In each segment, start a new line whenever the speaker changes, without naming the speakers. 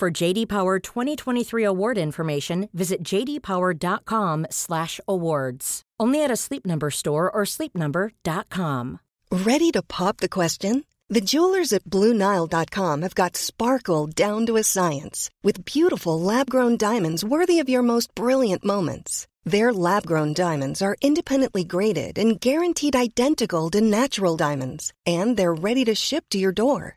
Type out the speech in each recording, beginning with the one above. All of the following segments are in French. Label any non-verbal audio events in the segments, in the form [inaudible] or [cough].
For JD Power 2023 award information, visit jdpower.com/awards. Only at a Sleep Number store or sleepnumber.com.
Ready to pop the question? The jewelers at BlueNile.com have got sparkle down to a science with beautiful lab-grown diamonds worthy of your most brilliant moments. Their lab-grown diamonds are independently graded and guaranteed identical to natural diamonds, and they're ready to ship to your door.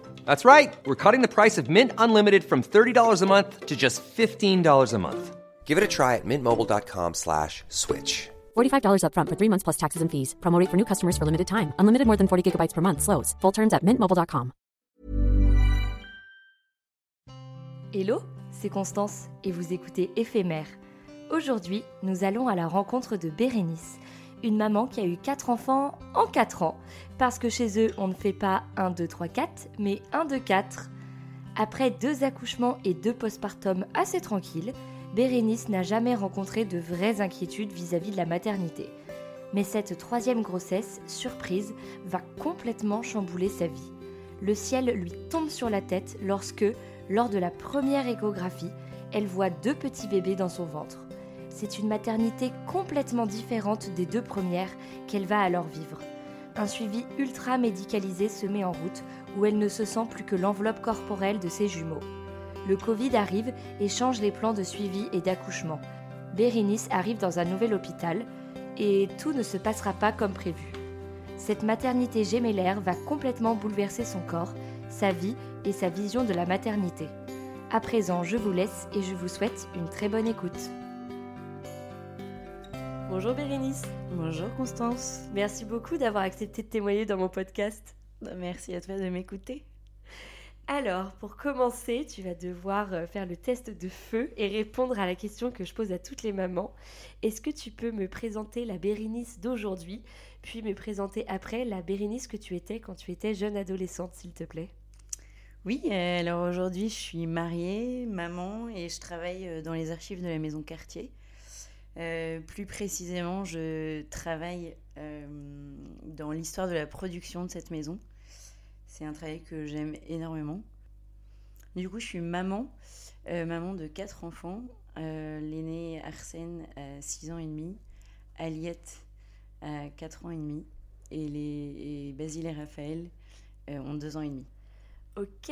That's right. We're cutting the price of Mint Unlimited from $30 a month to just $15 a month. Give it a try at mintmobile.com slash switch.
$45 upfront for three months plus taxes and fees. Promo rate for new customers for limited time. Unlimited more than 40 gigabytes per month. Slows. Full terms at mintmobile.com.
Hello, c'est Constance et vous écoutez Éphémère. Aujourd'hui, nous allons à la rencontre de Bérénice, une maman qui a eu 4 enfants en 4 ans, parce que chez eux, on ne fait pas 1, 2, 3, 4, mais 1, 2, 4. Après deux accouchements et deux postpartum assez tranquilles, Bérénice n'a jamais rencontré de vraies inquiétudes vis-à-vis de la maternité. Mais cette troisième grossesse, surprise, va complètement chambouler sa vie. Le ciel lui tombe sur la tête lorsque, lors de la première échographie, elle voit deux petits bébés dans son ventre. C'est une maternité complètement différente des deux premières qu'elle va alors vivre. Un suivi ultra médicalisé se met en route où elle ne se sent plus que l'enveloppe corporelle de ses jumeaux. Le Covid arrive et change les plans de suivi et d'accouchement. Bérénice arrive dans un nouvel hôpital et tout ne se passera pas comme prévu. Cette maternité gémellaire va complètement bouleverser son corps, sa vie et sa vision de la maternité. À présent, je vous laisse et je vous souhaite une très bonne écoute. Bonjour Bérénice.
Bonjour Constance.
Merci beaucoup d'avoir accepté de témoigner dans mon podcast.
Bah, merci à toi de m'écouter.
Alors, pour commencer, tu vas devoir euh, faire le test de feu et répondre à la question que je pose à toutes les mamans. Est-ce que tu peux me présenter la Bérénice d'aujourd'hui, puis me présenter après la Bérénice que tu étais quand tu étais jeune adolescente, s'il te plaît?
Oui, euh, alors aujourd'hui, je suis mariée, maman, et je travaille euh, dans les archives de la maison Cartier. Plus précisément, je travaille dans l'histoire de la production de cette maison. C'est un travail que j'aime énormément. Du coup, je suis maman, euh, maman de quatre enfants. Euh, l'aîné Arsène a 6 ans et demi, Aliette a 4 ans et demi, et, les, Basile et Raphaël euh, ont 2 ans et demi.
Ok,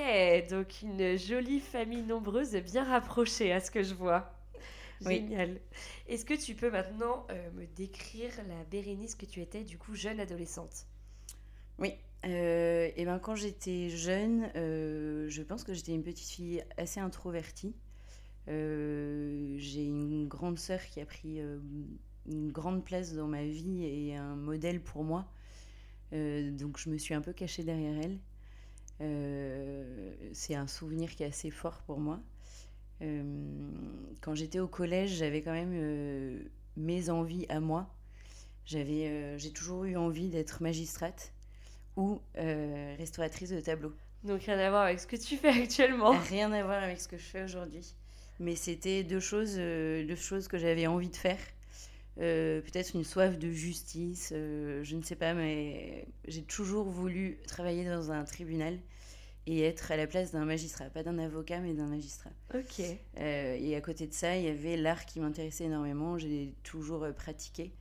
donc une jolie famille nombreuse bien rapprochée à ce que je vois. Génial. Est-ce que tu peux maintenant me décrire la Bérénice que tu étais, du coup, jeune adolescente?
Oui, euh, et ben quand j'étais jeune, euh, je pense que j'étais une petite fille assez introvertie. Euh, j'ai une grande sœur qui a pris une grande place dans ma vie et un modèle pour moi. donc je me suis un peu cachée derrière elle. c'est un souvenir qui est assez fort pour moi. Quand j'étais au collège, j'avais quand même mes envies à moi. J'avais, j'ai toujours eu envie d'être magistrate ou euh, restauratrice de tableaux.
Donc rien à voir avec ce que tu fais actuellement. [laughs]
Rien à voir avec ce que je fais aujourd'hui. Mais c'était deux choses, euh, deux choses que j'avais envie de faire. Euh, peut-être une soif de justice, je ne sais pas, mais j'ai toujours voulu travailler dans un tribunal et être à la place d'un magistrat, pas d'un avocat, mais d'un magistrat.
Ok.
et à côté de ça, il y avait l'art qui m'intéressait énormément. J'ai toujours pratiqué.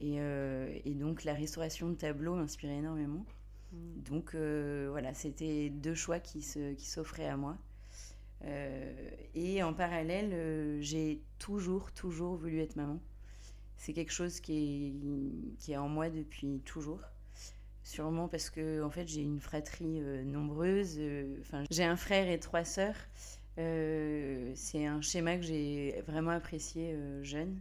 Et, et, donc la restauration de tableaux m'inspirait énormément. Donc euh, voilà, c'était deux choix qui s'offraient à moi. et en parallèle, j'ai toujours, toujours voulu être maman. C'est quelque chose qui est, qui est en moi depuis toujours. Sûrement parce que en fait j'ai une fratrie nombreuse. Enfin, j'ai un frère et trois sœurs. c'est un schéma que j'ai vraiment apprécié jeune.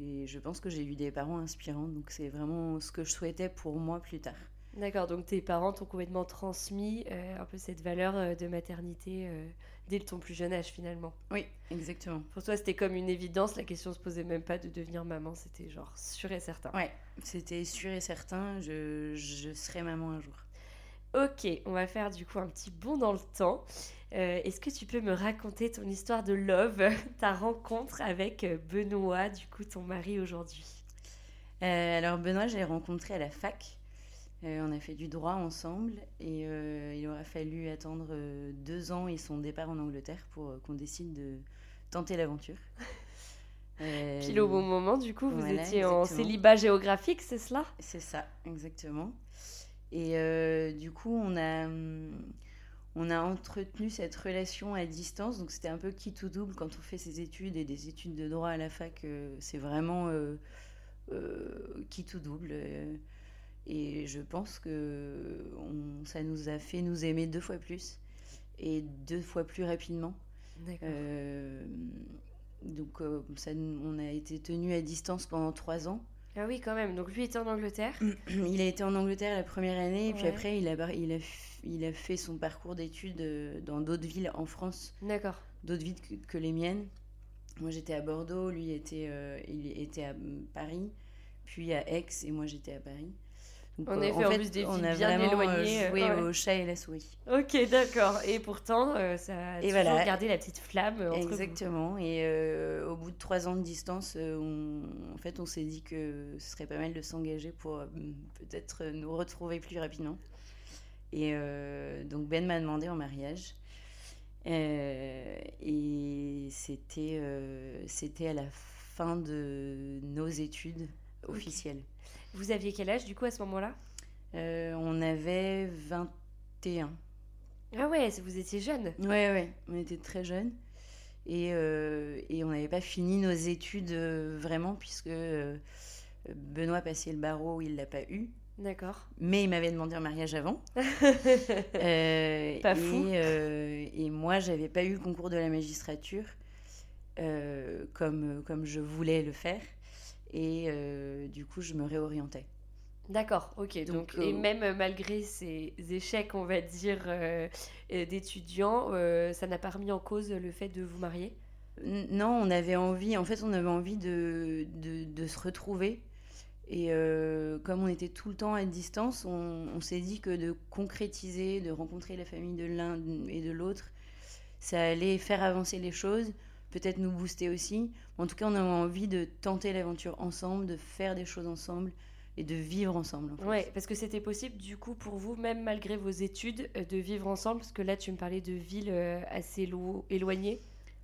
Et je pense que j'ai eu des parents inspirants, donc c'est vraiment ce que je souhaitais pour moi plus tard.
D'accord, donc tes parents t'ont complètement transmis euh, un peu cette valeur euh, de maternité euh, dès ton plus jeune âge finalement.
Oui, exactement.
Pour toi, c'était comme une évidence, la question se posait même pas de devenir maman, c'était genre sûr et certain.
Ouais, c'était sûr et certain, je, je serai maman un jour.
Ok, on va faire du coup un petit bond dans le temps. Euh, est-ce que tu peux me raconter ton histoire de love, [laughs] ta rencontre avec euh, Benoît, du coup ton mari aujourd'hui?
Euh, Alors Benoît, j'ai rencontré à la fac. On a fait du droit ensemble et il aura fallu attendre deux ans et son départ en Angleterre pour qu'on décide de tenter l'aventure. [laughs]
Pile au bon moment, du coup, vous étiez en célibat géographique, c'est cela?
C'est ça, exactement. Et du coup, on a on a entretenu cette relation à distance. Donc c'était un peu qui tout double quand on fait ses études et des études de droit à la fac. Euh, c'est vraiment euh, euh, qui tout double. Et je pense que ça nous a fait nous aimer deux fois plus et deux fois plus rapidement. donc ça, on a été tenu à distance pendant trois ans.
Ah oui, quand même. Donc lui était en Angleterre. [clears throat]
il a été en Angleterre la première année, et puis après il a, il a il a fait son parcours d'études euh, dans d'autres villes en France.
D'accord.
D'autres villes que, les miennes. Moi, j'étais à Bordeaux, lui était, euh, il était à Paris, puis à Aix, et moi, j'étais à Paris.
En effet, en plus des on a bien
vraiment
euh,
joué au chat et la souris.
Ok, d'accord. Et pourtant, ça a et toujours gardé la petite flamme entre
Exactement. Et au bout de trois ans de distance, on, en fait, on s'est dit que ce serait pas mal de s'engager pour peut-être nous retrouver plus rapidement. Et euh, donc Ben m'a demandé en mariage. Euh, et c'était euh, c'était à la fin de nos études officielles.
Vous aviez quel âge du coup à ce moment-là?
On avait 21.
Ah ouais, vous étiez jeune
Ouais, ouais, on était très jeunes. Et, et on n'avait pas fini nos études vraiment, puisque Benoît passait le barreau, il ne l'a pas eu.
D'accord.
Mais il m'avait demandé un mariage avant. [laughs]
euh, pas fou.
Et, euh, et moi, j'avais pas eu le concours de la magistrature euh, comme, comme je voulais le faire. Et euh, du coup, je me réorientais.
D'accord, ok. Donc, et même malgré ces échecs, on va dire, d'étudiants, ça n'a pas remis en cause le fait de vous marier?
Non, on avait envie, en fait, on avait envie de, de, de se retrouver et euh, comme on était tout le temps à distance, on, s'est dit que de concrétiser, de rencontrer la famille de l'un et de l'autre, ça allait faire avancer les choses, peut-être nous booster aussi. En tout cas, on avait envie de tenter l'aventure ensemble, de faire des choses ensemble et de vivre ensemble.
En Ouais, parce que c'était possible du coup pour vous, même malgré vos études, euh, de vivre ensemble, parce que là tu me parlais de villes euh, assez éloignées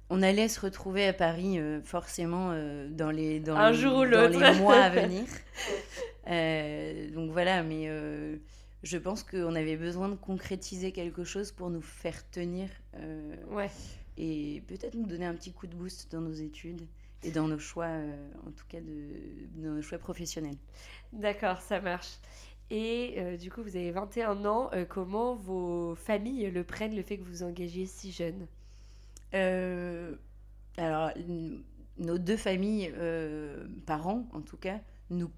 on allait se retrouver à Paris euh, forcément euh, dans les dans
un
les,
jour ou
dans les mois à [laughs] venir. Euh, donc voilà, mais je pense qu'on avait besoin de concrétiser quelque chose pour nous faire tenir.
ouais.
Et peut-être nous donner un petit coup de boost dans nos études et dans nos choix, en tout cas de, dans nos choix professionnels.
D'accord, ça marche. Et du coup, vous avez 21 ans. comment vos familles le prennent, le fait que vous vous engagiez si jeune?
Euh, alors, nos deux familles, euh, parents en tout cas, nous,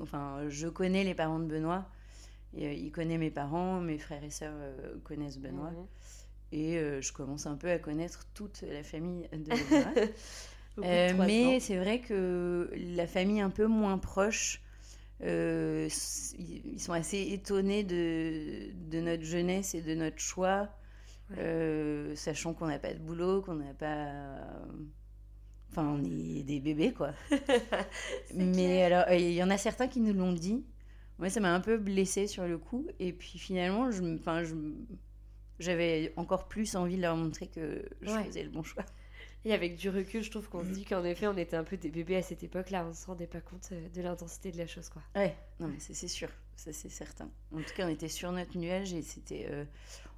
enfin, je connais les parents de Benoît. Euh, il connaît mes parents, mes frères et sœurs connaissent Benoît. Mhm. Et je commence un peu à connaître toute la famille de [laughs] Benoît. mais c'est vrai que la famille un peu moins proche, ils sont assez étonnés de, de, notre jeunesse et de notre choix. Euh, sachant qu'on n'a pas de boulot, qu'on n'a pas. Enfin, on est des bébés, quoi. [laughs] Mais alors, euh, il y en a certains qui nous l'ont dit. Moi, ça m'a un peu blessée sur le coup. Et puis finalement, je, enfin, je, j'avais encore plus envie de leur montrer que je faisais le bon choix.
Et avec du recul, je trouve qu'on se dit qu'en effet, on était un peu des bébés à cette époque-là. On ne se rendait pas compte euh, de l'intensité de la chose, quoi.
Ouais, non, mais c'est sûr. Ça, c'est certain. En tout cas, on était sur notre nuage et c'était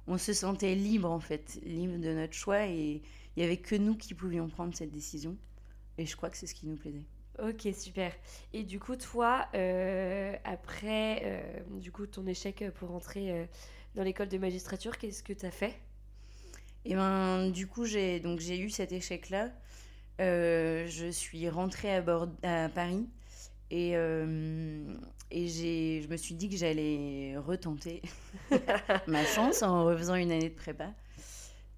on se sentait libre en fait, libre de notre choix et il y avait que nous qui pouvions prendre cette décision. Et je crois que c'est ce qui nous plaisait.
Ok, super. Et du coup, toi, euh, après euh, du coup, ton échec pour entrer euh, dans l'école de magistrature, qu'est-ce que tu as fait?
Et ben, du coup, j'ai donc j'ai eu cet échec-là. je suis rentrée à, Paris et, et j'ai, je me suis dit que j'allais retenter [laughs] ma chance en refaisant une année de prépa.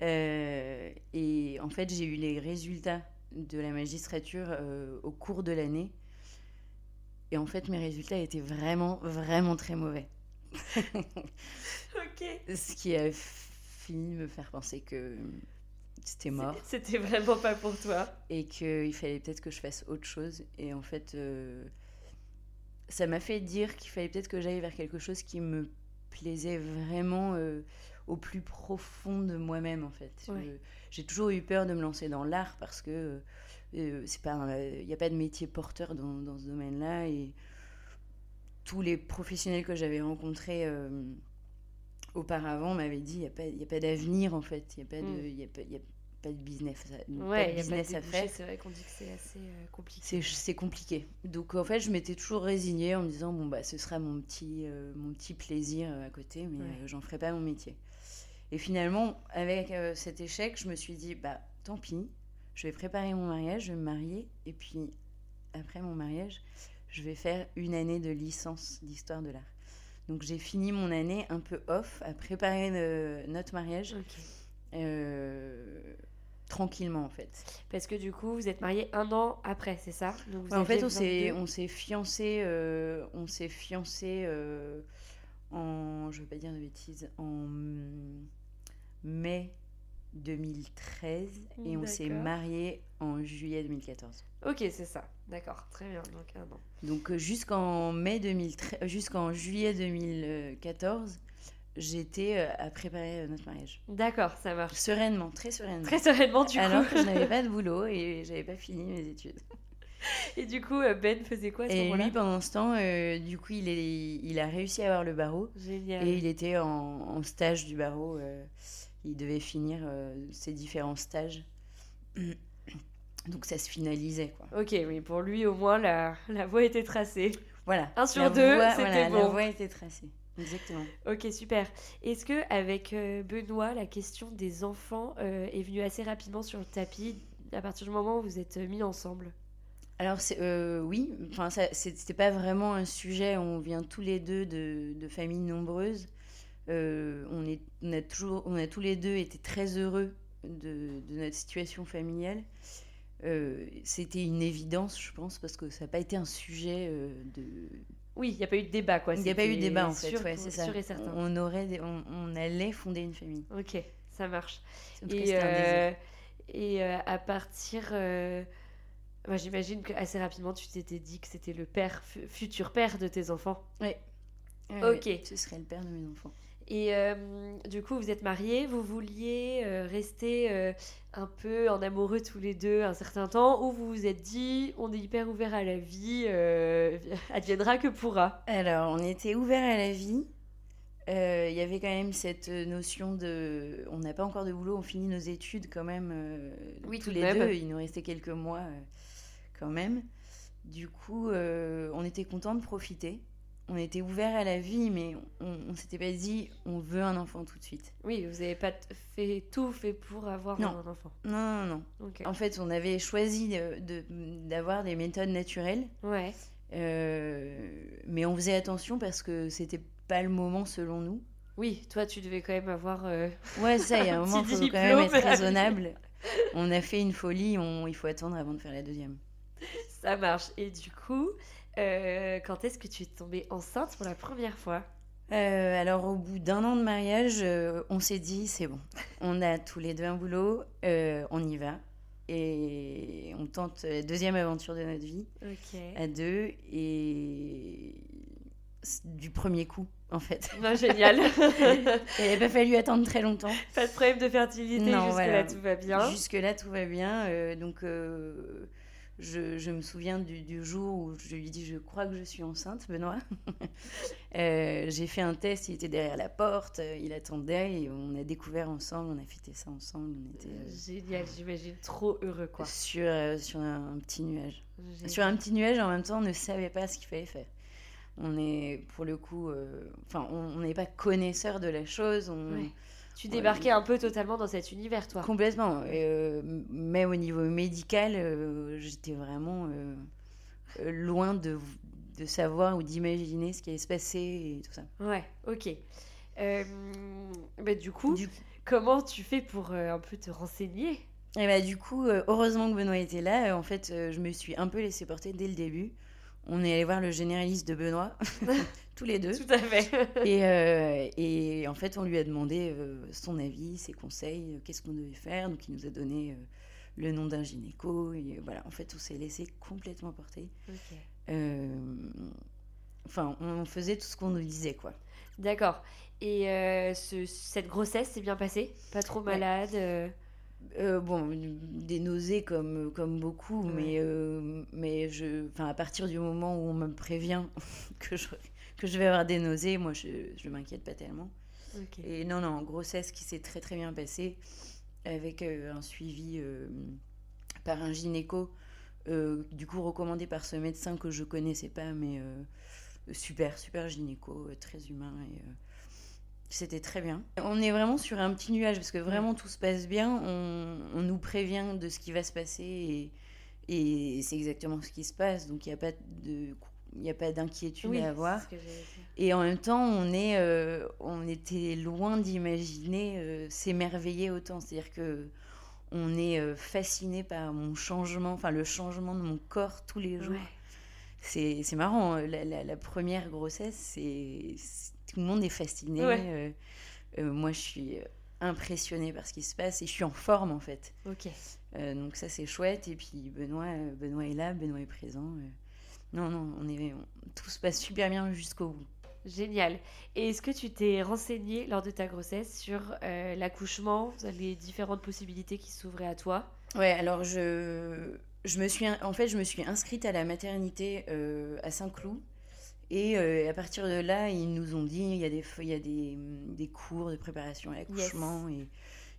et en fait, j'ai eu les résultats de la magistrature euh, au cours de l'année. Et en fait, mes résultats étaient vraiment, vraiment très mauvais.
Ok.
Ce qui a fini de me faire penser que c'était mort.
C'était vraiment pas pour toi.
Et qu'il fallait peut-être que je fasse autre chose. Et en fait, euh, ça m'a fait dire qu'il fallait peut-être que j'aille vers quelque chose qui me plaisait vraiment euh, au plus profond de moi-même, en fait j'ai toujours eu peur de me lancer dans l'art parce que euh, il n'y a pas de métier porteur dans, dans ce domaine-là et tous les professionnels que j'avais rencontrés euh, auparavant m'avaient dit il n'y a pas, d'avenir en fait il n'y a, pas de, mm. a, pas, y a pas de business,
ouais, pas de business à faire. C'est vrai qu'on dit que c'est assez euh, compliqué.
C'est compliqué. Donc en fait, je m'étais toujours résignée en me disant bon bah ce sera mon petit mon petit plaisir à côté, mais j'en ferai pas mon métier. Et finalement, avec euh, cet échec, je me suis dit, bah tant pis, je vais préparer mon mariage, je vais me marier, et puis après mon mariage, je vais faire une année de licence d'histoire de l'art. Donc j'ai fini mon année un peu off à préparer notre mariage. Euh, tranquillement en fait.
Parce que du coup, vous êtes mariés un an après, c'est ça?
En fait, on s'est on s'est fiancé, euh, on s'est fiancé en, je vais pas dire de bêtises, en mai 2013 et on s'est marié en juillet 2014.
Ok, c'est ça. D'accord, très bien. Donc un an.
Donc euh, jusqu'en mai 2013, euh, jusqu'en juillet 2014, j'étais euh, à préparer notre mariage.
D'accord, ça marche.
Sereinement, très sereinement.
Très sereinement du coup.
Alors que je n'avais pas de boulot et j'avais pas fini mes études.
Et du coup, Ben faisait quoi à ce
Et lui, pendant ce temps, du coup, il, est, il a réussi à avoir le barreau.
Génial.
Et il était en, en stage du barreau il devait finir euh, ses différents stages. [clears throat] Donc ça se finalisait. Quoi.
Ok, oui, pour lui au moins la, la voie était tracée.
Voilà.
Un sur deux, c'était bon.
La voie était tracée. Exactement.
Ok, super. Est-ce que avec euh, Benoît, la question des enfants euh, est venue assez rapidement sur le tapis à partir du moment où vous êtes mis ensemble?
Alors oui, enfin c'était pas vraiment un sujet. On vient tous les deux de, de familles nombreuses. Euh, on, est, on, a toujours, on a tous les deux été très heureux de, notre situation familiale. Euh, c'était une évidence, je pense, parce que ça n'a pas été un sujet euh, de.
Oui, il n'y a pas eu de débat, quoi.
Il n'y a pas eu de débat, en fait.
c'est ça. et certain.
On, aurait, on, allait fonder une famille.
Ok, ça marche. et, et à partir. J'imagine qu'assez rapidement, tu t'étais dit que c'était le père, futur père de tes enfants.
Oui.
ok.
ce serait le père de mes enfants.
Et euh, du coup, vous êtes mariés, vous vouliez euh, rester euh, un peu en amoureux tous les deux un certain temps, ou vous vous êtes dit, on est hyper ouvert à la vie, [laughs] adviendra que pourra
Alors, on était ouvert à la vie. Il y avait quand même cette notion de. On n'a pas encore de boulot, on finit nos études quand même
oui,
tous les deux. Il nous restait quelques mois quand même. Du coup, on était content de profiter on était ouvert à la vie, mais on, ne s'était pas dit on veut un enfant tout de suite.
Oui, vous n'avez pas fait tout fait pour avoir un enfant.
Non, non, non. En fait, on avait choisi d'avoir des méthodes naturelles.
Ouais.
Euh, mais on faisait attention parce que c'était pas le moment selon nous.
Oui, toi, tu devais quand même avoir. Euh,
ouais, ça, il y a un, [laughs] moment, il faut quand même être [laughs] raisonnable. on a fait une folie, on, il faut attendre avant de faire la deuxième.
Ça marche. Et du coup, euh, quand est-ce que tu es tombée enceinte pour la première fois?
Euh, alors au bout d'un an de mariage, euh, on s'est dit c'est bon, on a tous les deux un boulot, on y va et on tente la deuxième aventure de notre vie à deux et du premier coup en fait.
Non, [laughs] génial.
Il n'a pas fallu attendre très longtemps.
Pas de problème de fertilité, jusque là tout va bien.
Jusque là tout va bien, donc Je, je me souviens du, du jour où je lui dis Je crois que je suis enceinte, Benoît. [laughs] Euh, J'ai fait un test, il était derrière la porte, euh, il attendait et on a découvert ensemble, on a fêté ça ensemble. On était euh,
Génial, j'imagine trop heureux quoi.
sur, euh, sur un, un petit nuage.
Génial.
Sur un petit nuage, en même temps, on ne savait pas ce qu'il fallait faire. On est, pour le coup, enfin, on on n'est pas connaisseur de la chose. On,
Ouais. Tu débarquais un peu totalement dans cet univers toi.
Complètement. Euh, mais au niveau médical, euh, j'étais vraiment euh, loin de, de savoir ou d'imaginer ce qui allait se passer et tout ça.
Ouais, ok. Bah, du coup,
Du,
comment tu fais pour un peu te renseigner?
Et bah, du coup, heureusement que Benoît était là. En fait, je me suis un peu laissé porter dès le début. On est allé voir le généraliste de Benoît, [laughs] [laughs] tous les deux.
Tout à fait. [laughs]
Et, euh, et en fait, on lui a demandé euh, son avis, ses conseils, euh, qu'est-ce qu'on devait faire. Donc, il nous a donné le nom d'un gynéco. Et voilà, en fait, on s'est laissé complètement porter. Enfin, on faisait tout ce qu'on nous disait, quoi.
D'accord. Et ce- cette grossesse s'est bien passée? Pas trop malade Euh,
bon, des nausées comme, comme beaucoup,
Ouais.
mais, euh, mais je, à partir du moment où on me prévient [laughs] que je, que je vais avoir des nausées, moi, je ne m'inquiète pas tellement. Et non, non, grossesse qui s'est très très bien passée, avec euh, un suivi par un gynéco, du coup recommandé par ce médecin que je connaissais pas, mais super, super gynéco, très humain. Et, c'était très bien. On est vraiment sur un petit nuage parce que vraiment tout se passe bien. On, on nous prévient de ce qui va se passer et, et c'est exactement ce qui se passe. Donc il n'y a pas de, il n'y a pas d'inquiétude
Oui,
à avoir. Et en même temps, on, est, euh, on était loin d'imaginer euh, s'émerveiller autant. C'est-à-dire que on est euh, fasciné par mon changement, enfin le changement de mon corps tous les jours.
Ouais.
C'est marrant, euh, la, la- la première grossesse, c'est- tout le monde est fasciné.
Ouais.
euh, euh, moi, je suis impressionnée par ce qui se passe et je suis en forme en fait.
Ok.
Euh, donc ça, c'est chouette. Et puis Benoît, euh, Benoît est là, Benoît est présent. euh. Non, non, on est, on- tout se passe super bien jusqu'au bout.
Génial. Et est-ce que tu t'es renseigné lors de ta grossesse sur euh, l'accouchement, les différentes possibilités qui s'ouvraient à toi?
Ouais, alors je, je me suis, en fait, je me suis inscrite à la maternité euh, à Saint-Cloud. Et euh, à partir de là, ils nous ont dit il y a des, il y a des, hum, des cours de préparation à l'accouchement. Et,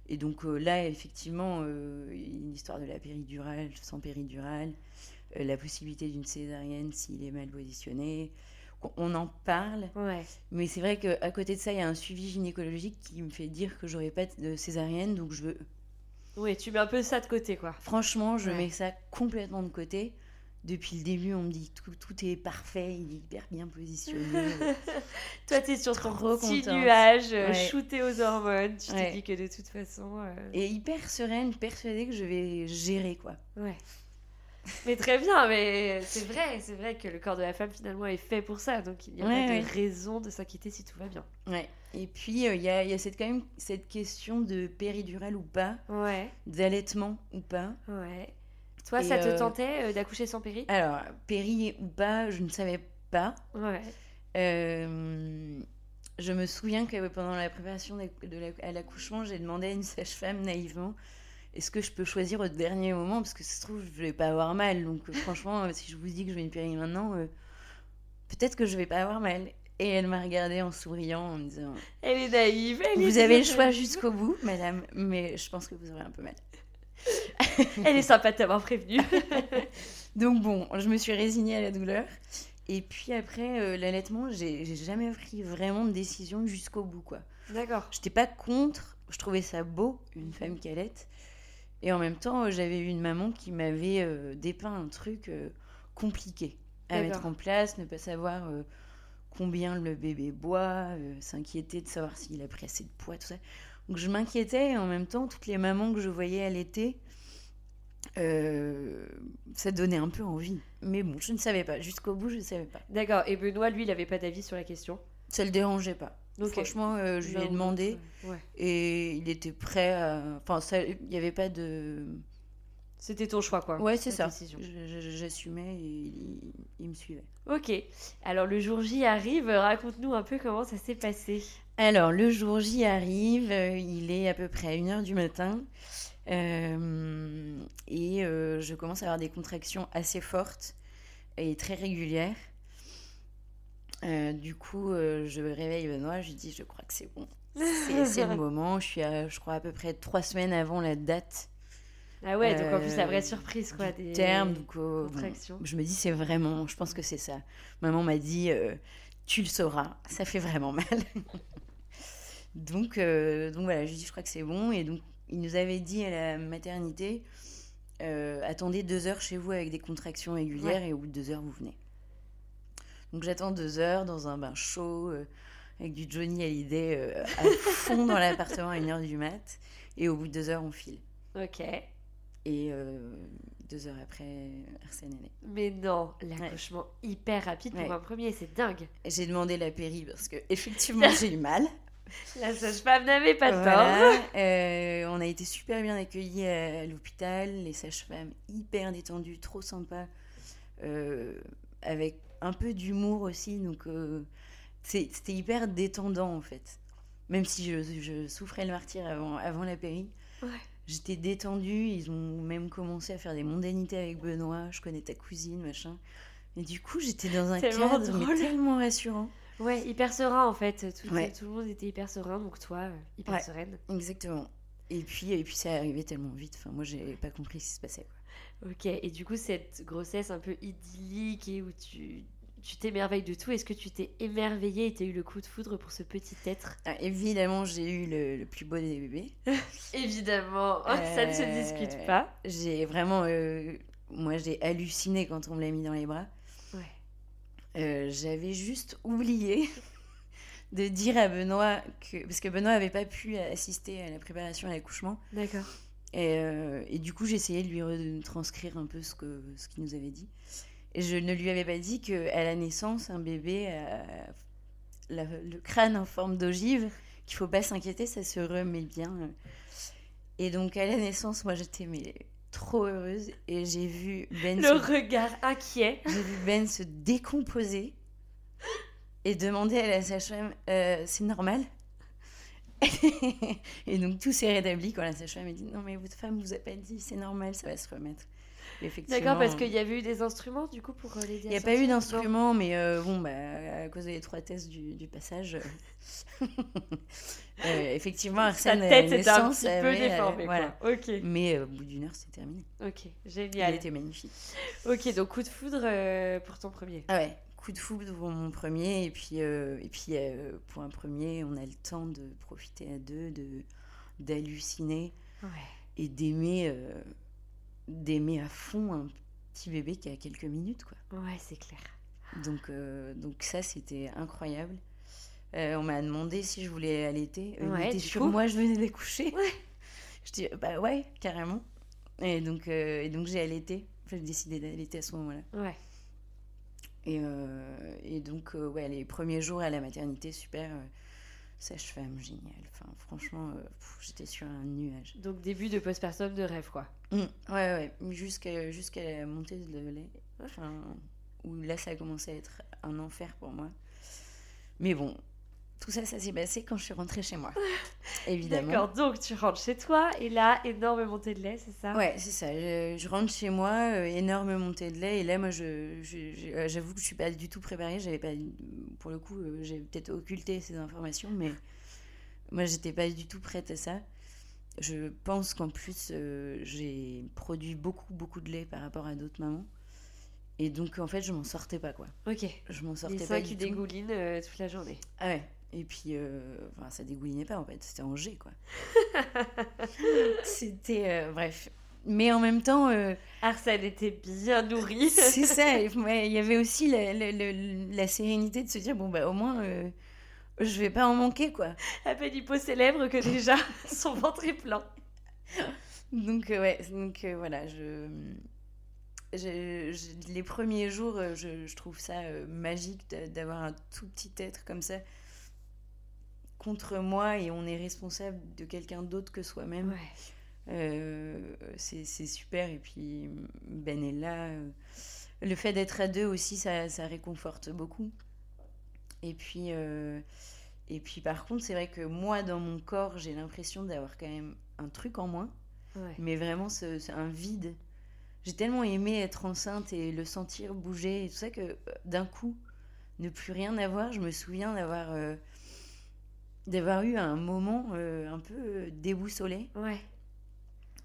et donc euh, là, effectivement, euh, une histoire de la péridurale, sans péridurale, euh, la possibilité d'une césarienne s'il est mal positionné. On- On en parle,
Ouais.
mais c'est vrai qu'à côté de ça, il y a un suivi gynécologique qui me fait dire que j'aurai pas de césarienne, donc je veux
Oui, tu mets un peu ça de côté, quoi.
Franchement, je
Ouais.
mets ça complètement de côté. Depuis le début, on me dit tout, tout est parfait, il est hyper bien positionné. [laughs]
Toi, t'es sur ton petit
contente.
nuage, euh,
Ouais.
shooté aux hormones. Tu
Ouais.
t'es dit que de toute façon. euh,
et hyper sereine, persuadée que je vais gérer, quoi.
Ouais. Mais très bien, mais c'est vrai, c'est vrai que le corps de la femme finalement est fait pour ça, donc il n'y a
Ouais,
pas de raison de s'inquiéter si tout va bien.
Ouais. Et puis, euh, il y a, y a cette, quand même cette question de péridurale ou pas,
Ouais,
d'allaitement ou pas.
ouais. Toi,
Et,
ça te
euh,
tentait euh, d'accoucher sans péri?
Alors, péri ou pas, je ne savais pas.
Ouais.
Euh, je me souviens que pendant la préparation de la- à l'accouchement, j'ai demandé à une sage-femme naïvement est-ce que je peux choisir au dernier moment? Parce que ça se trouve, je vais pas avoir mal. Donc, franchement, si je vous dis que je vais une péri maintenant, euh, peut-être que je vais pas avoir mal. Et elle m'a regardée en souriant, en me disant
Elle est naïve. Elle
Vous
est
avez le choix jusqu'au bout, madame, mais je pense que vous aurez un peu mal. [laughs]
Elle est sympa de t'avoir prévenu. [laughs]
Donc bon, je me suis résignée à la douleur. Et puis après, euh, l'allaitement, j'ai jamais pris vraiment de décision jusqu'au bout, quoi.
D'accord.
J'étais pas contre, je trouvais ça beau, une femme qui allaite. Et en même temps, euh, j'avais eu une maman qui m'avait euh, dépeint un truc euh, compliqué à mettre en place, ne pas savoir combien le bébé boit, s'inquiéter de savoir s'il a pris assez de poids, tout ça. Donc je m'inquiétais et en même temps, toutes les mamans que je voyais allaiter, euh, ça donnait un peu envie. Mais bon, je ne savais pas. Jusqu'au bout, je ne savais pas.
D'accord. Et Benoît, lui, il avait pas d'avis sur la question?
Ça le dérangeait pas.
Ok.
Franchement, euh, je lui ai demandé.
Ouais.
Et il était prêt à. Enfin, il n'y avait pas de.
C'était ton choix, quoi.
Ouais, c'est ça. J'assumais et il, il me suivait.
Ok. Alors, le jour J arrive. Raconte-nous un peu comment ça s'est passé.
Alors, le jour J arrive, euh, il est à peu près à 1h du matin. euh, et euh, je commence à avoir des contractions assez fortes et très régulières. Euh, du coup, je réveille Benoît, je lui dis, je crois que c'est bon. C'est le [laughs] moment. Je suis, à, je crois, à peu près trois semaines avant la date
Ah ouais, donc en plus, la vraie surprise, quoi.
du
des
terme. Donc, bon,
contractions.
je me dis, c'est vraiment, je pense que c'est ça. Maman m'a dit, tu le sauras, ça fait vraiment mal. [laughs] donc, euh, donc voilà, je lui dis, je crois que c'est bon. Et donc, il nous avait dit à la maternité, euh, attendez deux heures chez vous avec des contractions régulières et au bout de deux heures, vous venez. Donc, j'attends deux heures dans un bain chaud, euh, avec du Johnny Hallyday à fond dans l'appartement à une heure du mat. Et au bout de deux heures, on file.
Ok.
Et deux heures après, Arsène est né.
Mais non, l'accouchement hyper rapide pour
Ouais.
un premier, c'est dingue.
J'ai demandé la péri parce que effectivement j'ai eu mal.
La sage-femme n'avait pas de
Voilà.
tort.
Euh, on a été super bien accueillis à, l'hôpital, les sages-femmes hyper détendues, trop sympas, euh, avec un peu d'humour aussi, donc euh, c'était hyper détendant en fait. Même si je, je souffrais le martyr avant, avant la péri,
Ouais.
j'étais détendue. Ils ont même commencé à faire des mondanités avec Benoît. Je connais ta cousine, machin. Et du coup, j'étais dans un
Tellement
cadre mais tellement rassurant.
Ouais, hyper serein en fait. Tout,
Ouais.
tout le monde était hyper serein, donc toi, euh, hyper
Ouais.
sereine.
Exactement. Et puis, et puis ça arrivait tellement vite. Enfin, moi, j'ai pas compris ce qui se passait. quoi.
Ok, et du coup, cette grossesse un peu idyllique et où tu tu t'émerveilles de tout, est-ce que tu t'es émerveillée et t'as eu le coup de foudre pour ce petit être?
Ah, évidemment, j'ai eu le, le plus beau des bébés. [laughs]
Évidemment, Oh, ça ne se
Euh,
discute pas.
J'ai vraiment. euh, moi, j'ai halluciné quand on me l'a mis dans les bras. Euh, J'avais juste oublié [laughs] de dire à Benoît que. Parce que Benoît avait pas pu assister à la préparation à l'accouchement.
D'accord.
Et, euh, et du coup, essayé de lui retranscrire un peu ce que ce qu'il nous avait dit. Et je ne lui avais pas dit qu'à la naissance, un bébé a la- le crâne en forme d'ogive, qu'il faut pas s'inquiéter, ça se remet bien. Et donc, à la naissance, moi, j'étais mais, trop heureuse. Et j'ai vu Ben
Le
se
regard inquiet.
j'ai vu Ben se décomposer et demander à la sage-femme euh, c'est normal? [laughs] Et donc tout s'est rétabli quand la sage-femme a dit non mais votre femme vous a pas dit c'est normal ça va se remettre.
D'accord, parce qu'il y avait eu des instruments du coup pour euh, l'aider
il n'y a pas eu
sortir
d'instrument, mais euh, bon, bah, à cause des étroitesses du, du passage, euh, [laughs] effectivement.
Sa
Arsène, à
tête était un petit peu
avait,
déformée.
voilà.
quoi.
Mais au bout d'une heure, c'est terminé.
ok,
Il
génial.
était magnifique.
Ok, donc coup de foudre pour ton premier.
Ah ouais, coup de foudre pour mon premier. Et puis, euh, et puis euh, pour un premier, on a le temps de profiter à deux, de d'halluciner
Ouais.
et d'aimer euh, d'aimer à fond un petit bébé qui a quelques minutes. quoi.
Ouais, c'est clair.
Donc, euh, donc ça, c'était incroyable. Euh, on m'a demandé si je voulais allaiter. Euh,
Ouais,
était
du
sur
coup
moi, je venais d'accoucher.
Ouais. [laughs]
Je dis, bah ouais, carrément. Et donc, euh, et donc j'ai allaité. J'ai décidé d'allaiter à ce moment-là.
Ouais.
Et, euh, et donc, euh, ouais, les premiers jours à la maternité, super. Sage-femme, génial. Enfin, franchement, euh, j'étais sur un nuage.
Donc début de postpartum de rêve, quoi.
Mm, ouais, ouais. Jusqu'à jusqu'à la montée de lait. Enfin, où là, ça a commencé à être un enfer pour moi. Mais bon, tout ça, ça s'est passé quand je suis rentrée chez moi. [laughs] Évidemment.
D'accord, donc tu rentres chez toi et là, énorme montée de lait, c'est ça?
Ouais, c'est ça. Je, je rentre chez moi, euh, énorme montée de lait. Et là, moi, je, je- je- euh, j'avoue que je suis pas du tout préparée. J'avais pas, pour le coup, euh, j'ai peut-être occulté ces informations, mais moi, j'étais pas du tout prête à ça. Je pense qu'en plus, euh, j'ai produit beaucoup, beaucoup de lait par rapport à d'autres mamans. Et donc, en fait, je m'en sortais pas, quoi.
Ok.
Je m'en
Les
sortais pas
seins
du
qui euh, toute la journée.
Ah ouais. Et puis, euh, enfin, ça dégoulinait pas en fait, c'était en jet quoi. [laughs] c'était, euh, bref. Mais en même temps, euh,
Arsène était bien nourri. [laughs]
c'est ça. [laughs] ouais, Il y avait aussi la, la- la- la sérénité de se dire bon bah au moins euh, je vais pas en manquer quoi.
à peine célèbre que déjà son ventre est plein.
Donc ouais, donc voilà, je, je- je- les premiers jours, je, je trouve ça magique d'a- d'avoir un tout petit être comme ça contre moi et on est responsable de quelqu'un d'autre que soi-même.
Ouais.
c'est super. Et puis Ben est là. Le fait d'être à deux aussi, ça, ça réconforte beaucoup. Et puis, et puis par contre, c'est vrai que moi, dans mon corps, j'ai l'impression d'avoir quand même un truc en moins. Mais vraiment, c'est un vide. J'ai tellement aimé être enceinte et le sentir bouger et tout ça que euh, d'un coup, ne plus rien avoir, je me souviens d'avoir euh, d'avoir eu un moment euh, un peu déboussolé.
Ouais.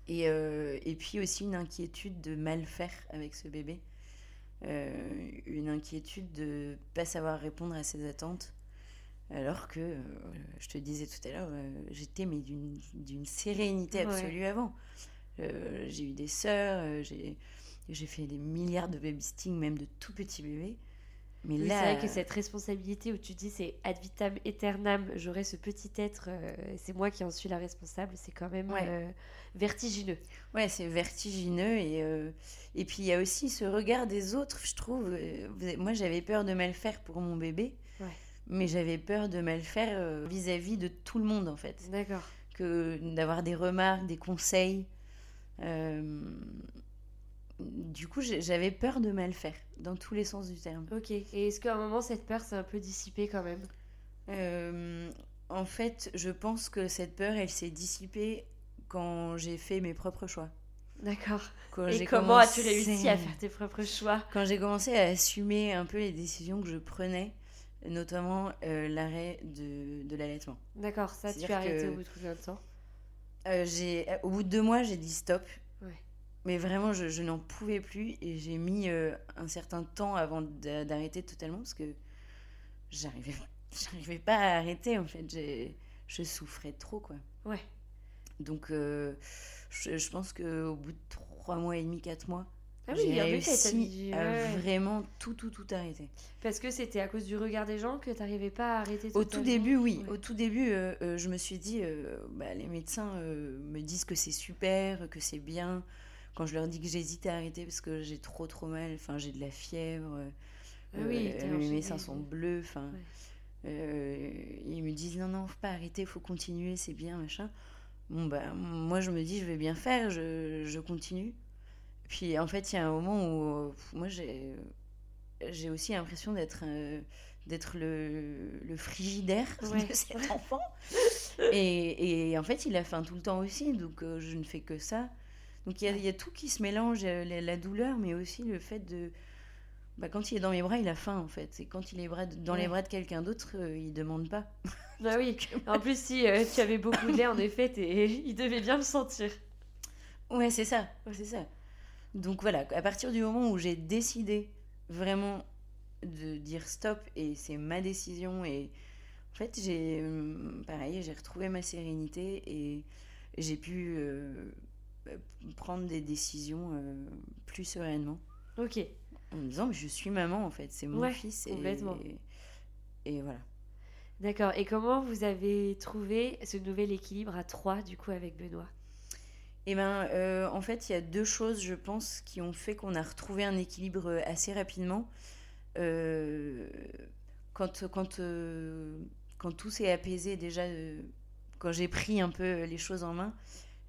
Et, et, puis aussi une inquiétude de mal faire avec ce bébé. une inquiétude de pas savoir répondre à ses attentes. Alors que, euh, je te disais tout à l'heure, euh, j'étais mais d'une sérénité absolue avant. Euh, j'ai eu des sœurs, j'ai fait des milliards de babysitting, même de tout petits bébés.
Mais là... C'est vrai que cette responsabilité où tu dis c'est ad vitam aeternam, j'aurai ce petit être, c'est moi qui en suis la responsable, c'est quand même vertigineux.
Ouais, c'est vertigineux. Et, et puis il y a aussi ce regard des autres, je trouve. moi j'avais peur de mal faire pour mon bébé. Ouais mais j'avais peur de mal faire euh, vis-à-vis de tout le monde en fait.
D'accord.
Que d'avoir des remarques, des conseils. Euh, du coup, j'avais peur de mal faire, dans tous les sens du terme.
Ok. Et est-ce qu'à un moment, cette peur s'est un peu dissipée quand même?
Euh, En fait, je pense que cette peur, elle s'est dissipée quand j'ai fait mes propres choix.
D'accord. Et comment as-tu réussi à faire tes propres choix?
Quand j'ai commencé à assumer un peu les décisions que je prenais, notamment euh, l'arrêt de, de l'allaitement.
D'accord, ça tu as arrêté au bout de combien de temps?
euh, Au bout de deux mois, j'ai dit stop. Mais vraiment, je, je n'en pouvais plus et j'ai mis euh, un certain temps avant d'arrêter totalement parce que j'arrivais, [laughs] j'arrivais pas à arrêter en fait. J'ai, je souffrais trop quoi.
Ouais.
Donc, je, je pense qu'au bout de trois mois et demi, quatre mois,
ah oui, j'ai réussi
à vraiment tout, tout, tout arrêter.
Parce que c'était à cause du regard des gens que tu n'arrivais pas à arrêter
Au tout début, oui. Au tout début, euh, euh, je me suis dit, euh, bah, les médecins me disent que c'est super, que c'est bien. Quand je leur dis que j'hésite à arrêter parce que j'ai trop, trop mal, enfin, j'ai de la fièvre, ah oui, mes seins sont bleus, enfin... ils me disent, non, non, faut pas arrêter, faut continuer, c'est bien, machin. Bon, bah, moi, je me dis, je vais bien faire, je, je continue. Puis en fait, il y a un moment où moi j'ai j'ai aussi l'impression d'être euh, d'être le, le, frigidaire [laughs] de cet enfant. et, et, en fait, il a faim tout le temps aussi, donc euh, je ne fais que ça. Donc il y, a, y a tout qui se mélange, euh, la, douleur, mais aussi le fait de... Bah, quand il est dans mes bras, il a faim en fait. Et quand il est dans les bras de quelqu'un d'autre, il il demande pas. [laughs]
Bah oui. [laughs] en plus, si tu avais beaucoup de lait, en effet, [laughs] il devait bien le sentir.
Ouais, c'est ça. Ouais, c'est ça. Donc voilà, à partir du moment où j'ai décidé vraiment de dire stop et c'est ma décision et en fait j'ai euh, pareil j'ai retrouvé ma sérénité et j'ai pu euh, prendre des décisions euh, plus sereinement.
Ok.
En me disant que je suis maman en fait, c'est mon fils
complètement.
et, voilà.
D'accord. Et comment vous avez trouvé ce nouvel équilibre à trois du coup avec Benoît?
Eh ben, euh, en fait, il y a deux choses, je pense, qui ont fait qu'on a retrouvé un équilibre assez rapidement. Euh, quand, quand, euh, quand tout s'est apaisé, déjà, quand j'ai pris un peu les choses en main,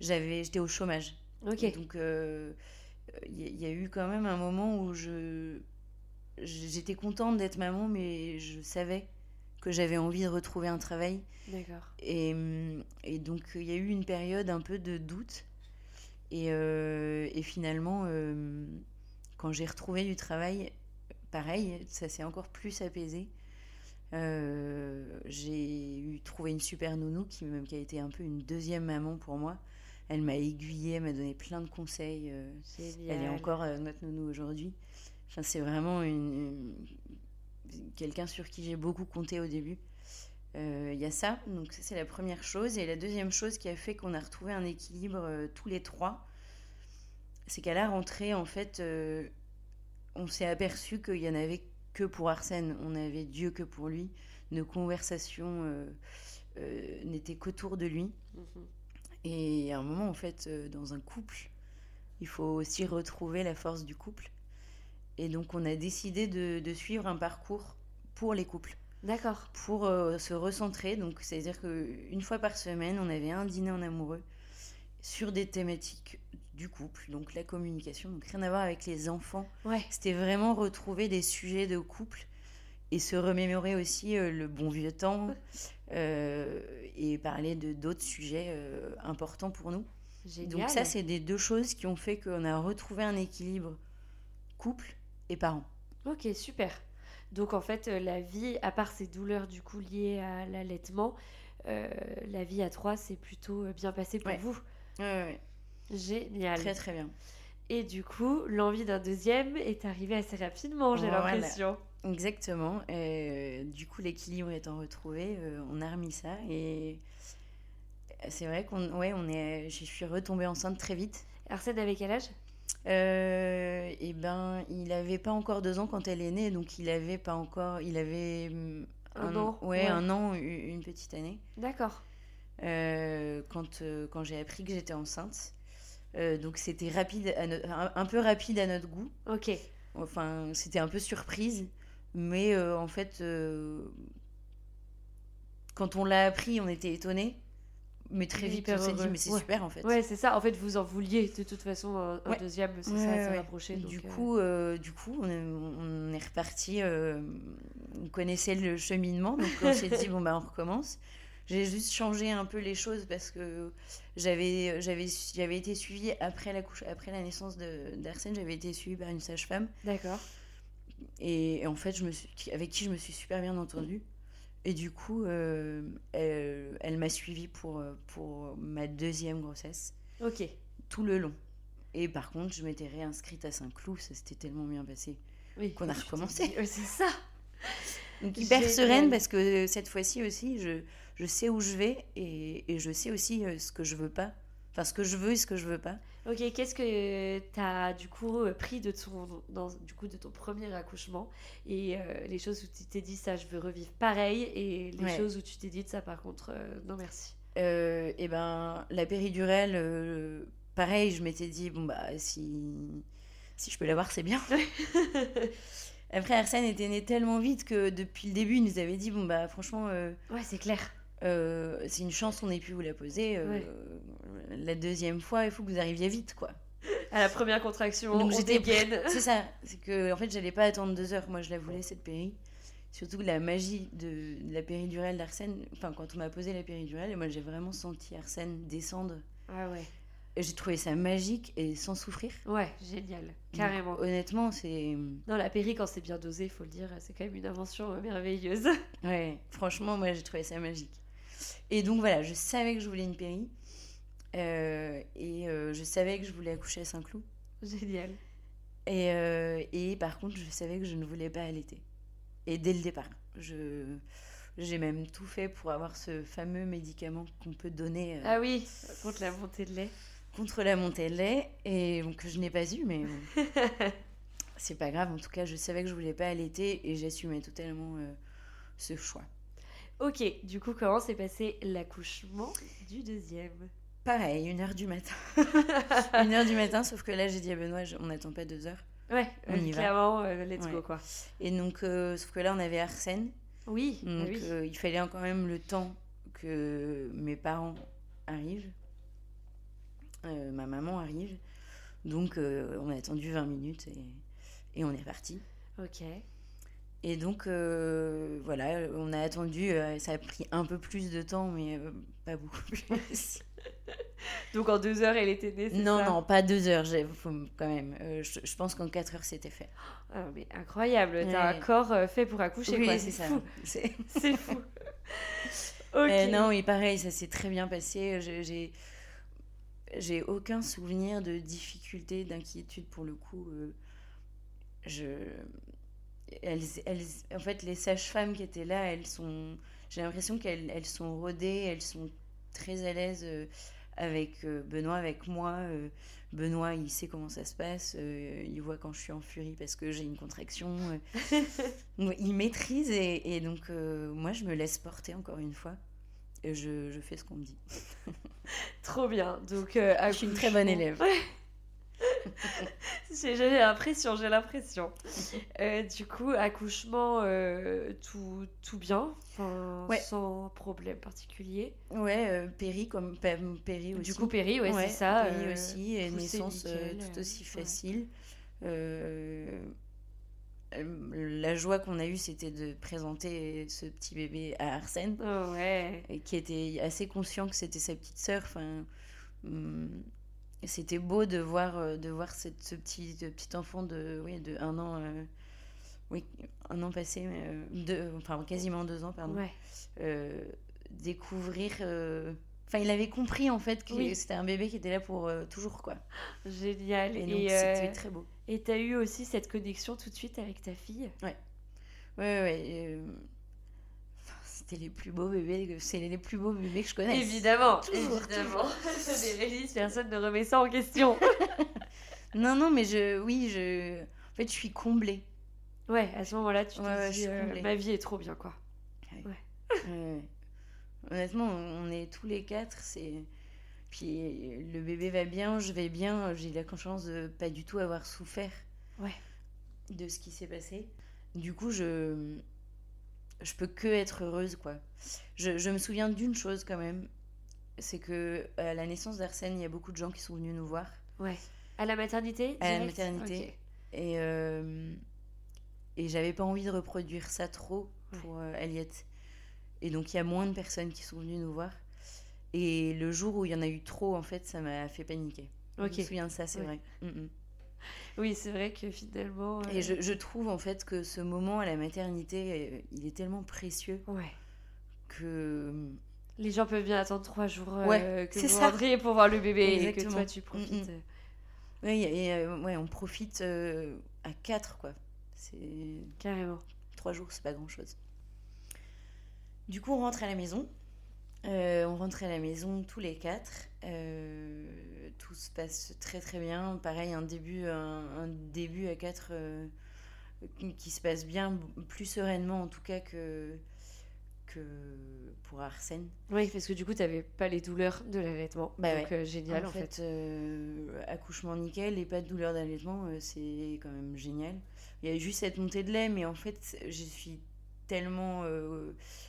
j'avais, j'étais au chômage.
Ok.
Donc, il y, a eu quand même un moment où je, j'étais contente d'être maman, mais je savais que j'avais envie de retrouver un travail.
D'accord.
Et, et donc, il y a eu une période un peu de doute. Euh, et, finalement, euh, quand j'ai retrouvé du travail, pareil, ça s'est encore plus apaisé. Euh, j'ai eu trouvé une super nounou qui, même, qui a été un peu une deuxième maman pour moi. Elle m'a aiguillée, m'a donné plein de conseils. elle est encore notre nounou aujourd'hui. Enfin, c'est vraiment une quelqu'un sur qui j'ai beaucoup compté au début. Il euh, y a ça, donc ça c'est la première chose. Et la deuxième chose qui a fait qu'on a retrouvé un équilibre euh, tous les trois, c'est qu'à la rentrée, en fait, euh, on s'est aperçu qu'il y en avait que pour Arsène. On avait Dieu que pour lui. Nos conversations n'étaient qu'autour de lui. Mhm. Et à un moment, en fait, dans un couple, il faut aussi retrouver la force du couple. Et donc, on a décidé de suivre un parcours pour les couples.
D'accord.
Pour euh, se recentrer. Donc, c'est-à-dire qu'une fois par semaine, on avait un dîner en amoureux. sur des thématiques du couple, donc la communication, donc rien à voir avec les enfants.
Ouais.
C'était vraiment retrouver des sujets de couple et se remémorer aussi euh, le bon vieux temps euh, [laughs] et parler de d'autres sujets euh, importants pour nous.
Génial.
Donc ça, c'est des deux choses qui ont fait qu'on a retrouvé un équilibre couple et parents.
Ok, super. Donc en fait, euh, la vie, à part ces douleurs du coup liées à l'allaitement, euh, la vie à trois, c'est plutôt euh, bien passé pour
Ouais.
vous.
Ouais, ouais,
Génial.
très très bien.
Et du coup, l'envie d'un deuxième est arrivée assez rapidement, j'ai
Voilà. Exactement. Euh, du coup, l'équilibre étant retrouvé, euh, on a remis ça et c'est vrai qu'on, ouais, on est, je suis retombée enceinte très vite.
Arsène avait quel âge?
Euh, et ben, il avait pas encore deux ans quand elle est née, donc il avait pas encore, il avait hum,
Un an,
ouais,
ouais.
un an, une petite année.
D'accord.
euh, quand, euh, quand j'ai appris que j'étais enceinte. Donc c'était rapide, à no- un, un peu rapide à notre goût.
Ok.
Enfin, c'était un peu surprise, mais euh, en fait, euh, quand on l'a appris, on était étonnés. Mais très vite, on s'est dit, mais c'est
Ouais.
super en fait.
Ouais, c'est ça. En fait, vous en vouliez de toute façon un,
Ouais.
deuxième, c'est
Ouais,
ça,
ouais.
rapproché.
Du
euh,
coup, euh, du coup, on est, on est reparti. on connaissait le cheminement, donc on s'est dit [laughs] bon bah on recommence. J'ai juste changé un peu les choses parce que j'avais été suivie après la couche après la naissance d'Arsène, j'avais été suivie par une sage-femme
D'accord.
Et, et en fait je me suis, qui- avec qui je me suis super bien entendue. Et du coup, euh, elle, elle m'a suivie pour, euh, pour ma deuxième grossesse
Ok.
tout le long. Et par contre, je m'étais réinscrite à Saint-Cloud, ça s'était tellement bien passé.
Oui.
Qu'on a recommencé. [laughs]
c'est ça.
Donc hyper sereine parce que cette fois-ci aussi, je, je sais où je vais et, et je sais aussi euh, ce que je veux pas. Enfin, ce que je veux et ce que je veux pas.
Ok, qu'est-ce que tu as du coup euh, pris de ton, dans, du coup, de ton premier accouchement et euh, les choses où tu t'es dit ça je veux revivre pareil et les
Ouais.
choses où tu t'es dit ça par contre euh, non merci.
Euh, et ben, la péridurale, pareil, je m'étais dit, bon bah, si, si je peux l'avoir, c'est bien. [laughs] Après, Arsène était né tellement vite que depuis le début, il nous avait dit, bon bah, franchement,
Ouais, c'est clair.
Euh, c'est une chance qu'on ait pu vous la poser. euh,
Ouais.
La deuxième fois, il faut que vous arriviez vite, quoi.
À la première contraction,
Donc
on
j'étais. C'est ça, c'est que en fait j'allais pas attendre deux heures, moi je la voulais cette péri. Surtout la magie de, de la péridurale d'Arsène, enfin quand on m'a posé la péridurale, et moi j'ai vraiment senti Arsène descendre.
Ah ouais.
J'ai trouvé ça magique et sans souffrir.
Ouais, génial. Carrément.
Donc, honnêtement, c'est.
Non, la péri, quand c'est bien dosé, faut le dire, c'est quand même une invention euh, merveilleuse.
Ouais, franchement, moi j'ai trouvé ça magique. Et donc voilà, je savais que je voulais une péri. euh, et euh, je savais que je voulais accoucher à Saint-Cloud.
Génial.
Et, euh, et par contre, je savais que je ne voulais pas allaiter. Et dès le départ, je, j'ai même tout fait pour avoir ce fameux médicament qu'on peut donner
Ah oui, contre la montée de lait.
contre la montée de lait, et donc, que je n'ai pas eu, mais [laughs] c'est pas grave. En tout cas, je savais que je voulais pas allaiter et j'assumais totalement ce choix.
Ok, du coup, comment s'est passé l'accouchement du deuxième?
Pareil, une heure du matin. [laughs] une heure du matin, sauf que là, j'ai dit à Benoît, on n'attend pas deux heures.
Ouais,
On y va.
clairement, euh, let's
Ouais.
go quoi.
Et donc, euh, sauf que là, on avait Arsène.
Oui,
Donc
oui.
euh, il fallait quand même le temps que mes parents arrivent, ma maman arrive. Donc on a attendu 20 minutes et, et on est parti.
Ok.
Et donc euh, voilà, on a attendu, euh, ça a pris un peu plus de temps, mais euh, pas beaucoup [laughs] plus.
Donc en deux heures, elle était née,
non,
ça
non, pas deux heures, quand même. Je, je pense qu'en quatre heures c'était fait.
Ah, mais incroyable, t'as un corps fait pour accoucher,
oui,
quoi.
c'est ça. [laughs] [laughs] C'est-
fou. ok.
Euh, non, oui, pareil, ça s'est très bien passé. J'ai- J'ai, aucun souvenir de difficulté, d'inquiétude pour le coup. je, elles, elles, en fait, les sages-femmes qui étaient là, elles sont, j'ai l'impression qu'elles elles sont rodées, elles sont très à l'aise euh, avec euh, Benoît, avec moi. euh, Benoît, il sait comment ça se passe, il voit quand je suis en furie parce que j'ai une contraction. [laughs] il maîtrise et, et donc euh, moi je me laisse porter encore une fois et je, je fais ce qu'on me dit. [laughs]
Trop bien. Donc, euh,
Je suis une très bonne élève. [laughs]
j'ai l'impression, j'ai l'impression. Euh, du coup, accouchement, euh, tout, tout bien, enfin,
Ouais.
sans problème particulier.
Ouais, euh, péri comme pé- péri aussi.
Du coup, péri, ouais, c'est ça.
péri aussi, et naissance
nickel,
tout aussi
ouais.
facile. La joie qu'on a eue, c'était de présenter ce petit bébé à Arsène,
Oh,
qui était assez conscient que c'était sa petite sœur. Enfin, hum, c'était beau de voir, euh, de voir cette, ce petit, ce petit enfant de, oui, de un an, euh, oui, un an passé, euh, deux- enfin quasiment deux ans, pardon
Ouais.
euh, découvrir. Enfin, il avait compris en fait que
Oui.
c'était un bébé qui était là pour toujours quoi.
Génial.
Et c'était très beau.
et t'as eu aussi cette connexion tout de suite avec ta fille?
Ouais, ouais, ouais. enfin, C'était les plus beaux bébés, que- c'est les plus beaux bébés que je connaisse.
Évidemment,
Toujours,
évidemment. Bérénice, [laughs] personne ne remet ça en question. [laughs]
Non, non, mais je, oui, je, en fait, je suis comblée.
Ouais, à ce moment-là, tu te
Ouais, je
dis, euh, ma vie est trop bien, quoi. [laughs]
Ouais. Honnêtement, on est tous les quatre, c'est. Puis le bébé va bien, je vais bien. J'ai la chance de pas du tout avoir souffert
Ouais.
de ce qui s'est passé. Du coup, je je peux que être heureuse, quoi. Je, je me souviens d'une chose quand même, c'est que à la naissance d'Arsène, il y a beaucoup de gens qui sont venus nous voir.
Ouais. À la maternité
À la maternité. Et, euh, et j'avais pas envie de reproduire ça trop
Ouais.
pour euh, Aliette. Et donc il y a moins de personnes qui sont venues nous voir. Et le jour où il y en a eu trop, en fait, ça m'a fait paniquer.
Ok.
Je me souviens de ça, c'est
Ouais.
vrai. Mm, mm.
Oui, c'est vrai que finalement. euh,
Et je, je trouve en fait que ce moment à la maternité, euh, il est tellement précieux
Ouais.
que.
Les gens peuvent bien attendre trois jours euh,
Ouais,
que
c'est
vous
ça.
rentriez pour voir le bébé et que toi tu profites.
Mm, Oui, et, euh, ouais, on profite euh, à quatre, quoi. C'est
Carrément.
Trois jours, c'est pas grand chose. Du coup, on rentre à la maison. Euh, on rentre à la maison tous les quatre. Euh, tout se passe très très bien. Pareil, un début, un, un début à quatre euh, qui se passe bien, plus sereinement en tout cas que, que pour Arsène.
Oui, parce que du coup, t'avais pas les douleurs de l'allaitement.
Bah
Donc, euh, génial en, fait.
accouchement nickel et pas de douleur d'allaitement, c'est quand même génial. Il y a juste cette montée de lait, mais en fait, je suis tellement.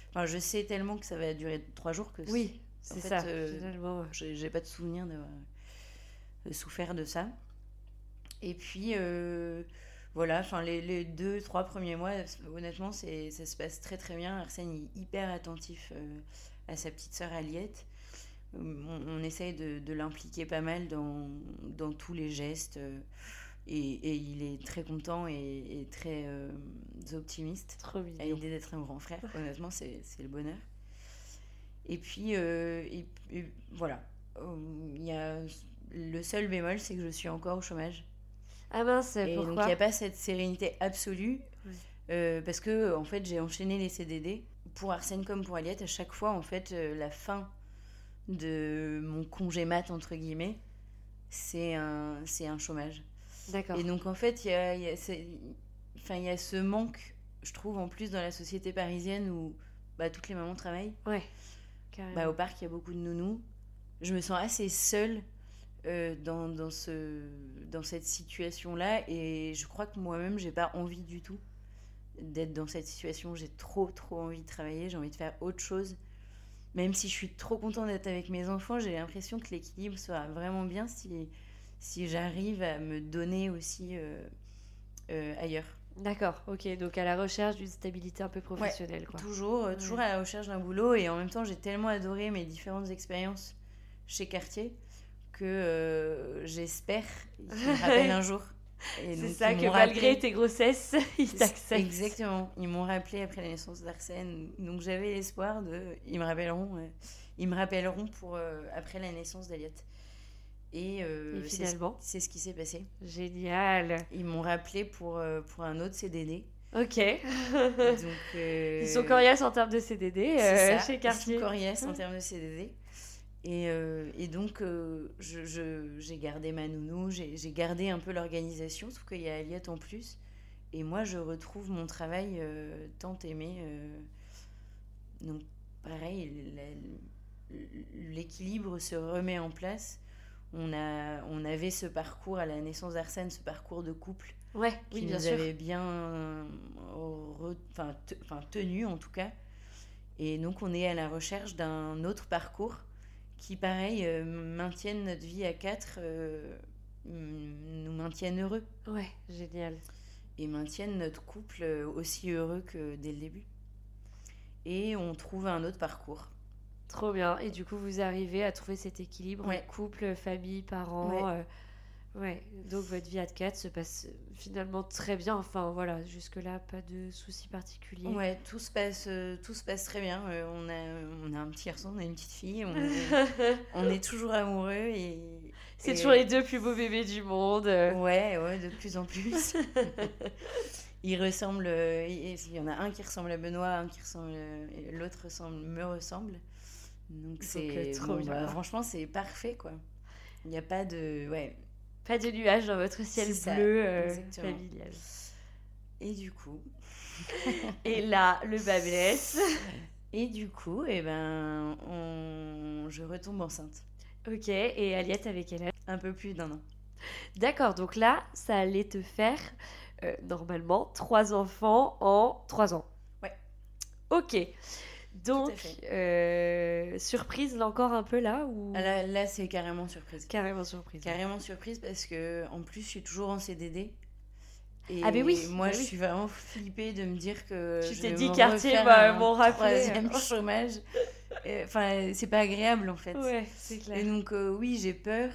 Enfin, je sais tellement que ça va durer trois jours que
Oui, c'est ça.
euh,
finalement, ouais.
j'ai pas de souvenir d'avoir euh, souffert de ça. Et puis, euh, voilà, enfin, les, les deux, trois premiers mois, honnêtement, ça se passe très très bien. Arsène est hyper attentif euh, à sa petite sœur Aliette. Euh, On, on essaye de, de l'impliquer pas mal dans, dans tous les gestes. euh, et, et il est très content et, et très optimiste
Trop
à l'idée d'être un grand frère. Honnêtement, c'est le bonheur. Et puis, euh, et, et voilà. Euh, Il y a le seul bémol, c'est que je suis encore au chômage.
Ah mince,
Et donc, il
pourquoi
n'y a pas cette sérénité absolue. Euh, parce que, en fait, j'ai enchaîné les CDD. Pour Arsène comme pour Aliette, à chaque fois, en fait, la fin de mon congé mat, entre guillemets, c'est un, c'est un chômage.
D'accord.
Et donc, en fait, il y a, y a enfin, y a ce manque, je trouve, en plus, dans la société parisienne où bah, toutes les mamans travaillent.
Ouais.
Bah, au parc, il y a beaucoup de nounous. Je me sens assez seule euh, dans, dans, ce, dans cette situation-là. Et je crois que moi-même, j'ai pas envie du tout d'être dans cette situation. J'ai trop, trop envie de travailler. J'ai envie de faire autre chose. Même si je suis trop contente d'être avec mes enfants, j'ai l'impression que l'équilibre sera vraiment bien si, si j'arrive à me donner aussi euh, euh, ailleurs.
D'accord, ok. Donc à la recherche d'une stabilité un peu professionnelle, quoi.
Toujours, euh, toujours
Ouais.
à la recherche d'un boulot et en même temps j'ai tellement adoré mes différentes expériences chez Cartier que euh, j'espère [laughs] qu'ils me rappellent un jour.
C'est ça que malgré
rappelé-
tes grossesses, [laughs] ils t'acceptent.
Exactement, ils m'ont rappelé après la naissance d'Arsène, donc j'avais l'espoir de, ils me rappelleront, euh, ils me rappelleront pour après la naissance d'Eliott. Et, euh,
Et finalement
c'est ce qui s'est passé.
Génial.
Ils m'ont rappelé pour euh, pour un autre CDD.
Ok.
Donc euh, [laughs]
Ils sont coriaces en termes de CDD euh,
ça,
chez Cartier.
Ils sont coriaces en termes de CDD. Et, et donc, euh, je- je- j'ai gardé ma nounou, j'ai j'ai gardé un peu l'organisation, sauf qu'il y a Aliette en plus. Et moi, je retrouve mon travail tant aimé. donc, pareil, l'équilibre se remet en place. On, a, on avait ce parcours à la naissance d'Arsène, ce parcours de couple
Ouais,
qui
oui, bien
nous
sûr.
avait bien euh, re- te- tenu en tout cas. Et donc on est à la recherche d'un autre parcours qui, pareil, euh, maintienne notre vie à quatre, euh, nous maintienne heureux
Ouais, génial.
et maintienne notre couple euh, aussi heureux que dès le début. Et on trouve un autre parcours.
Trop bien. Et du coup, vous arrivez à trouver cet équilibre
Ouais.
couple, famille, parents.
Ouais.
euh, ouais. Donc votre vie à quatre se passe finalement très bien. Enfin voilà, jusque-là, pas de soucis particuliers.
Ouais, tout se passe, euh, tout se passe très bien. Euh, on, a, on a un petit garçon, on a une petite fille, on est, [laughs] on est toujours amoureux et.
C'est
et-
toujours les deux plus beaux bébés du monde.
Ouais, ouais, de plus en plus. [laughs] il ressemble. Il il y en a un qui ressemble à Benoît, un qui ressemble. L'autre ressemble, me ressemble. Donc c'est.
trop
bon,
bien.
bah, franchement, c'est parfait, quoi. Il n'y a pas de. Ouais.
Pas de nuages dans votre ciel bleu euh, familial.
Et du coup. [laughs]
Et là, le bas blesse. [laughs]
Et du coup, eh ben, on... je retombe enceinte.
Ok, et Aliette avec âge?
Un peu plus d'un an.
D'accord, donc là, ça allait te faire euh, normalement trois enfants en trois ans.
Ouais.
Ok. Donc, euh, surprise là encore un peu là ou
Ah, Là, là c'est carrément surprise.
carrément surprise
Carrément surprise parce que en plus je suis toujours en CDD. Et
Ah, mais oui,
moi
bah
je
oui.
suis vraiment flippée de me dire que
Tu
je
t'es
vais
dit quartier m'ont rappelé.
troisième [laughs] chômage. Enfin c'est pas agréable en fait.
Ouais, c'est clair.
Et donc euh, oui j'ai peur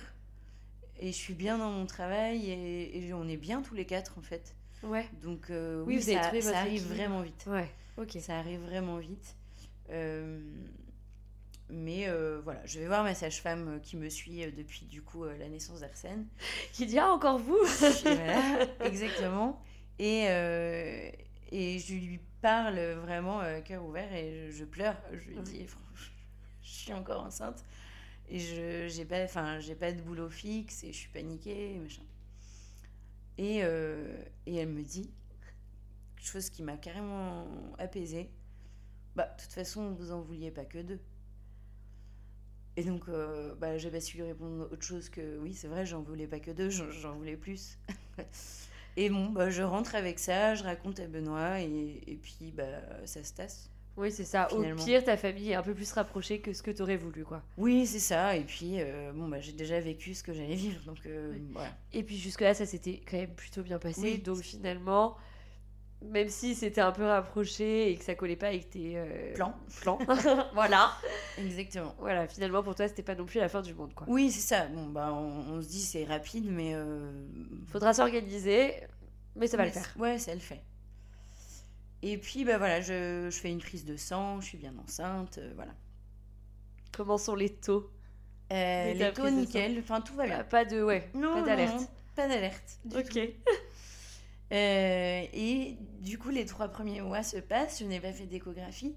et je suis bien dans mon travail et, et on est bien tous les quatre en fait.
Ouais,
Donc euh,
Oui,
oui,
vous avez
ça,
trouvé
ça
votre
arrive
équilibre.
vraiment vite.
ouais, ok.
Ça arrive vraiment vite. Euh, mais euh, voilà, je vais voir ma sage-femme euh, qui me suit depuis du coup la naissance d'Arsène. [laughs]
Qui dit ah encore vous [laughs]
voilà, exactement. Et, euh, et je lui parle vraiment euh, cœur ouvert et je, je pleure. Je lui dis, franchement, je suis encore enceinte et je j'ai pas, enfin j'ai pas de boulot fixe et je suis paniquée, machin. Et, et elle me dit, chose qui m'a carrément apaisée. Bah, de toute façon, vous en vouliez pas que deux. Et donc, euh, bah, j'ai pas su lui répondre autre chose que oui, c'est vrai, j'en voulais pas que deux, j'en voulais plus. [laughs] et bon, bah, je rentre avec ça, je raconte à Benoît et, et puis bah, ça se tasse.
Oui, c'est ça.
Finalement.
Au pire, ta famille est un peu plus rapprochée que ce que t'aurais voulu, quoi.
Oui, c'est ça. Et puis, euh, bon, bah, j'ai déjà vécu ce que j'allais vivre, donc euh,
Oui.
voilà.
Et puis jusque-là, ça s'était quand même plutôt bien passé.
Oui.
Donc finalement, même si c'était un peu rapproché et que ça collait pas avec tes euh,
Plan.
plans, [laughs] voilà.
Exactement.
Voilà, finalement pour toi, c'était pas non plus la fin du monde, quoi.
Oui, c'est ça. Bon, bah, on, on se dit c'est rapide, mais. euh,
Faudra s'organiser, mais ça va le faire.
Ouais, ça le fait. Et puis, bah voilà, je, je fais une prise de sang, je suis bien enceinte, euh, voilà.
Comment sont les taux
Euh, les taux nickel, enfin tout va bien.
Pas- Pas de, ouais,
Non,
pas d'alerte.
pas d'alerte.
Ok. [laughs]
Euh, et du coup, les trois premiers mois se passent, je n'ai pas fait d'échographie.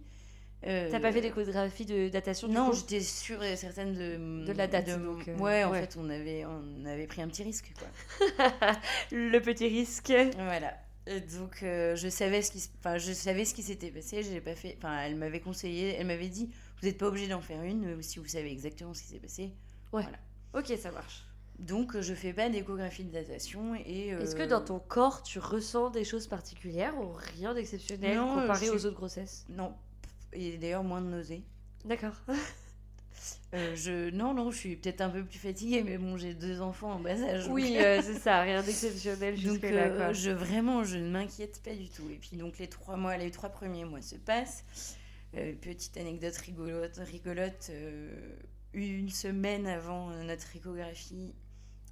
Euh,
T'as pas fait d'échographie de datation du
Non, j'étais sûre et certaine de,
De la date,
de-
donc, euh,
ouais, en
ouais.
fait, on avait, on avait pris un petit risque, quoi. [laughs]
Le petit risque.
Voilà. Et donc, je savais ce qui, je savais ce qui s'était passé. J'ai pas fait. Enfin, elle m'avait conseillé. Elle m'avait dit, vous n'êtes pas obligé d'en faire une si vous savez exactement ce qui s'est passé.
Ok, ça marche.
Donc, euh, je fais pas d'échographie de datation et. euh,
Est-ce que dans ton corps, tu ressens des choses particulières ou rien d'exceptionnel
Non,
comparé aux autres grossesses?
Non. Et d'ailleurs, moins de nausées.
D'accord. [laughs]
Euh, je... Non, non, je suis peut-être un peu plus fatiguée, mais bon, j'ai deux enfants en bas âge.
Oui, euh, [laughs] c'est ça, rien d'exceptionnel
Donc
jusque-là. quoi.
je vraiment je ne m'inquiète pas du tout. Et puis donc les trois mois, les trois premiers mois se passent. Petite anecdote rigolote, rigolote. une semaine avant notre échographie,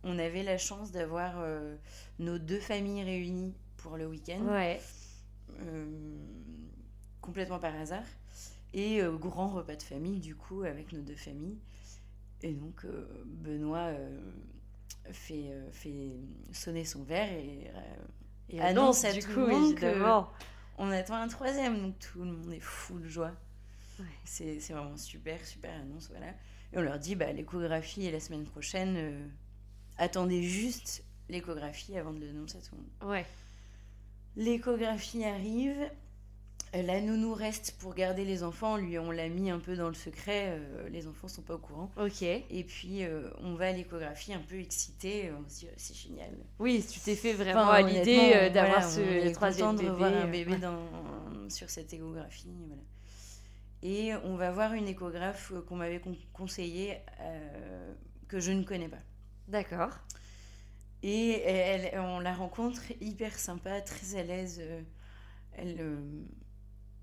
on avait la chance d'avoir euh, nos deux familles réunies pour le week-end,
Ouais.
euh, complètement par hasard. Et euh, grand repas de famille du coup avec nos deux familles. Et donc euh, Benoît fait, fait sonner son verre et
Et
annonce
annonce
à
du
tout
coup,
le monde que- on attend un troisième, donc tout le monde est fou de joie.
Ouais.
C'est vraiment super, super annonce, voilà. Et on leur dit, bah, l'échographie est la semaine prochaine. Attendez juste l'échographie avant de l'annoncer à tout le monde.
Ouais.
L'échographie arrive. Euh, La nounou reste pour garder les enfants. Lui, on l'a mis un peu dans le secret. euh, les enfants sont pas au courant.
Ok.
Et puis, euh, on va à l'échographie un peu excité. On se dit, oh, c'est génial.
Oui, tu t'es fait vraiment
Enfin,
à l'idée euh, d'avoir
voilà,
ce troisième
content de
bébé.
revoir un bébé
ouais.
dans, sur cette échographie. Voilà. Et on va voir une échographe qu'on m'avait con- conseillée, que je ne connais pas.
D'accord.
Et elle, on la rencontre hyper sympa, très à l'aise. euh, Elle, euh,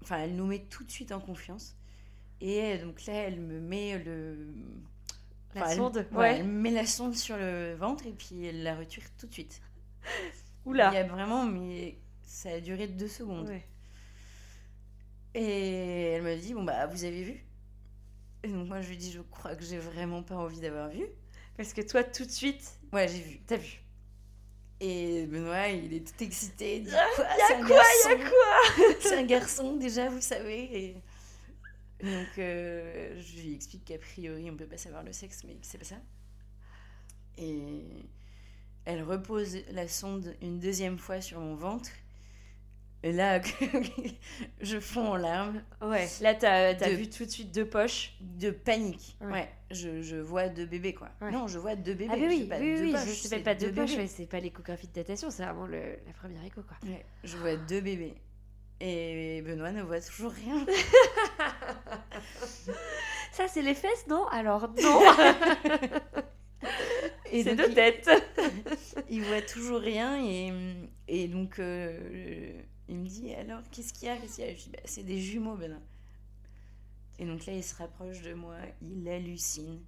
enfin, elle nous met tout de suite en confiance. Et donc là, elle me met le.
La
enfin, elle-
sonde,
ouais,
ouais.
Elle me met la sonde sur le ventre et puis elle la retire tout de suite. [laughs]
Oula.
Il y a vraiment, mais ça a duré deux secondes.
Ouais.
Et elle me dit Bon, bah, vous avez vu? Et donc, moi, je lui dis Je crois que j'ai vraiment pas envie d'avoir vu.
Parce que toi, tout de suite,
Ouais, j'ai vu.
t'as vu.
Et Benoît, il est tout excité. Il dit Quoi
Ah, quoi, y a
garçon
quoi [laughs]
C'est un garçon, déjà, vous savez. Et... Donc, euh, je lui explique qu'a priori, on peut pas savoir le sexe, mais que c'est pas ça. Et elle repose la sonde une deuxième fois sur mon ventre. Et là, [laughs] je fonds en larmes
Ouais. Là, t'as as
De-
vu tout de suite deux poches.
de panique.
Ouais.
Ouais, je, je vois deux bébés, quoi.
Ouais.
Non, je vois deux bébés.
Ah, mais
je
oui,
sais pas
oui,
deux
oui,
poches,
je s'appelle pas deux poches, ouais, c'est pas l'échographie de datation, c'est vraiment le, la première écho, quoi.
Ouais, je vois deux bébés. Et Benoît ne voit toujours rien. [laughs]
Ça, c'est les fesses, non? Alors, non [laughs] C'est deux
il-
têtes
il voit toujours rien et, et donc euh, il me dit alors qu'est-ce qu'il y a? Y a? Je dis bah, c'est des jumeaux Benoît et donc là il se rapproche de moi il hallucine.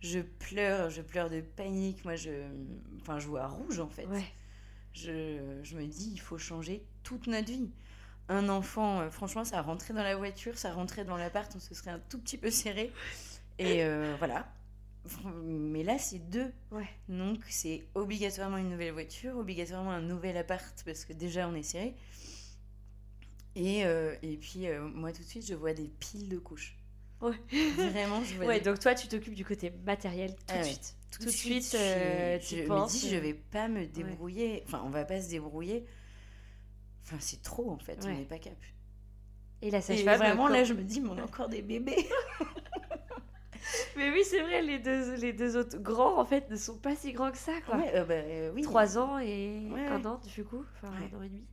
Je pleure je pleure de panique. Moi je enfin je vois rouge en fait.
Ouais.
je, je me dis il faut changer toute notre vie. Un enfant euh, franchement ça rentrait dans la voiture ça rentrait dans l'appart on se serait un tout petit peu serré. Et euh, voilà. Mais là c'est deux.
Ouais.
donc c'est obligatoirement une nouvelle voiture, obligatoirement un nouvel appart parce que déjà on est serré. Et, euh, et puis euh, moi tout de suite je vois des piles de couches.
Ouais.
Vraiment je vois
Ouais,
des...
donc toi, tu t'occupes du côté matériel tout
Ah
de
ouais.
suite.
tout,
de suite, euh, tu
je
penses,
me dis je vais pas me débrouiller. Enfin on va pas se débrouiller. Enfin c'est trop en fait, on n'est pas cap.
Et la sage-femme.
vraiment
quand-
là je me dis mais on a encore des bébés. [laughs] [laughs]
Mais oui, c'est vrai, les deux, les deux autres grands, en fait, ne sont pas si grands que ça, quoi.
Ouais, euh, bah, euh, oui.
Trois ans et un an, du coup. Enfin, un an et demi.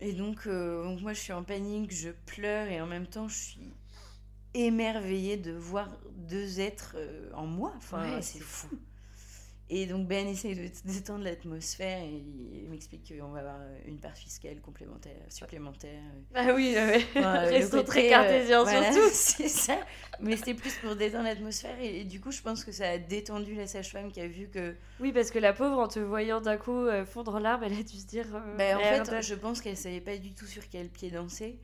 Et donc, euh, donc moi je suis en panique, je pleure et en même temps je suis émerveillée de voir deux êtres euh, en moi. Enfin,
Ouais,
c'est
c'est
fou. Et donc Ben essaye de détendre l'atmosphère et il m'explique qu'on va avoir une part fiscale complémentaire, supplémentaire.
Ah oui, euh,
Enfin, [laughs]
restons
côté,
très
euh,
cartésiens
voilà,
surtout. [laughs]
C'est ça. Mais c'était plus pour détendre l'atmosphère et, et du coup je pense que ça a détendu la sage-femme qui a vu que...
Oui, parce que la pauvre, en te voyant d'un coup euh, fondre en larmes, elle a dû se dire. euh,
Bah, en fait, je pense qu'elle savait pas du tout sur quel pied danser.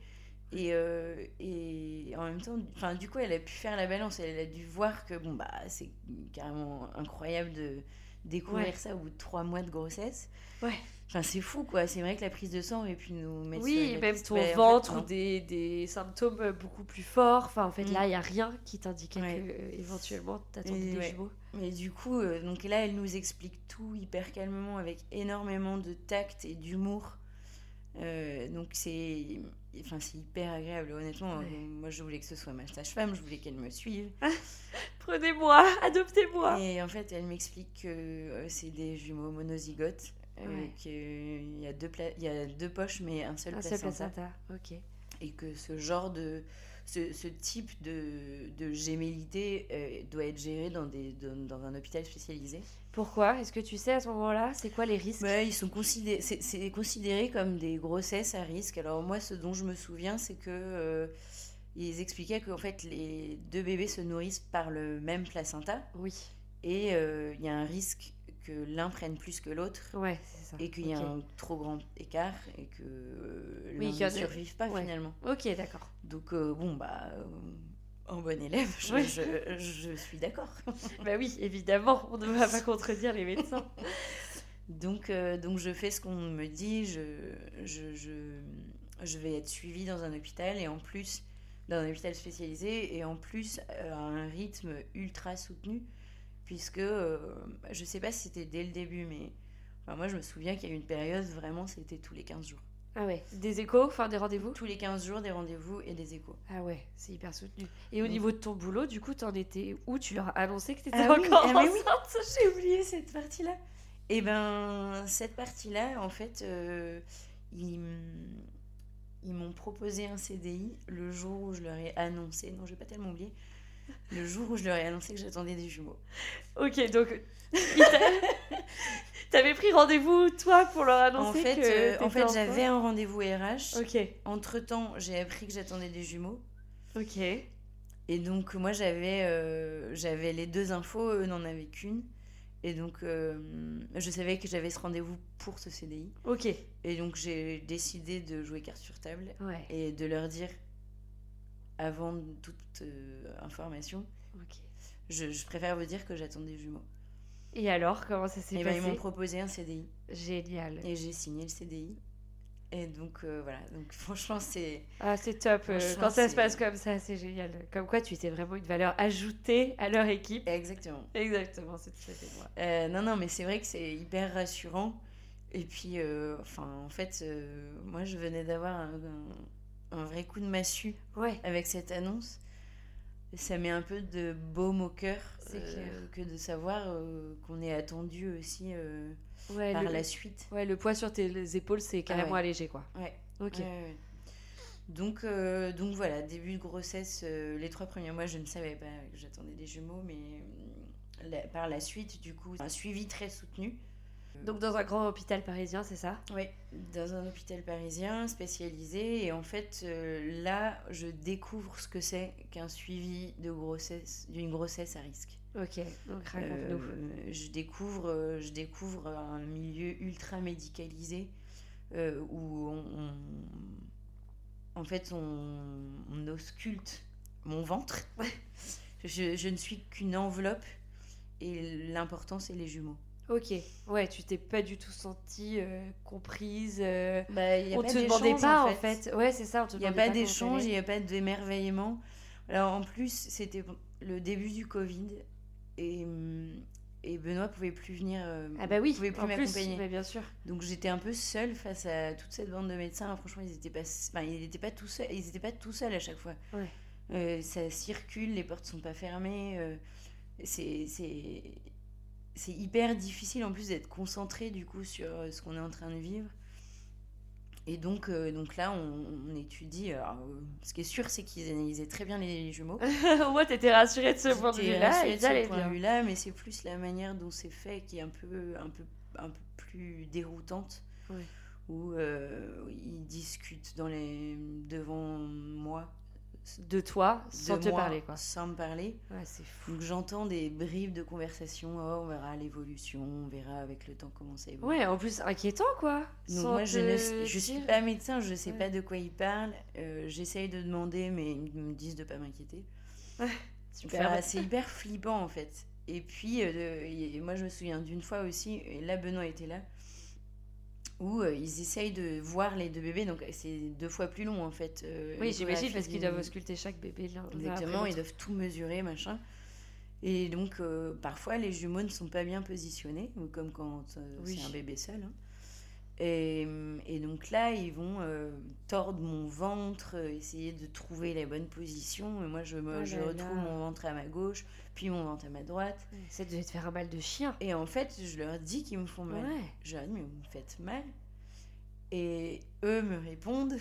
Et, euh, et en même temps, enfin, du coup, elle a pu faire la balance. Elle a dû voir que bon, bah, c'est carrément incroyable de découvrir
Ouais.
ça au bout de trois mois de grossesse.
Ouais.
Enfin, c'est fou, quoi. C'est vrai que la prise de sang aurait pu nous mettre sur
Oui,
la
même ton
Bah, en fait,
ventre ou des, des symptômes beaucoup plus forts. Enfin, en fait,
Mm.
là, il n'y a rien qui t'indiquait
Ouais.
que euh, éventuellement t'attendais
Et
des
ouais.
jumeaux.
Mais du coup, euh, donc là, elle nous explique tout hyper calmement, avec énormément de tact et d'humour. Euh, donc c'est enfin, c'est hyper agréable, honnêtement.
Ouais.
Moi, je voulais que ce soit ma sage-femme, je voulais qu'elle me suive. [laughs]
Prenez-moi, adoptez-moi.
Et en fait, elle m'explique que euh, c'est des jumeaux monozygotes. euh,
Ouais.
qu'il y a, deux pla- il y a deux poches, mais un seul
Un seul
placenta,
ok.
Et que ce genre de. Ce, ce type de, de gémellité euh, doit être géré dans, des, dans, dans un hôpital spécialisé.
Pourquoi? Est-ce que tu sais à ce moment-là, c'est quoi les risques?
Ils sont considérés, c'est, c'est considéré comme des grossesses à risque. Alors moi, ce dont je me souviens, c'est que euh, ils expliquaient qu'en fait, les deux bébés se nourrissent par le même placenta.
Oui,
et euh, il y a un risque que l'un prenne plus que l'autre.
Ouais, ça.
et qu'il y a un trop grand écart et que euh,
Oui,
l'un ne survive pas
ouais.
finalement.
Ok, d'accord.
Donc euh, bon bah euh, en bon élève, je,
Oui.
je- je suis d'accord. [laughs]
bah oui, évidemment, on ne va pas contredire les médecins. [laughs]
Donc, euh, donc je fais ce qu'on me dit, je, je, je, vais être suivie dans un hôpital et en plus dans un hôpital spécialisé et en plus à un rythme ultra soutenu puisque euh, je sais pas si c'était dès le début mais enfin, moi je me souviens qu'il y a eu une période vraiment c'était tous les 15 jours.
Ah ouais, des échos, enfin des rendez-vous?
Tous les 15 jours, des rendez-vous et des échos.
Ah ouais, c'est hyper soutenu. Et au niveau de ton boulot, du coup, t'en étais où? Tu leur as annoncé que t'étais
Ah oui,
encore
ah oui. [laughs] J'ai oublié cette partie-là. Et ben, cette partie-là, en fait, euh, ils m'ont proposé un CDI le jour où je leur ai annoncé, non, j'ai pas tellement oublié, le jour où je leur ai annoncé que j'attendais des jumeaux.
Ok, donc [laughs] t'avais pris rendez-vous toi pour leur
En
annoncer
fait,
que
euh, en fait
enceinte
j'avais un rendez-vous RH.
Ok,
Entre-temps, j'ai appris que j'attendais des jumeaux.
ok.
Et donc, moi, j'avais euh, j'avais les deux infos, eux n'en avaient qu'une. Et donc, euh, je savais que j'avais ce rendez-vous pour ce CDI.
Ok,
Et donc, j'ai décidé de jouer carte sur table
ouais.
et de leur dire, avant toute euh, information, je, je préfère vous dire que j'attends des jumeaux.
Et alors, comment ça s'est
Et ben,
passé
ils m'ont proposé un CDI.
Génial.
Et j'ai signé le CDI. Et donc, euh, voilà. Donc, [laughs] franchement, c'est.
Ah, c'est top. euh, quand ça se passe comme ça, c'est génial. Comme quoi, tu étais vraiment une valeur ajoutée à leur équipe.
Exactement.
Exactement, c'est tout à fait moi.
Euh, non, non, mais c'est vrai que c'est hyper rassurant. Et puis, euh, enfin, en fait, moi, je venais d'avoir un, un- vrai coup de massue
Ouais,
avec cette annonce. Ça met un peu de baume au cœur euh, que de savoir euh, qu'on est attendu aussi euh,
ouais,
par
le...
la suite.
ouais, le poids sur tes épaules, c'est carrément
ouais.
allégé, quoi.
Ouais.
Ok.
Donc, donc voilà, début de grossesse, les trois premiers mois, je ne savais pas que j'attendais des jumeaux, mais la- par la suite, du coup, un suivi très soutenu.
Donc, dans un grand hôpital parisien, c'est ça?
Oui, dans un hôpital parisien spécialisé. Et en fait, euh, là, je découvre ce que c'est qu'un suivi de grossesse, d'une grossesse à risque.
Ok, donc raconte-nous.
Euh, je, découvre, euh, je découvre un milieu ultra médicalisé euh, où on, on- en fait, on, on ausculte mon ventre. [laughs] je, je ne suis qu'une enveloppe et l'important, c'est les jumeaux.
Ok, ouais, tu t'es pas du tout sentie euh, comprise. euh,
Bah, y a
on
pas
te demandait pas en fait. Ouais, c'est ça,
Il n'y a pas d'échange, il n'y a pas d'émerveillement. Alors en plus, c'était le début du Covid et, hum, et Benoît pouvait plus venir. euh,
Ah bah oui,
pouvait plus m'accompagner.
mais bien sûr.
Donc j'étais un peu seule face à toute cette bande de médecins. Franchement, ils n'étaient pas, enfin, ils étaient pas tout seuls. Ils étaient pas tout seuls à chaque fois.
Ouais.
Ça circule, les portes sont pas fermées. c'est c'est hyper difficile en plus d'être concentré du coup sur euh, ce qu'on est en train de vivre. Et donc, euh, donc là, on, on étudie. Alors, euh, ce qui est sûr, c'est qu'ils analysaient très bien les, jumeaux. [laughs]
Au moins, t'étais rassurée de ce point de vue-là.
de ce point de vue-là, mais c'est plus la manière dont c'est fait qui est un peu, un peu, un peu plus déroutante.
Ouais.
Où euh, ils discutent dans les, devant moi,
De toi, sans
de
te
moi,
parler, quoi.
sans me parler.
Ouais, c'est fou.
Donc j'entends des bribes de conversation. Oh, on verra l'évolution, on verra avec le temps comment ça évolue.
Ouais, en plus, inquiétant, quoi.
Donc
Sans
moi, je ne je suis pas médecin, je ne sais
Ouais.
pas de quoi ils parlent. Euh, J'essaye de demander, mais ils me disent de pas m'inquiéter.
Super. [laughs]
C'est hyper flippant en fait. Et puis, euh, moi je me souviens d'une fois aussi, et là Benoît était là, où euh, ils essayent de voir les deux bébés, donc c'est deux fois plus long en fait. euh,
Oui, j'imagine, parce qu'ils doivent ausculter chaque bébé après
Exactement, ils doivent tout mesurer, machin. Et donc, euh, parfois, les jumeaux ne sont pas bien positionnés, comme quand euh,
Oui.
c'est un bébé seul. hein. Et, et donc là, ils vont euh, tordre mon ventre, euh, essayer de trouver la bonne position. Et moi, je, me,
Oh
je retrouve
là.
mon ventre à ma gauche, puis mon ventre à ma droite.
Ça devait te faire un mal de chien.
Et en fait, je leur dis qu'ils me font mal.
Ouais.
Je leur dis, mais vous me faites mal. Et eux me répondent,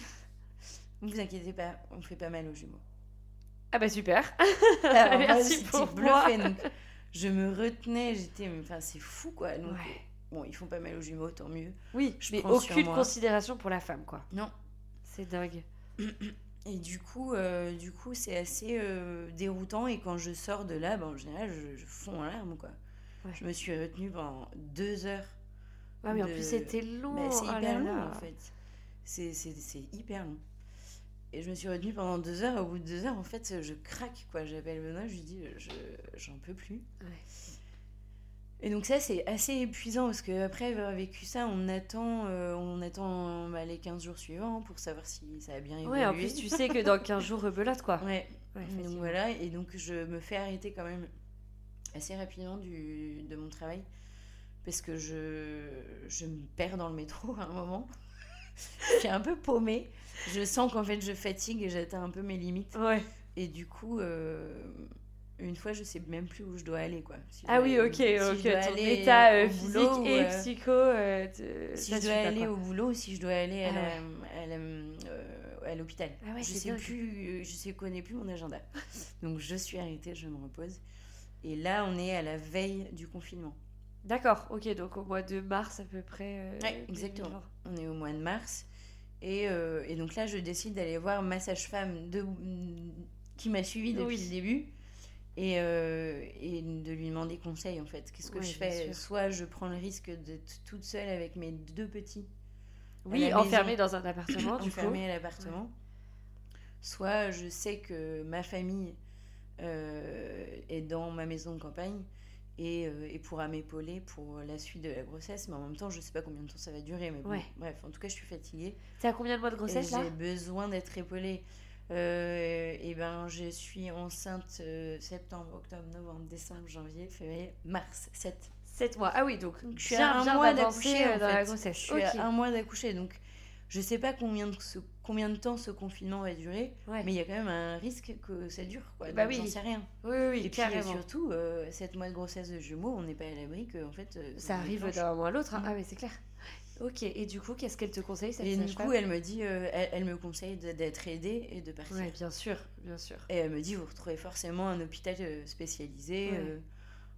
ne [laughs] vous inquiétez pas, on ne fait pas mal aux jumeaux.
Ah bah super. [laughs]
Alors, moi,
Merci
j'étais
pour
bluffée,
moi.
donc je me retenais, j'étais, mais enfin, c'est fou quoi. Donc,
Ouais.
Bon, ils font pas mal aux jumeaux, tant mieux.
Oui,
Je
mais aucune considération pour la femme, quoi.
Non.
C'est dingue. [clears throat]
Et du coup, euh, du coup, c'est assez euh, déroutant. Et quand je sors de là, ben, en général, je, je fonds en larmes quoi.
Ouais.
Je me suis retenue pendant deux heures.
Ah, mais en plus, c'était long.
Bah, c'est
oh là
hyper long
là.
en fait. C'est, hyper long. Et je me suis retenue pendant deux heures. Au bout de deux heures, en fait, je craque quoi. J'appelle Benoît, je lui dis, je, j'en peux plus.
Ouais.
Et donc ça c'est assez épuisant parce qu'après avoir vécu ça, on attend, euh, on attend bah, les 15 jours suivants pour savoir si ça a bien évolué.
Ouais, en plus, tu sais que dans 15 jours, rebelote, quoi.
Ouais.
Ouais,
donc voilà, et donc je me fais arrêter quand même assez rapidement du, de mon travail parce que je, je me perds dans le métro à un moment. [laughs] Puis suis un peu paumée. Je sens qu'en fait, je fatigue et j'atteins un peu mes limites.
Ouais.
Et du coup, euh, une fois, je sais même plus où je dois aller, quoi. Si
Ah oui,
aller-
ok,
si
ton
aller
état euh, physique
boulot,
et
euh,
psycho. euh,
Si
ça
je dois aller
quoi.
au boulot, si je dois aller à
Ah ouais.
à euh, l'hôpital.
Ah ouais,
je sais
dingue.
plus, je sais, connais plus mon agenda. [laughs] Donc je suis arrêtée, je me repose. Et là, on est à la veille du confinement.
D'accord, ok, donc au mois de mars à peu près. euh,
Ouais, exactement.
2020.
On est au mois de mars. Et, euh, et donc là, je décide d'aller voir ma sage-femme de, qui m'a suivie depuis
Oui.
le début. Et, euh, et de lui demander conseil en fait. Qu'est-ce que je fais? Soit je prends le risque d'être toute seule avec mes deux petits
Oui,
la
enfermé
maison.
dans un appartement, du
enfermée à l'appartement. Soit je sais que ma famille euh, est dans ma maison de campagne et, euh, et pourra m'épauler pour la suite de la grossesse. Mais en même temps, je sais pas combien de temps ça va durer. Mais bon,
Ouais.
bref, en tout cas, je suis fatiguée.
T'es à combien de mois de grossesse
et
là?
j'ai besoin d'être épaulée. Euh, et ben, je suis enceinte euh, septembre, octobre, novembre, décembre, janvier, février, mars, 7.
7 mois. Ah oui, donc
je suis
bien,
à un
bien
mois d'accoucher
euh, dans la
fait.
grossesse.
Je suis à un mois d'accoucher, donc je sais pas combien de, ce- combien de temps ce confinement va durer,
Ouais.
mais il y a quand même un risque que ça dure. Quoi.
Bah
Donc,
oui.
j'en sais rien.
Oui, oui,
Et puis surtout, euh, 7 mois de grossesse de jumeaux, on n'est pas à l'abri que en fait. euh,
Ça arrive d'un mois à l'autre. hein.
Mm.
Ah, mais c'est clair. Ok, et du coup, qu'est-ce qu'elle te conseille cette
Et du coup, elle me dit, euh, elle, elle me conseille d'être aidée et de partir.
Ouais, bien sûr, bien sûr.
Et elle me dit, vous retrouvez forcément un hôpital euh, spécialisé,
Ouais.
euh,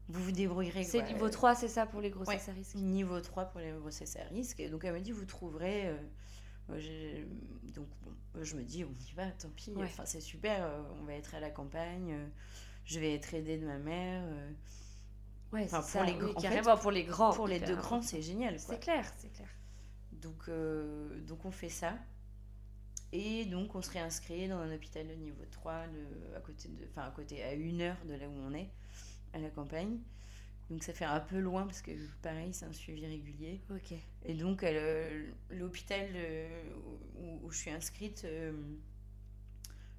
vous vous débrouillerez.
C'est niveau 3, c'est ça pour les grossesses
Ouais.
à risque?
Niveau 3 pour les grossesses à risque. Et donc elle me dit, vous trouverez. euh, donc bon, je me dis, on y va, tant pis. Enfin, c'est super, on va être à la campagne, je vais être aidée de ma mère.
Ouais,
Enfin, pour
ça,
les
oui,
grands- en
carrément pour les grands.
pour les
hyper
deux grands, c'est génial.
C'est clair, c'est clair.
Donc, euh, donc on fait ça. Et donc on se réinscrit dans un hôpital de niveau 3, de, à côté de, enfin à côté, à une heure de là où on est, à la campagne. Donc ça fait un peu loin parce que pareil, c'est un suivi régulier.
Ok.
Et donc euh, l'hôpital euh, où, où je suis inscrite euh,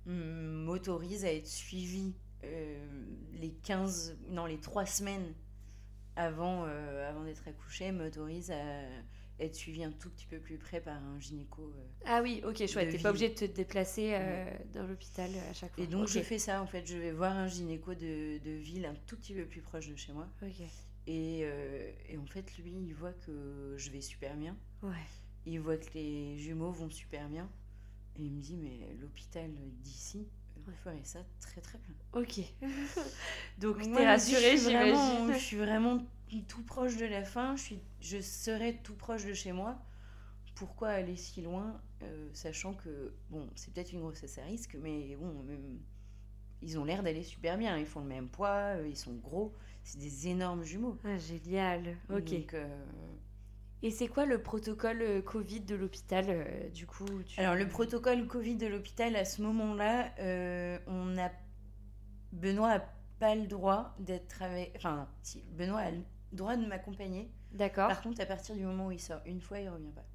m'autorise à être suivie les 15, non les 3 semaines avant, euh, avant d'être accouchée, m'autorise à être suivie un tout petit peu plus près par un gynéco. euh.
Ah oui, ok, chouette. T'es pas obligé de te déplacer euh, dans l'hôpital à chaque fois.
Et donc
Ok.
je fais ça en fait, je vais voir un gynéco de, de ville un tout petit peu plus proche de chez moi. Et, euh, et en fait lui il voit que je vais super bien.
Ouais.
Il voit que les jumeaux vont super bien. Et il me dit, mais l'hôpital d'ici euh, ferait ça très très bien.
Ok. [laughs] donc t'es
je
rassurée,
je suis vraiment-
j'imagine.
Je suis vraiment tout proche de la fin. Je, suis, je serai tout proche de chez moi. Pourquoi aller si loin, euh, sachant que, bon, c'est peut-être une grossesse à risque, mais bon, même- ils ont l'air d'aller super bien. Ils font le même poids, euh, ils sont gros. C'est des énormes jumeaux.
Ah, génial. Ok.
Donc, euh,
Et c'est quoi le protocole euh, Covid de l'hôpital euh, du coup tu-
Alors, le protocole Covid de l'hôpital, à ce moment-là, euh, on a. Benoît n'a pas le droit d'être avec. Enfin, si, Benoît a le droit de m'accompagner.
D'accord.
Par contre, à partir du moment où il sort une fois, il revient pas.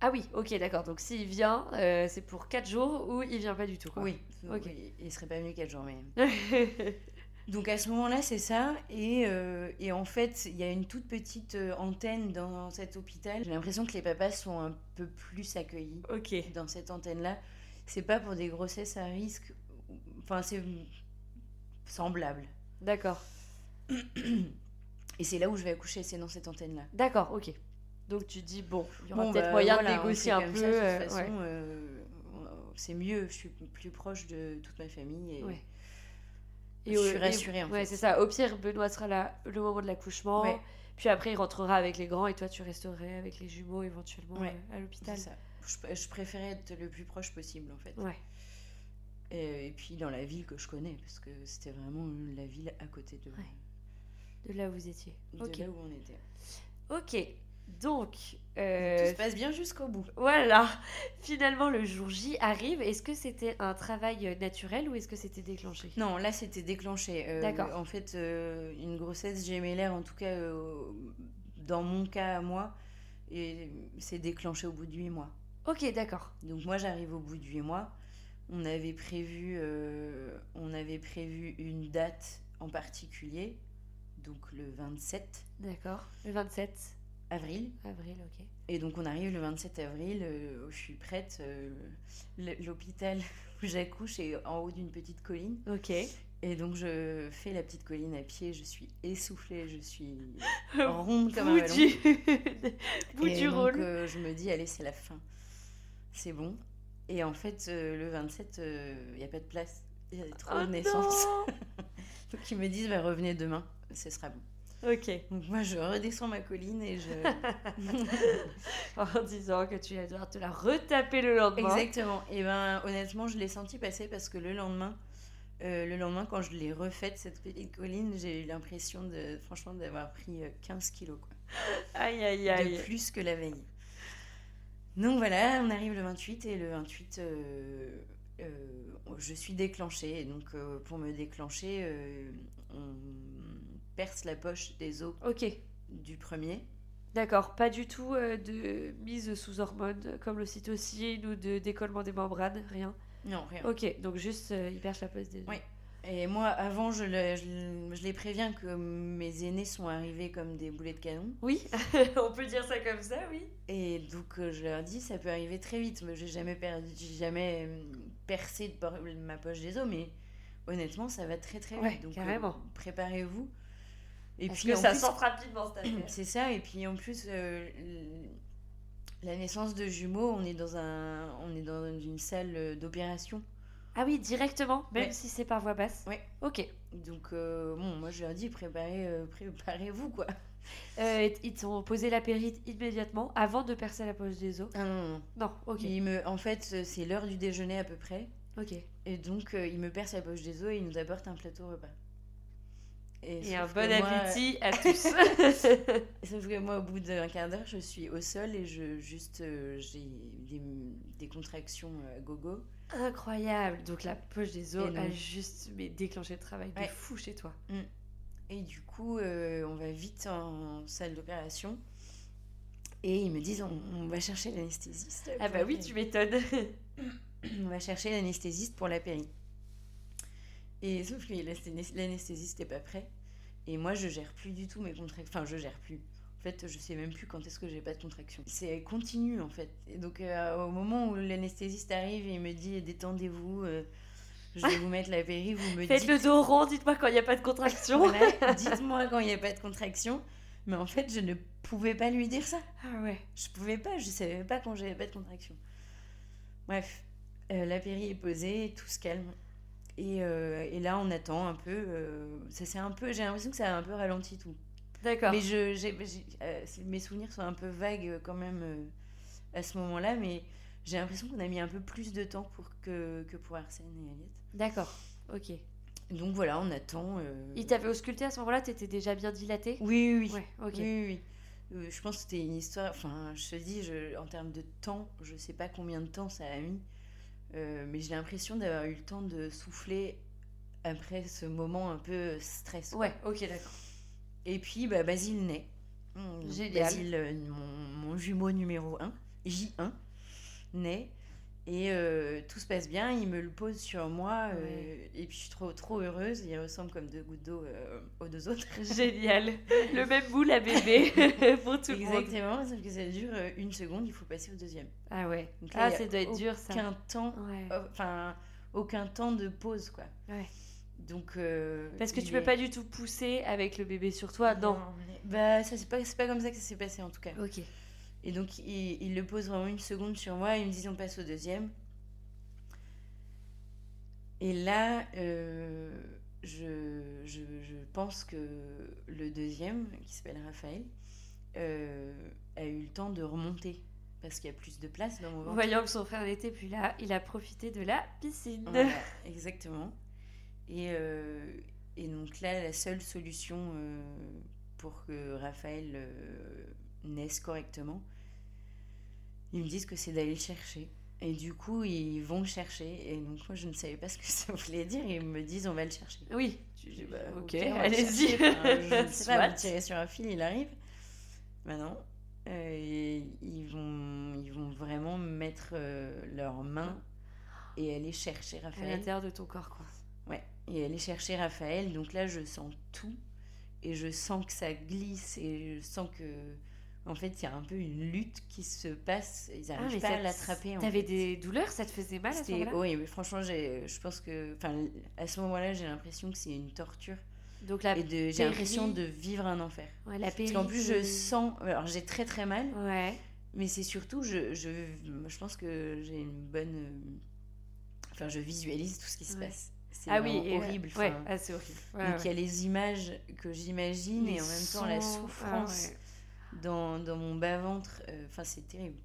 Ah oui, ok, d'accord. Donc s'il vient, euh, c'est pour 4 jours ou il vient pas du tout. Quoi.
Oui,
Ok.
oui, il serait pas venu 4 jours, mais. [laughs] Donc à ce moment-là, c'est ça. Et, euh, et en fait, il y a une toute petite euh, antenne dans cet hôpital. J'ai l'impression que les papas sont un peu plus accueillis dans cette antenne-là. C'est pas pour des grossesses à risque. Enfin, c'est semblable.
D'accord.
Et c'est là où je vais accoucher, c'est dans cette antenne-là.
D'accord, ok. Donc tu dis, bon, il y aura
Bon,
peut-être
bah,
moyen
voilà,
de négocier un peu.
ça, de toute
euh,
façon,
ouais.
euh, c'est mieux. Je suis plus proche de toute ma famille. Et...
Ouais.
Je
au-
suis rassurée, en
Ouais,
fait.
c'est ça. Au pire, Benoît sera là le moment de l'accouchement.
Ouais.
Puis après, il rentrera avec les grands et toi, tu resterais avec les jumeaux éventuellement
Ouais,
euh, à l'hôpital.
C'est ça. Je, je préférais être le plus proche possible, en fait.
Ouais.
Et, et puis dans la ville que je connais, parce que c'était vraiment la ville à côté de,
Ouais. De là où vous étiez.
de là où on était.
Ok. Donc,
Tout
euh,
se passe bien jusqu'au bout.
voilà. Finalement, le jour J arrive. Est-ce que c'était un travail euh, naturel ou est-ce que c'était déclenché?
Non, là c'était déclenché. Euh,
D'accord.
En fait, euh, une grossesse gémellaire, en tout cas dans mon cas à moi, c'est déclenché au bout de 8 mois.
Ok, d'accord.
Donc moi j'arrive au bout de 8 mois. On avait prévu, on avait prévu une date en particulier, donc le 27.
D'accord. Le 27.
Avril.
Avril, ok.
Et donc on arrive le 27 avril, euh, je suis prête. euh, L'hôpital où j'accouche est en haut d'une petite colline.
Ok.
Et donc je fais la petite colline à pied, je suis essoufflée, je suis [laughs] ronde comme un ballon. [laughs]
bout
Et
du
donc,
rôle.
euh, je me dis, allez, c'est la fin. C'est bon. Et en fait, le 27, il n'y a pas de place. Il y a trop
Oh
de naissances.
non [laughs]
Donc ils me disent, bah, revenez demain, ce sera bon.
Ok.
Donc moi, je redescends ma colline et je... [laughs]
En disant que tu vas devoir te la retaper le lendemain.
Exactement. Et ben honnêtement, je l'ai senti passer parce que le lendemain, euh, le lendemain quand je l'ai refaite cette petite colline, j'ai eu l'impression de, franchement, d'avoir pris euh, 15 kilos quoi,
Aïe, aïe,
de
aïe.
plus que la veille. Donc voilà, on arrive le 28 et le 28, euh, euh, je suis déclenchée. Donc euh, pour me déclencher, euh, on perce la poche des os
Ok.
du premier.
D'accord, pas du tout euh, de mise sous hormones comme l'ocytocine ou de décollement des membranes, rien.
Non, rien.
Ok, donc juste euh, il la pose des
Oui. Et moi, avant, je, le- je le- je les préviens que mes aînés sont arrivés comme des boulets de canon.
Oui, [laughs] on peut dire ça comme ça, oui.
Et donc, euh, je leur dis, ça peut arriver très vite. Moi, J'ai jamais, perdu, j'ai jamais euh, percé de por- ma poche des os, mais honnêtement, ça va très très vite. Donc, euh,
carrément.
préparez-vous. Et
Parce
puis,
que ça
plus,
sort rapidement cette [clears throat] affaire.
c'est ça. Et puis, en plus, euh, la naissance de jumeaux, on est dans, un, on est dans une salle euh, d'opération.
Ah oui, directement, même
Ouais.
si c'est par voie basse.
Ouais.
Ok.
Donc, euh, bon, moi, je leur dis, préparez, euh, [laughs] préparez-vous, quoi.
Euh, ils t'ont posé la périte immédiatement avant de percer la poche des os.
Ah non, non, non.
Ok.
Il me, en fait, c'est l'heure du déjeuner à peu près.
Ok.
Et donc, euh, il me perce la poche des os et il nous apporte un plateau repas.
Et un bon
moi-
appétit à tous. [laughs]
Sauf que moi, au bout d'un quart d'heure, je suis au sol et je juste euh, j'ai des, des contractions euh, à gogo.
Incroyable. Donc la poche des os a juste mais, déclenché le travail de
Ouais.
fou chez toi.
Et du coup, euh, on va vite en salle d'opération. Et ils me disent, on, on va chercher l'anesthésiste.
Ah bah oui, tu m'étonnes. [coughs]
On va chercher l'anesthésiste pour la péri. Et sauf que l'anesthési- l'anesthésiste n'est pas prêt. Et moi, je gère plus du tout mes contractions. Enfin, je gère plus. En fait, je sais même plus quand est-ce que j'ai pas de contraction. C'est continu, en fait. Et donc, euh, au moment où l'anesthésiste arrive et il me dit détendez-vous, euh, je vais vous mettre la péri, vous me
Faites
dites.
le dos rond, dites-moi quand il n'y a pas de contraction.
Voilà, [laughs] dites-moi quand il n'y a pas de contraction. Mais en fait, je ne pouvais pas lui dire ça.
Ah ouais.
Je pouvais pas, je savais pas quand j'avais pas de contraction. Bref, euh, la péri est posée, tout se calme. Et, euh, et là, on attend un peu. euh, ça c'est un peu. J'ai l'impression que ça a un peu ralenti tout.
D'accord.
Mais je, euh, mes souvenirs sont un peu vagues quand même à ce moment-là, mais j'ai l'impression qu'on a mis un peu plus de temps pour que, que pour Arsène et Aliette.
D'accord. Ok.
Donc voilà, on attend. euh,
Il t'avait ausculté à ce moment-là, t'étais déjà bien dilaté?
Oui, oui, oui.
Ouais.
Oui, oui, oui. Euh, je pense que c'était une histoire. Enfin, je te dis, je, en termes de temps, je sais pas combien de temps ça a mis, euh, mais j'ai l'impression d'avoir eu le temps de souffler après ce moment un peu stress.
Ouais, ok, d'accord.
Et puis, bah, Basile naît.
Génial.
Basile, euh, mon, mon jumeau numéro 1, J1, naît. Et euh, tout se passe bien, il me le pose sur moi, euh,
Ouais.
et puis je suis trop, trop heureuse. Il ressemble comme deux gouttes d'eau euh, aux deux autres. [laughs]
Génial. Le même boule à bébé [laughs] pour tout le monde.
Exactement, sauf que ça dure une seconde, il faut passer au deuxième.
Ah ouais.
Donc là,
Ah,
il y a
ça doit être dur ça.
Aucun temps,
Ouais.
enfin, aucun temps de pause, quoi.
Ouais.
Donc. euh,
Parce que tu peux
est-
pas du tout pousser avec le bébé sur toi, non.
Bah, ça, c'est pas, c'est pas comme ça que ça s'est passé en tout cas.
Ok.
Et donc, il, il le pose vraiment une seconde sur moi, il me dit on passe au deuxième. Et là, euh, je, je, je pense que le deuxième, qui s'appelle Raphaël, euh, a eu le temps de remonter. Parce qu'il y a plus de place dans mon ventre.
Voyant que son frère n'était plus là, il a profité de la piscine.
Voilà, exactement. Et, euh, et donc là, la seule solution pour que Raphaël euh, naisse correctement, ils me disent que c'est d'aller le chercher. Et du coup, ils vont le chercher. Et donc, moi, je ne savais pas ce que [laughs] ça voulait dire. Ils me disent, on va le chercher.
Oui.
Je dis, bah,
ok,
va le
allez-y. [laughs]
Enfin, je ne sais pas, vous tirez sur un fil, il arrive. Maintenant, ils, vont, ils vont vraiment mettre euh, leurs mains et aller chercher
À
Raphaël.
l'intérieur de ton corps, quoi.
Ouais, et aller chercher Raphaël. Donc là, je sens tout. Et je sens que ça glisse. Et je sens que En fait, il y a un peu une lutte qui se passe. Ils
Ah,
n'arrivent
mais
pas à l'attraper.
T'avais des douleurs Ça te faisait mal à ce moment-là?
Oui, mais franchement, je pense que. Enfin, à ce moment-là, j'ai l'impression que c'est une torture.
Donc la
j'ai l'impression de vivre un enfer.
Ouais, la
Parce qu'en plus, je sens. Alors, j'ai très très mal.
Ouais.
Mais c'est surtout, je, je, je pense que j'ai une bonne. Enfin, je visualise tout ce qui se
Ouais.
passe. C'est
Ah oui,
horrible.
Ouais,
enfin.
ah, horrible. Ouais,
donc, il y a les images que j'imagine et en même temps la
sons,
souffrance
ah
dans, dans mon bas-ventre. euh, Enfin, c'est terrible.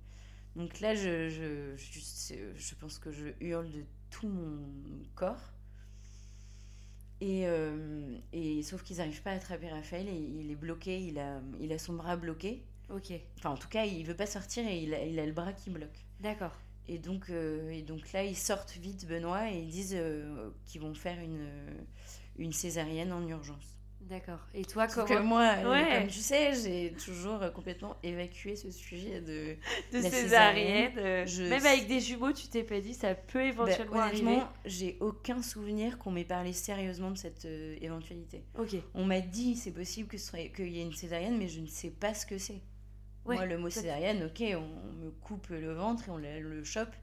Donc là, je, je, je, je pense que je hurle de tout mon corps. Et, euh, et sauf qu'ils n'arrivent pas à attraper Raphaël et il est bloqué, il a, il a son bras bloqué.
Ok,
Enfin, en tout cas, il veut pas sortir et il a, il a le bras qui bloque.
d'accord.
Et donc, euh, et donc là, ils sortent vite Benoît et ils disent euh, qu'ils vont faire une, une césarienne en urgence.
D'accord. Et toi, comment
que moi, euh,
Ouais.
comme tu sais, j'ai toujours euh, complètement évacué ce sujet de... [laughs]
de
la
césarienne,
césarienne,
euh,
je-
même avec des jumeaux, tu t'es pas dit ça peut
Bah,
éventuellement arriver.
honnêtement, j'ai aucun souvenir qu'on m'ait parlé sérieusement de cette euh, éventualité.
Ok.
On m'a dit c'est possible que ce serait- qu'il y ait une césarienne, mais je ne sais pas ce que c'est.
Ouais,
Moi, le mot césarienne, ok, on, on me coupe le ventre et on le, le chope.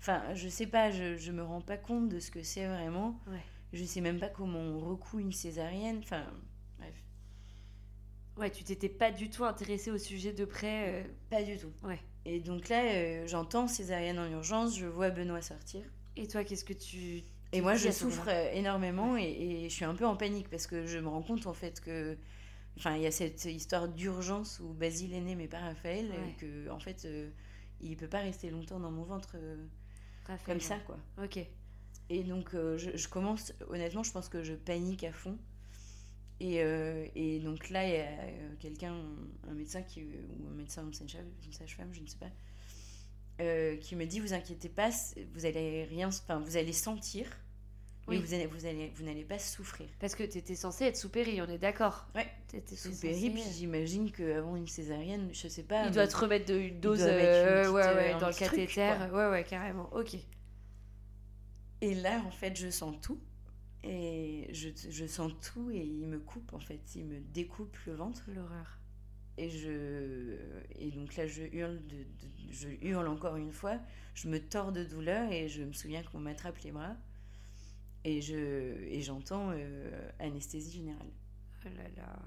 Enfin, je sais pas, je, je me rends pas compte de ce que c'est vraiment.
Ouais.
Je sais même pas comment on recoue une césarienne. Enfin, bref,
Ouais, tu t'étais pas du tout intéressé au sujet de près. euh,
pas du tout.
Ouais.
Et donc là, euh, j'entends césarienne en urgence, je vois Benoît sortir.
Et toi, qu'est-ce que tu.
Et moi, je souffre euh, énormément et, et je suis un peu en panique parce que je me rends compte en fait que. Enfin, il y a cette histoire d'urgence où Basile est né, mais pas Raphaël, et
Ouais.
que en fait, euh, il peut pas rester longtemps dans mon ventre
Raphaël,
comme ça, quoi.
Ok.
Et donc, euh, je, je commence, honnêtement, je pense que je panique à fond. Et, euh, et donc là, il y a euh, quelqu'un, un médecin qui, ou un médecin, une sage- une sage-femme, je ne sais pas, euh, qui me dit Vous inquiétez pas, vous allez rien, enfin, vous allez sentir, mais
Oui.
vous allez, vous allez, vous n'allez pas souffrir.
Parce que t'étais censé être sous péri, on est d'accord.
Ouais.
T'étais
Sous
censé-
péri, puis j'imagine qu'avant une césarienne, je sais pas.
Il doit te remettre de, une dose ouais, ouais, dans le
truc,
cathéter.
quoi.
ouais, ouais, carrément. Ok.
Et là, en fait, je sens tout. Et je, je sens tout et il me coupe, en fait. Il me découpe le ventre.
L'horreur.
Et, je, et donc là, je hurle, de, de- je hurle encore une fois. Je me tords de douleur et je me souviens qu'on m'attrape les bras. Et je et j'entends euh, anesthésie générale.
Oh là là.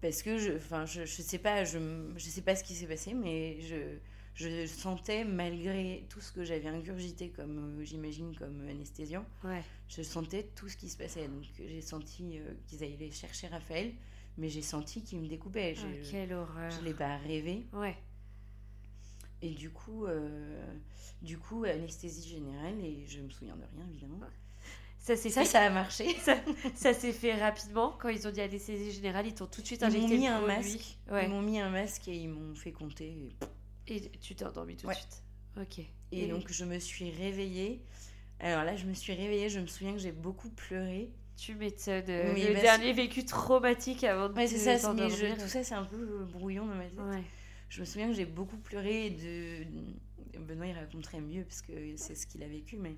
Parce que je, enfin, je, je sais pas, je, je sais pas ce qui s'est passé, mais je, je sentais malgré tout ce que j'avais ingurgité comme, euh, j'imagine, comme anesthésiant,
Ouais.
je sentais tout ce qui se passait. Donc j'ai senti euh, qu'ils allaient chercher Raphaël, mais j'ai senti qu'ils me découpaient.
Ah,
Je,
quelle horreur.
je l'ai pas rêvé.
Ouais.
Et du coup, euh, du coup, anesthésie générale, et je me souviens de rien, évidemment.
Ça s'est
Ça,
fait,
ça a marché. [laughs]
ça, ça s'est fait rapidement. Quand ils ont dit anesthésie générale, ils t'ont tout de suite
Ils m'ont
injecté
mis un
produit.
masque.
Ouais.
Ils m'ont mis un masque et ils m'ont fait compter. et-
Et tu t'es endormi tout
Ouais.
de suite. Ok.
Et donc, je me suis réveillée. Alors là, je me suis réveillée. Je me souviens que j'ai beaucoup pleuré.
Tu m'étonnes. euh,
Oui,
le
bah,
dernier vécu traumatique avant de
Ouais, c'est ça. Mais
t'endormir.
je- tout ça, c'est un peu euh, brouillon dans ma tête.
Ouais.
Je me souviens que j'ai beaucoup pleuré. De... Benoît, il raconterait mieux parce que c'est ce qu'il a vécu. Mais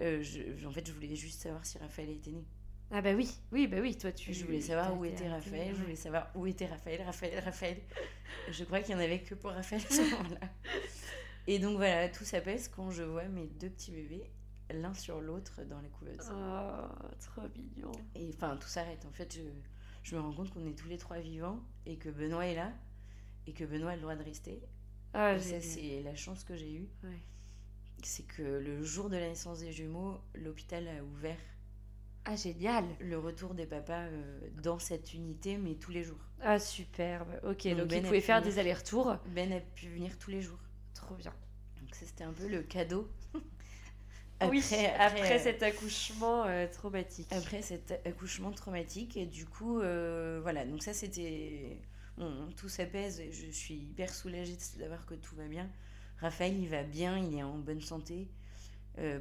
euh, je- en fait, je voulais juste savoir si Raphaël était né.
Ah bah oui, oui, bah oui, toi tu...
Je voulais savoir où était Raphaël, je voulais savoir où était Raphaël, Raphaël, Raphaël. [laughs] Je crois qu'il n'y en avait que pour Raphaël à ce moment-là. Et donc voilà, tout s'apaise quand je vois mes deux petits bébés, l'un sur l'autre dans la couveuse.
Oh, trop mignon.
Et enfin, tout s'arrête. En fait, je, je me rends compte qu'on est tous les trois vivants et que Benoît est là et que Benoît a le droit de rester.
Ah,
et ça, c'est la chance que j'ai eue.
Ouais.
C'est que le jour de la naissance des jumeaux, l'hôpital a ouvert
Ah, génial.
le retour des papas euh, dans cette unité, mais tous les jours.
Ah, superbe. Ok, donc,
Donc, Ben
il
a
pouvait
pu
faire
venir.
des allers-retours.
Ben a pu venir tous les jours.
Trop bien.
Donc ça, c'était un peu le cadeau. [laughs]
oui, après,
euh,
cet accouchement euh, traumatique.
après cet accouchement traumatique. Et du coup, voilà, donc ça, c'était... bon, tout s'apaise et je suis hyper soulagée de savoir que tout va bien. Raphaël, il va bien, il est en bonne santé.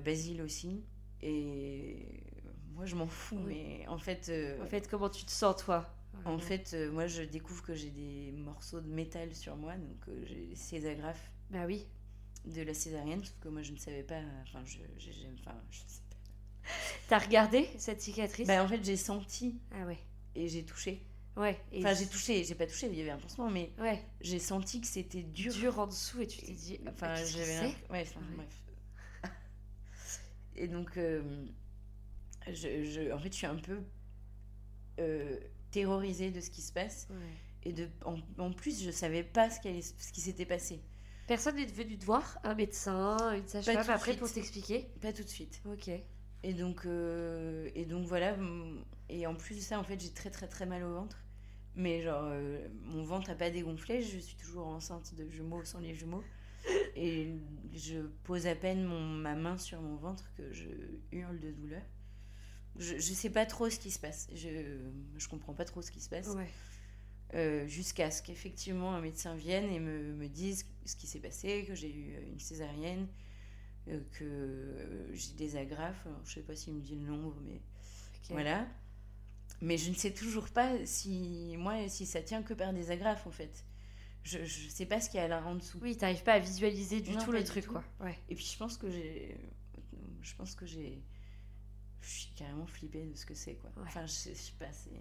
Basile aussi. Et moi, je m'en fous,
Oui.
mais en fait... euh,
En fait, comment tu te sens, toi?
En fait, euh, moi, je découvre que j'ai des morceaux de métal sur moi, donc euh, j'ai les césographes
Bah oui.
de la césarienne, sauf que moi, je ne savais pas. Enfin, je, enfin, je sais pas.
T'as regardé cette cicatrice?
Bah, en fait, j'ai senti
Ah ouais.
et j'ai touché.
Ouais. et
Enfin, j'ai touché, j'ai pas touché, il y avait un pansement, mais
Ouais.
j'ai senti que c'était dur.
Dur en dessous et tu t'es dit.
Enfin, j'avais l'impression- ouais, enfin,
Ouais.
bref. [laughs] Et donc, euh, je, je- en fait, je suis un peu euh, terrorisée de ce qui se passe.
Ouais.
Et de, en, en plus, je savais pas ce qui, allait- ce qui s'était passé.
Personne n'est venu te voir, un médecin, une sage-femme, après
suite.
pour t'expliquer?
Pas tout de suite.
Ok.
Et donc, euh, et donc voilà. Et en plus de ça, en fait, j'ai très très très mal au ventre. Mais genre, euh, mon ventre n'a pas dégonflé. Je suis toujours enceinte de jumeaux sans les jumeaux. Et je pose à peine mon, ma main sur mon ventre que je hurle de douleur. Je, je sais pas trop ce qui se passe. Je, je comprends pas trop ce qui se passe.
Ouais.
Euh, Jusqu'à ce qu'effectivement un médecin vienne et me, me dise ce qui s'est passé, que j'ai eu une césarienne, euh, que j'ai des agrafes. Alors, je sais pas s'il me dit le nombre, mais voilà. Mais je ne sais toujours pas si moi si ça tient que par des agrafes en fait. Je, je sais pas ce qu'il y a là en dessous.
Oui, t'arrives pas à visualiser du
Non,
tout le truc,
tout.
quoi. Ouais.
Et puis je pense que j'ai je pense que j'ai je suis carrément flippée de ce que c'est quoi.
Ouais.
Enfin je, sais- je sais pas c'est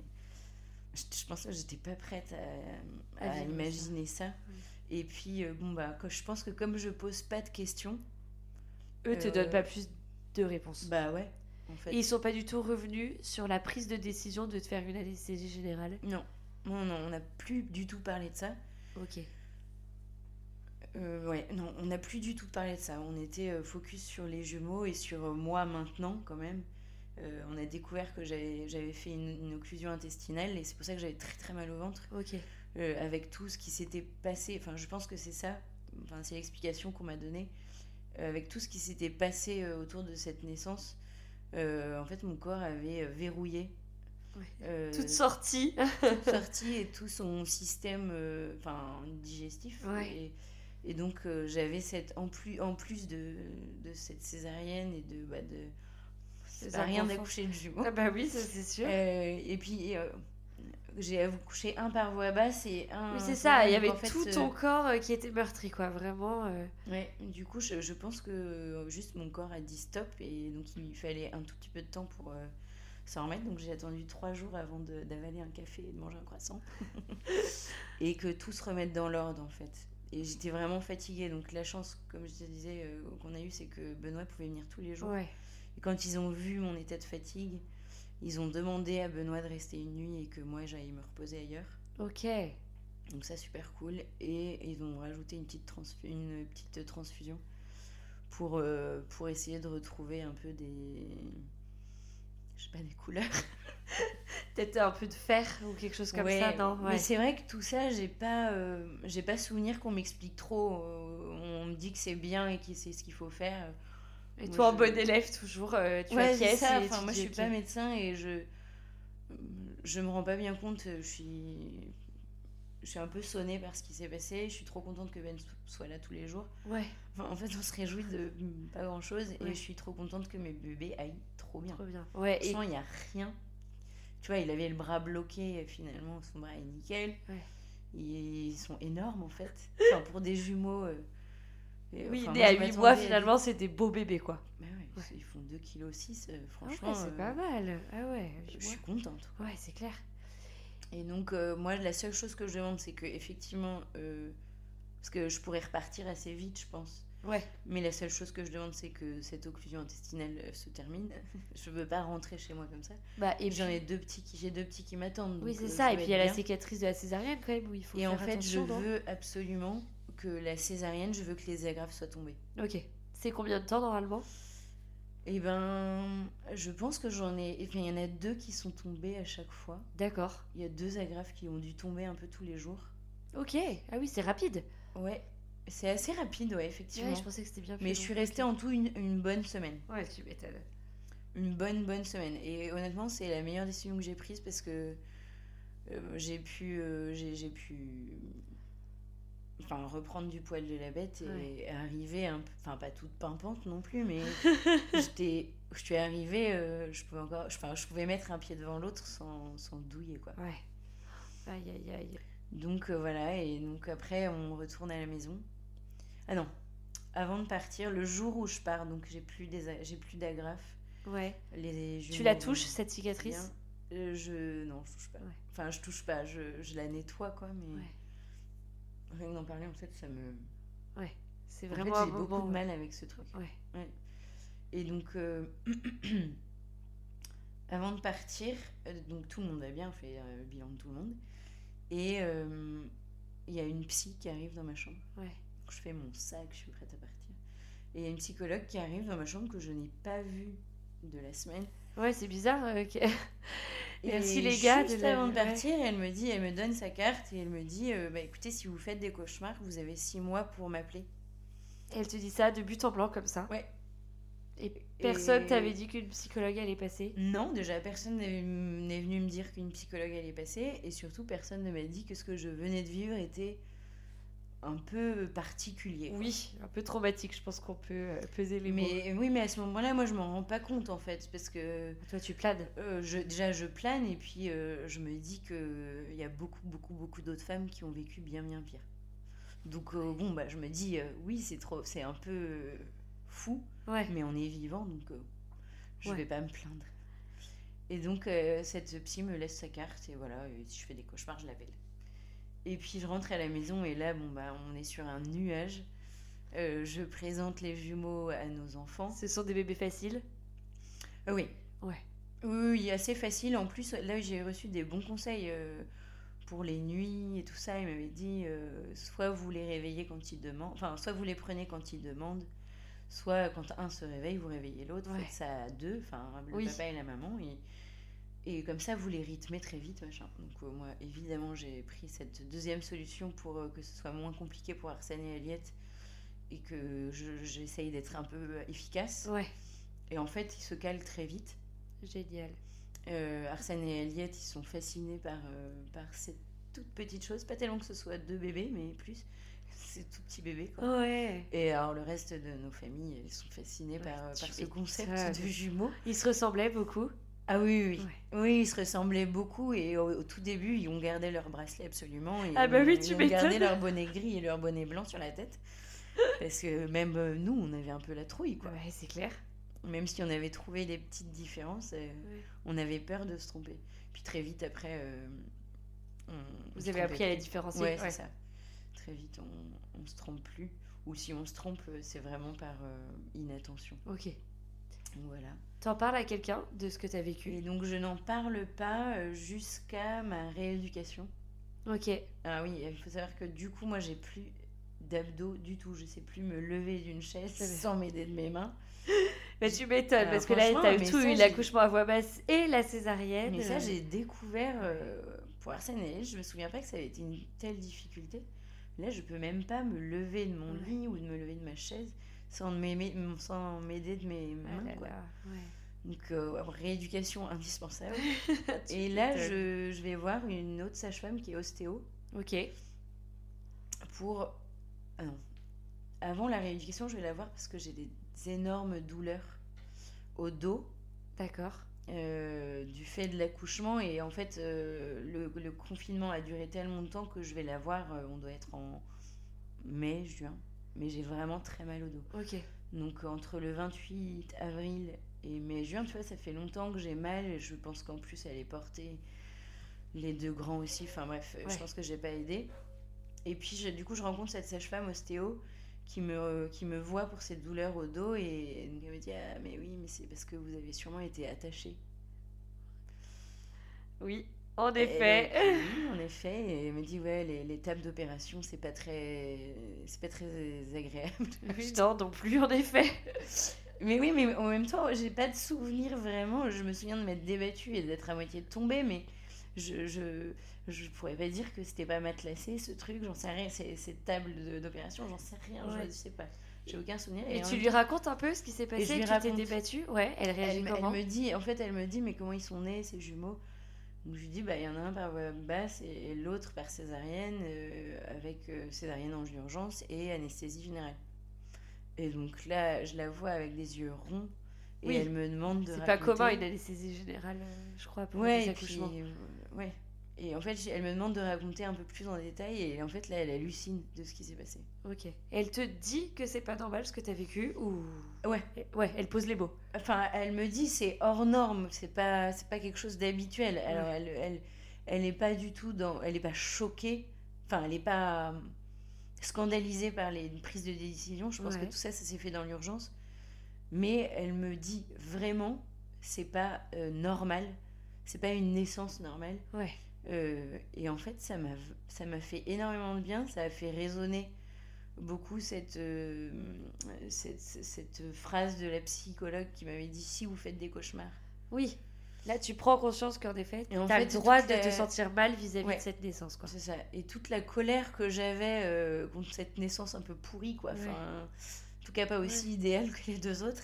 je, je pense que j'étais pas prête à,
À
à
vivre
imaginer ça. Et puis euh, bon bah je pense que comme je pose pas de questions,
Eux te
Euh,
donnent pas plus de réponses.
bah ouais en fait.
Et ils sont pas du tout revenus sur la prise de décision de te faire une anesthésie générale?
Non. Non non, on n'a plus du tout parlé de ça.
Ok.
Euh, ouais, non, on n'a plus du tout parlé de ça. On était euh, focus sur les jumeaux et sur moi maintenant, quand même. Euh, on a découvert que j'avais fait une, une occlusion intestinale et c'est pour ça que j'avais très très mal au ventre.
Ok.
Euh, avec tout ce qui s'était passé, enfin, je pense que c'est ça, enfin, c'est l'explication qu'on m'a donnée. Euh, avec tout ce qui s'était passé autour de cette naissance, en fait, mon corps avait verrouillé.
Ouais. Toute sortie.
toute [laughs] sortie et tout son système enfin digestif
Ouais.
et, et donc j'avais cette en plus en plus de, de cette césarienne et de bah, de c'est
Ces
pas rien d'accoucher de jumeaux
Ah bah oui, ça c'est sûr.
Euh, et puis euh, j'ai accouché un par voie basse et un
oui, c'est ça. Il y avait
en fait,
tout
euh,
ton corps euh, qui était meurtri, quoi. Vraiment.
ouais, du coup je, je pense que juste mon corps a dit stop et donc il lui fallait un tout petit peu de temps pour s'en remettre donc j'ai attendu trois jours avant d'avaler un café et de manger un croissant [laughs] et que tout se remette dans l'ordre en fait et j'étais vraiment fatiguée donc la chance comme je te disais euh, qu'on a eu c'est que Benoît pouvait venir tous les jours
Ouais.
Et quand ils ont vu mon état de fatigue ils ont demandé à Benoît de rester une nuit et que moi j'aille me reposer ailleurs.
Ok.
donc ça super cool. Et ils ont rajouté une petite, transfu- une petite transfusion pour, euh, pour essayer de retrouver un peu des je sais pas des couleurs. [laughs]
Peut-être un peu de fer ou quelque chose comme
Ouais,
ça, non?
mais c'est vrai que tout ça j'ai pas euh, j'ai pas souvenir qu'on m'explique trop. On me dit que c'est bien et que c'est ce qu'il faut faire
Et
moi,
toi,
je-
bon élève, toujours, euh, tu
ouais c'est ça enfin moi je suis pas médecin et je je me rends pas bien compte je suis je suis un peu sonnée par ce qui s'est passé je suis trop contente que Ben soit là tous les jours
Ouais,
Enfin, en fait, on se réjouit de pas grand chose et je suis trop contente que mes bébés aillent trop bien.
trop bien. Ouais, et
Franchement, il n'y a rien. Tu vois, il avait le bras bloqué, finalement, son bras est nickel.
Ouais.
Ils sont énormes en fait. Enfin, pour des jumeaux. euh, et,
oui,
enfin,
né
moi,
à
je
8
m'attendais
mois,
à
finalement, c'est des beaux bébés, quoi.
Bah ouais,
Ouais.
Ils font 2,6 kg,
Ah
franchement.
ouais, c'est
euh,
pas mal. Ah ouais,
Je suis contente.
Ouais, c'est clair.
Et donc, euh, moi, la seule chose que je demande, c'est que, effectivement, euh, parce que je pourrais repartir assez vite, je pense.
Ouais,
Mais la seule chose que je demande, c'est que cette occlusion intestinale euh, se termine. [laughs] je veux pas rentrer chez moi comme ça.
bah, et
j'en ai deux petits qui, j'ai deux petits qui m'attendent.
Oui, c'est
euh,
ça. Et puis il y a la cicatrice de la césarienne quand même où il faut
Et
faire
en fait, je
attention,
veux absolument que la césarienne, je veux que les agrafes soient tombées.
Ok. C'est combien de temps normalement?
Et ben, je pense que j'en ai. Enfin, il y en a deux qui sont tombées à chaque fois.
D'accord.
Il y a deux agrafes qui ont dû tomber un peu tous les jours.
Ok. Ah oui, c'est rapide.
Ouais, c'est assez rapide, ouais, effectivement.
Ouais, je pensais que c'était bien plus
Mais je suis restée en tout une, une bonne semaine.
Ouais, tu m'étonnes.
Une bonne, bonne semaine. Et honnêtement, c'est la meilleure décision que j'ai prise parce que euh, j'ai pu, euh, j'ai pu enfin, reprendre du poil de la bête et
Ouais.
arriver un peu, enfin pas toute pimpante non plus, mais [laughs] j'étais, je suis arrivée, euh, je pouvais encore, enfin, je pouvais mettre un pied devant l'autre sans, sans douiller quoi.
Ouais. Aïe, aïe, aïe.
Donc euh, voilà, et donc après on retourne à la maison. Ah non, avant de partir, le jour où je pars, donc j'ai plus des, j'ai plus d'agrafes.
Ouais.
Les
Tu la touches, cette cicatrice
Euh, je non, je touche pas.
Ouais.
Enfin, je touche pas. Je, je la nettoie quoi, mais
Ouais.
Rien que d'en parler en fait, ça me.
Ouais. C'est
En fait,
vraiment un
j'ai beaucoup
moment.
de mal avec ce truc.
Ouais.
Et donc, euh, [clears throat] avant de partir, euh, donc tout le monde va bien, on fait euh, le bilan de tout le monde. Et euh, il y a une psy qui arrive dans ma chambre.
Ouais.
Je fais mon sac, je suis prête à partir. Et il y a une psychologue qui arrive dans ma chambre que je n'ai pas vue de la semaine.
Ouais, c'est bizarre. euh, [laughs] Merci
Et
les gars
Juste
de la-
avant de partir, elle me dit, elle me donne sa carte et elle me dit, euh, bah écoutez, si vous faites des cauchemars, vous avez six mois pour m'appeler.
Elle te dit ça de but en blanc comme ça.
Ouais.
Et personne
Et-
t'avait dit qu'une psychologue allait passer?
Non, déjà personne n'est n'est venu me dire qu'une psychologue allait passer et surtout personne ne m'a dit que ce que je venais de vivre était un peu particulier.
Oui, un peu traumatique, je pense qu'on peut euh, peser les mots.
Mais oui, mais à ce moment-là, moi je m'en rends pas compte en fait parce que
Toi, tu planes.
euh, je, déjà je plane et puis euh, je me dis que il y a beaucoup beaucoup beaucoup d'autres femmes qui ont vécu bien bien pire. Donc euh, bon bah je me dis oui c'est trop c'est un peu fou
Ouais.
mais on est vivant donc je
Ouais.
vais pas me plaindre. Et donc cette psy me laisse sa carte et voilà et si je fais des cauchemars je l'appelle. Et puis je rentre à la maison et là bon bah on est sur un nuage. Euh, je présente les jumeaux à nos enfants.
Ce sont des bébés faciles?
Ah oui.
Ouais.
Oui, oui, assez facile. En plus, là, j'ai reçu des bons conseils euh, pour les nuits et tout ça. Il m'avait dit euh, soit vous les réveillez quand ils demandent, enfin, soit vous les prenez quand ils demandent, soit quand un se réveille, vous réveillez l'autre.
Ouais.
Faites ça à deux, enfin, le
Oui.
papa et la maman. Et, et comme ça, vous les rythmez très vite, machin. Donc, euh, moi, évidemment, j'ai pris cette deuxième solution pour euh, que ce soit moins compliqué pour Arsène et Aliette et que je- j'essaye d'être un peu efficace.
Ouais.
Et en fait, ils se calent très vite.
Génial.
Euh, Arsène et Aliette, ils sont fascinés par, par cette toute petite chose. Pas tellement que ce soit deux bébés, mais plus [laughs] ces tout petits bébés. Quoi.
Ouais.
Et alors, le reste de nos familles, elles sont fascinées
Ouais,
par, ce concept de jumeaux.
Ils se ressemblaient beaucoup.
Ah oui, oui, oui.
Ouais.
Oui, ils se ressemblaient beaucoup et au, au tout début, ils ont gardé leur bracelet absolument. Et
Ah bah oui,
ils
tu
ont gardé leur bonnet gris et leur bonnet blanc sur la tête. Parce que même euh, nous, on avait un peu la trouille, quoi.
Ouais, c'est clair.
Même si on avait trouvé les petites différences, euh, on avait peur de se tromper. Puis très vite après, euh, on,
Vous avez appris à les différencier.
Ouais,
ouais.
c'est ça. Très vite, on, on se trompe plus. Ou si on se trompe, c'est vraiment par euh, inattention.
Ok.
Voilà.
T'en parles à quelqu'un de ce que t'as vécu?
Et donc je n'en parle pas euh, jusqu'à ma rééducation.
Ok.
Ah oui, il faut savoir que du coup, moi, j'ai plus d'abdos du tout. Je sais plus me lever d'une chaise sans m'aider de mes mains. [laughs]
Bah, tu m'étonnes, parce que là, t'as eu
mais
tout, eu l'accouchement à voix basse et la césarienne.
Mais ça, j'ai découvert euh, pour Arsène et je me souviens pas que ça avait été une telle difficulté. Là, je peux même pas me lever de mon lit ou de me lever de ma chaise sans m'aider de mes
Ah
mains.
là
quoi.
là, ouais.
Donc, euh, rééducation indispensable. [laughs] et là, je, je vais voir une autre sage-femme qui est ostéo
Ok.
pour. Ah non. Avant la rééducation, je vais la voir parce que j'ai des énormes douleurs au dos.
D'accord.
euh, du fait de l'accouchement et en fait euh, le, le confinement a duré tellement de temps que je vais la voir on doit être en mai juin mais j'ai vraiment très mal au dos.
Ok.
donc entre le 28 avril et mai juin tu vois ça fait longtemps que j'ai mal. Je pense qu'en plus elle est portée les deux grands aussi. Enfin bref euh,
Ouais.
je pense que j'ai pas aidé. Et puis je- du coup je rencontre cette sage-femme ostéo qui me, qui me voit pour cette douleur au dos et elle me dit ah mais oui mais c'est parce que vous avez sûrement été attaché
Oui, en
Et
effet. [laughs]
oui, en effet. Et elle me dit, ouais, les, les tables d'opération, c'est pas très, c'est pas très agréable. [laughs]
oui, non, non plus, en effet. [laughs]
mais oui, mais en même temps, j'ai pas de souvenir vraiment. Je me souviens de m'être débattue et d'être à moitié tombée, mais je, je, je pourrais pas dire que c'était pas matelassé, ce truc, j'en sais rien. Tables de- d'opération, j'en sais rien,
Ouais.
je sais pas. J'ai aucun souvenir.
Et, tu lui racontes un peu ce qui s'est
je
passé,
lui
que tu t'es
raconte.
débattue? Ouais, elle réagit
elle, me- elle
comment?
me dit, en fait, elle me dit, mais comment ils sont nés, ces jumeaux? Donc je lui dis, bah, il y en a un par voie basse et, et l'autre par césarienne, euh, avec euh, césarienne en urgence et anesthésie générale. Et donc là, je la vois avec des yeux ronds et
Oui.
elle me demande de
C'est pas commun une anesthésie générale, euh, je crois, pour
Ouais,
les
et puis,
accouchements.
ouais. Et en fait, elle me demande de raconter un peu plus en détail. Et en fait, là, elle hallucine de ce qui s'est passé.
Ok. Elle te dit que c'est pas normal ce que t'as vécu ou?
Ouais.
Ouais, elle pose les mots.
Enfin, elle me dit c'est hors norme, c'est pas c'est pas quelque chose d'habituel. Alors
Ouais.
elle elle elle est pas du tout dans elle est pas choquée. Enfin, elle est pas euh, scandalisée par les prises de décision. Je pense
Ouais.
que tout ça ça s'est fait dans l'urgence. Mais elle me dit vraiment c'est pas euh, normal. C'est pas une naissance normale.
Ouais.
Euh, et en fait, ça m'a ça m'a fait énormément de bien. Ça a fait résonner beaucoup cette, euh, cette, cette phrase de la psychologue qui m'avait dit si vous faites des cauchemars.
Oui. Là, tu prends conscience qu'en effet,
Et en
t'as
fait,
le droit de te sentir mal vis-à-vis
Ouais.
de cette naissance, quoi.
C'est ça. Et toute la colère que j'avais euh, contre cette naissance un peu pourrie, quoi.
Ouais.
Enfin, en tout cas, pas aussi idéale que les deux autres.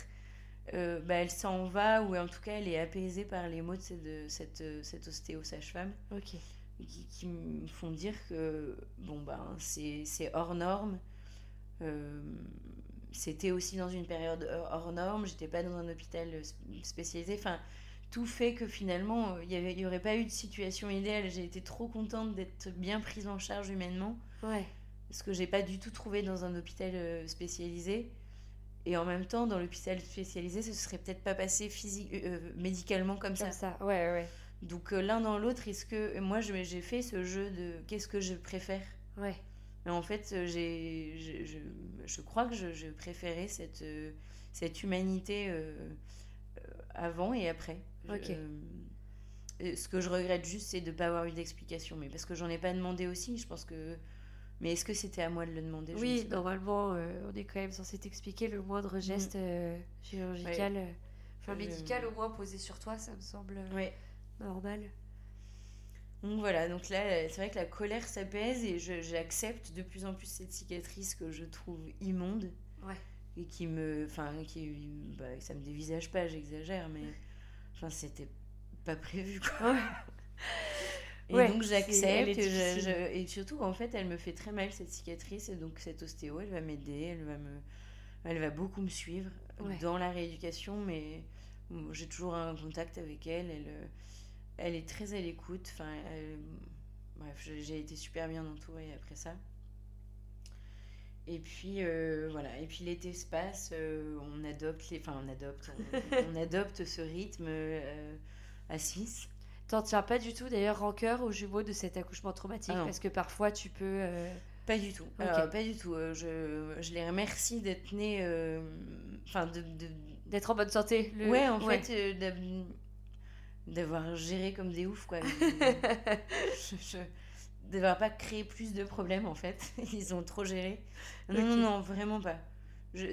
Euh, bah, elle s'en va, ou en tout cas, elle est apaisée par les mots de cette, de cette, euh, cette ostéo-sage-femme.
Ok.
qui, qui me font dire que bon ben c'est hors norme Euh, c'était aussi dans une période hors norme j'étais pas dans un hôpital spécialisé enfin tout fait que finalement il y avait il y aurait pas eu de situation idéale j'ai été trop contente d'être bien prise en charge humainement
Ouais.
ce que j'ai pas du tout trouvé dans un hôpital spécialisé et en même temps dans l'hôpital spécialisé ce serait peut-être pas passé physique euh, médicalement comme ça
Comme ça. Ouais, ouais,
donc euh, l'un dans l'autre, est-ce que moi j'ai fait ce jeu de qu'est-ce que je préfère?
Ouais.
Mais en fait, euh, j'ai, je, je, je crois que je, je préférais cette, euh, cette humanité euh, euh, avant et après.
Ok.
euh, euh, ce que je regrette juste, c'est de ne pas avoir eu d'explication. Mais parce que j'en ai pas demandé aussi, je pense que. Mais est-ce que c'était à moi de le demander?
Oui, normalement, euh, on est quand même censé t'expliquer le moindre geste euh, chirurgical, euh, enfin médical au moins posé sur toi, ça me semble
Ouais.
normal.
Donc voilà, donc là, c'est vrai que la colère s'apaise et j'accepte de plus en plus cette cicatrice que je trouve immonde.
Ouais.
Et qui me. Enfin, qui. Bah, ça me dévisage pas, j'exagère, mais. Enfin, c'était pas prévu, quoi. [laughs] Et
Ouais,
donc j'accepte. et je-
difficile.
je- Et surtout, en fait, elle me fait très mal cette cicatrice. Et donc cette ostéo, elle va m'aider, elle va me. Elle va beaucoup me suivre
Ouais.
dans la rééducation, mais j'ai toujours un contact avec elle. Elle, elle est très à l'écoute. Enfin, elle- bref, j'ai j'ai été super bien entourée après ça. Et puis euh, voilà. Et puis l'été se passe, euh, on adopte les, enfin on adopte, on, [laughs] on adopte ce rythme euh, à 6.
T'en tiens pas du tout d'ailleurs rancœur aux jumeaux de cet accouchement traumatique
Ah
parce que parfois tu peux. euh,
Pas du tout.
Ok.
Alors, pas du tout. Euh, je, je les remercie d'être nés. euh, Enfin, de, de-
d'être en bonne santé. le-
Ouais, en fait, euh, d'av- d'avoir géré comme des oufs, quoi. [laughs] je, je- d'avoir pas créé plus de problèmes, en fait. [laughs] Ils ont trop géré. Non, non, vraiment pas.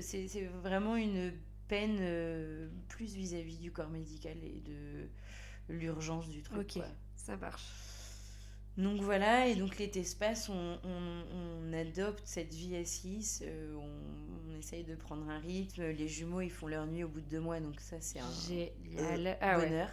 C'est vraiment une peine euh, plus vis-à-vis du corps médical et de l'urgence du truc,
Ok,
quoi.
ça marche.
Donc voilà, et donc l'été se passe, on, on- on adopte cette vie à 6, on, on essaye de prendre un rythme, les jumeaux ils font leur nuit au bout de deux mois, donc ça c'est un
Génial.
euh,
ah ouais.
bonheur.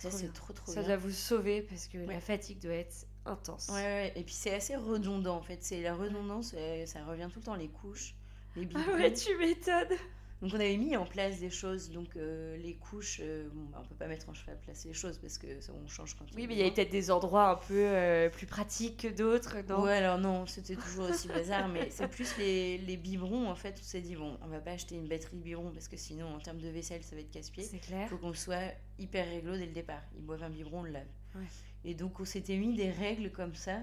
ça
trop
c'est trop trop
Ça
bien.
doit vous sauver parce que
Ouais.
la fatigue doit être intense.
Ouais, ouais, et puis c'est assez redondant en fait, c'est la redondance, euh, ça revient tout le temps, les couches, les.
Ah ouais, tu m'étonnes.
Donc on avait mis en place des choses, donc euh, les couches, euh, bon, bah, on peut pas mettre en à place les choses parce que ça, on change quand
Oui, mais il y avait
besoin.
peut-être des endroits un peu euh, plus pratiques que d'autres,
Ouais, alors non, c'était toujours aussi bazar, mais c'est plus les, les biberons en fait. On s'est dit, bon, on va pas acheter une batterie de biberons parce que sinon, en termes de vaisselle, ça va être casse-pied.
C'est
Il
clair.
faut qu'on soit hyper réglo dès le départ. Ils boivent un biberon, on le lave.
Ouais.
Et donc, on s'était mis des règles comme ça.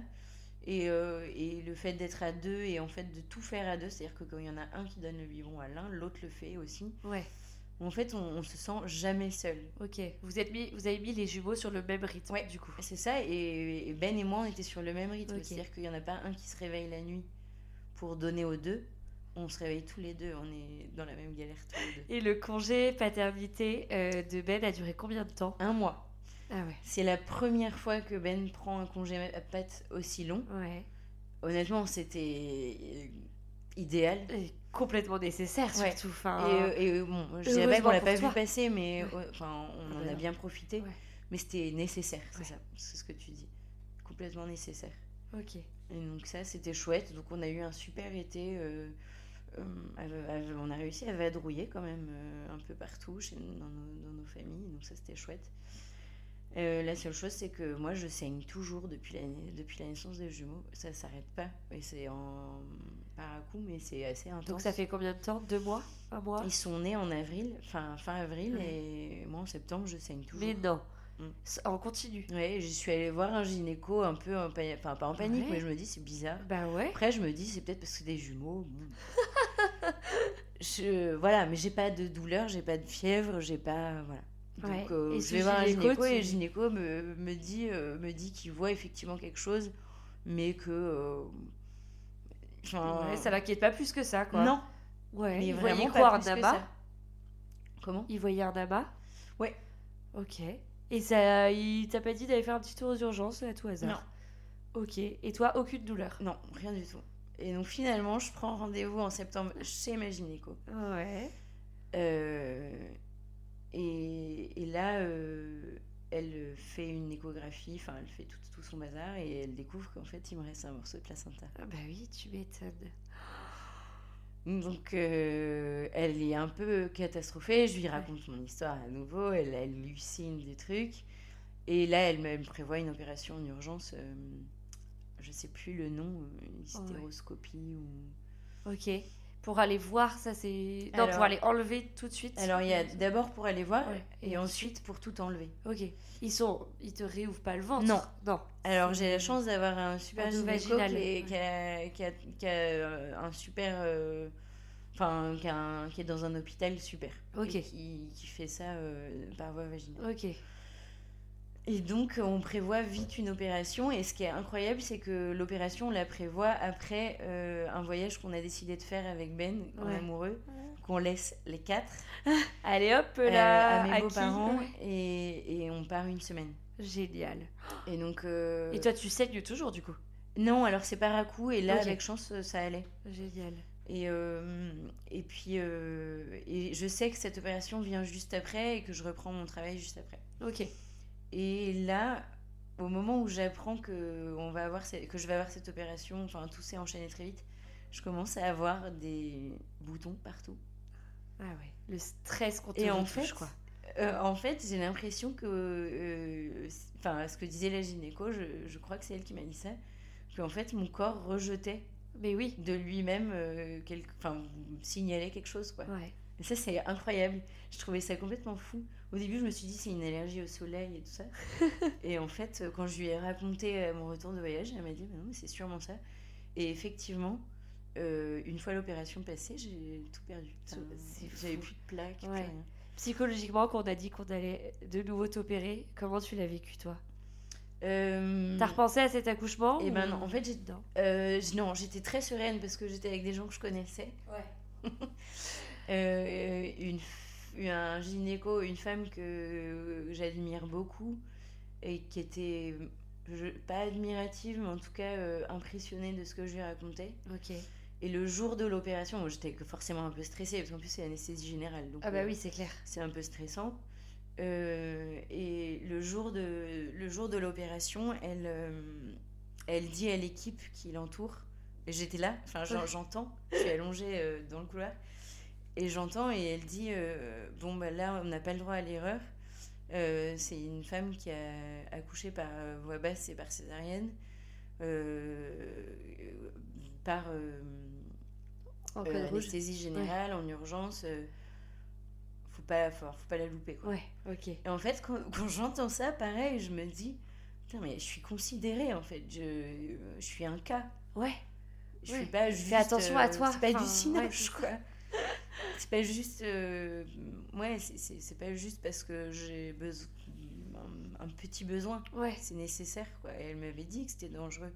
Et, euh, et le fait d'être à deux et en fait de tout faire à deux, c'est-à-dire que quand il y en a un qui donne le biberon à l'un, l'autre le fait aussi.
Ouais,
En fait, on, on se sent jamais seul.
ok. Vous, êtes mis, vous avez mis les jumeaux sur le même rythme,
Ouais.
du coup.
C'est ça, et, et Ben et moi, on était sur le même rythme. C'est-à-dire qu'il n'y en a pas un qui se réveille la nuit pour donner aux deux. On se réveille tous les deux, on est dans la même galère tous les deux.
Et le congé paternité euh, de Ben a duré combien de temps?
Un mois.
Ah ouais.
C'est la première fois que Ben prend un congé à pattes aussi long.
Ouais.
Honnêtement, c'était euh, idéal.
Et complètement nécessaire,
Ouais.
surtout. Enfin,
Et, euh, et, euh, bon, je dirais pas qu'on l'a pas
toi.
vu passer, mais
Ouais.
euh, enfin, on
Ah
en
bah
a bien profité.
Ouais.
Mais c'était nécessaire, c'est
Ouais.
ça, c'est ce que tu dis. Complètement nécessaire.
Ok.
Et donc ça, c'était chouette. Donc on a eu un super été. euh, euh, on a réussi à vadrouiller quand même euh, un peu partout chez, dans, nos, dans nos familles. Donc ça, c'était chouette. Euh, la seule chose, c'est que moi, je saigne toujours depuis la, depuis la naissance des jumeaux. Ça s'arrête pas. Et c'est en par à coup, mais c'est assez intense.
Donc ça fait combien de temps? Deux mois? Un mois?
Ils sont nés en avril, fin, fin avril, et moi en septembre, je saigne toujours.
Mais non.
Mm.
C'est- On continue.
Ouais, je suis allée voir un gynéco un peu en panique, enfin pas en panique,
Ouais.
mais je me dis c'est bizarre.
Bah ouais.
Après, je me dis c'est peut-être parce que des jumeaux. bon. [laughs] je, voilà, mais j'ai pas de douleur, j'ai pas de fièvre, j'ai pas. Voilà. Donc
Ouais.
euh,
Et
je vais voir un
gynéco,
et le gynéco me, me dit, euh, me dit qu'il voit effectivement quelque chose, mais que. euh, enfin,
Ouais, ça l'inquiète pas plus que ça, quoi.
Non,
Ouais.
mais
Il
vraiment
voyait quoi,
ça. Comment
Il voyait amas
Ouais.
Ok. Et ça, il t'a pas dit d'aller faire un petit tour aux urgences à tout hasard Ok. Et toi, aucune douleur
Non, rien du tout. Et donc finalement, je prends rendez-vous en septembre chez ma gynéco.
Ouais.
Euh, et, et là, euh, elle fait une échographie, enfin, elle fait tout, tout son bazar et elle découvre qu'en fait, il me reste un morceau de placenta.
Ah bah oui, tu m'étonnes.
Donc, euh, elle est un peu catastrophée. Je lui raconte mon histoire à nouveau. Elle hallucine des trucs. Et là, elle me prévoit une opération en urgence. euh, je sais plus le nom, euh, une hystéroscopie ou.
Ok. Pour aller voir, ça c'est. Non,
Alors-
pour aller enlever tout de suite.
Alors, il y a d'abord pour aller voir
Ouais.
et ensuite pour tout enlever.
Ok. Ils sont. Ils te réouvrent pas le ventre
Non.
Non.
Alors j'ai la chance d'avoir un super
Endo
gynéco
vaginal.
qui, est- qui a, qui a- qui a, un super... euh, Enfin, qui, a un- qui est dans un hôpital super.
Ok.
Et qui, qui fait ça euh, par voie vaginale.
Ok.
Et donc on prévoit vite une opération. Et ce qui est incroyable, c'est que l'opération, on la prévoit après euh, un voyage qu'on a décidé de faire avec Ben, en
Ouais.
amoureux, qu'on laisse les quatre [laughs]
Allez hop
euh,
là.
à mes beaux-parents. Et, et on part une semaine.
Génial.
Et donc... euh,
Et toi, tu saignes toujours du coup?
Non, alors c'est par à coup. Et là, avec chance, ça allait.
Génial.
Et, euh, et puis, euh, et je sais que cette opération vient juste après et que je reprends mon travail juste après.
Ok.
Et là, au moment où j'apprends que, on va avoir, que je vais avoir cette opération, enfin tout s'est enchaîné très vite, je commence à avoir des boutons partout.
Ah ouais. Le stress qu'on te
Et en fait,
quoi.
Euh, en fait, j'ai l'impression que, euh, enfin, ce que disait la gynéco, je, je crois que c'est elle qui m'a dit ça, qu'en fait mon corps rejetait
Mais oui.
de lui-même, euh, enfin, signalait quelque chose, quoi.
Ouais.
Et ça, c'est incroyable. Je trouvais ça complètement fou. Au début, je me suis dit, c'est une allergie au soleil et tout ça. [laughs] et en fait, euh, quand je lui ai raconté euh, mon retour de voyage, elle m'a dit, mais non, mais c'est sûrement ça. Et effectivement, euh, une fois l'opération passée, j'ai tout perdu. J'avais plus de plaques,
Ouais.
rien.
Psychologiquement, quand on a dit qu'on allait de nouveau t'opérer, comment tu l'as vécu toi?
Euh,
T'as repensé à cet accouchement
Eh ben non, en fait, j'ai-
Non.
euh, j- non, j'étais très sereine parce que j'étais avec des gens que je connaissais.
Ouais. [laughs]
Euh, une, f- un gynéco, une femme que j'admire beaucoup et qui était je- pas admirative, mais en tout cas euh, impressionnée de ce que je lui racontais.
Ok.
Et le jour de l'opération, j'étais forcément un peu stressée parce qu'en plus c'est anesthésie générale. Donc,
Ah bah
euh,
oui, c'est clair.
c'est un peu stressant. Euh, et le jour de, le jour de l'opération, elle, euh, elle dit à l'équipe qui l'entoure, et j'étais là, enfin j'entends, je suis allongée dans le couloir, et j'entends, et elle dit, euh, bon bah là on n'a pas le droit à l'erreur, Euh, c'est une femme qui a accouché par euh, voie basse et par césarienne, par
En
anesthésie générale, en urgence. faut, pas, faut, faut pas la louper. Quoi.
Ouais, ok.
Et en fait, quand, quand j'entends ça, pareil, je me dis, putain, mais je suis considérée en fait. Je, je suis un cas.
Ouais.
Je
Ouais.
suis pas
Fais
juste.
attention à toi.
C'est pas
Enfin,
du cinoche,
ouais,
quoi. C'est pas juste. euh, ouais, c'est- pas juste parce que j'ai besoin. Un, un petit besoin.
Ouais.
C'est nécessaire, quoi. Et elle m'avait dit que c'était dangereux.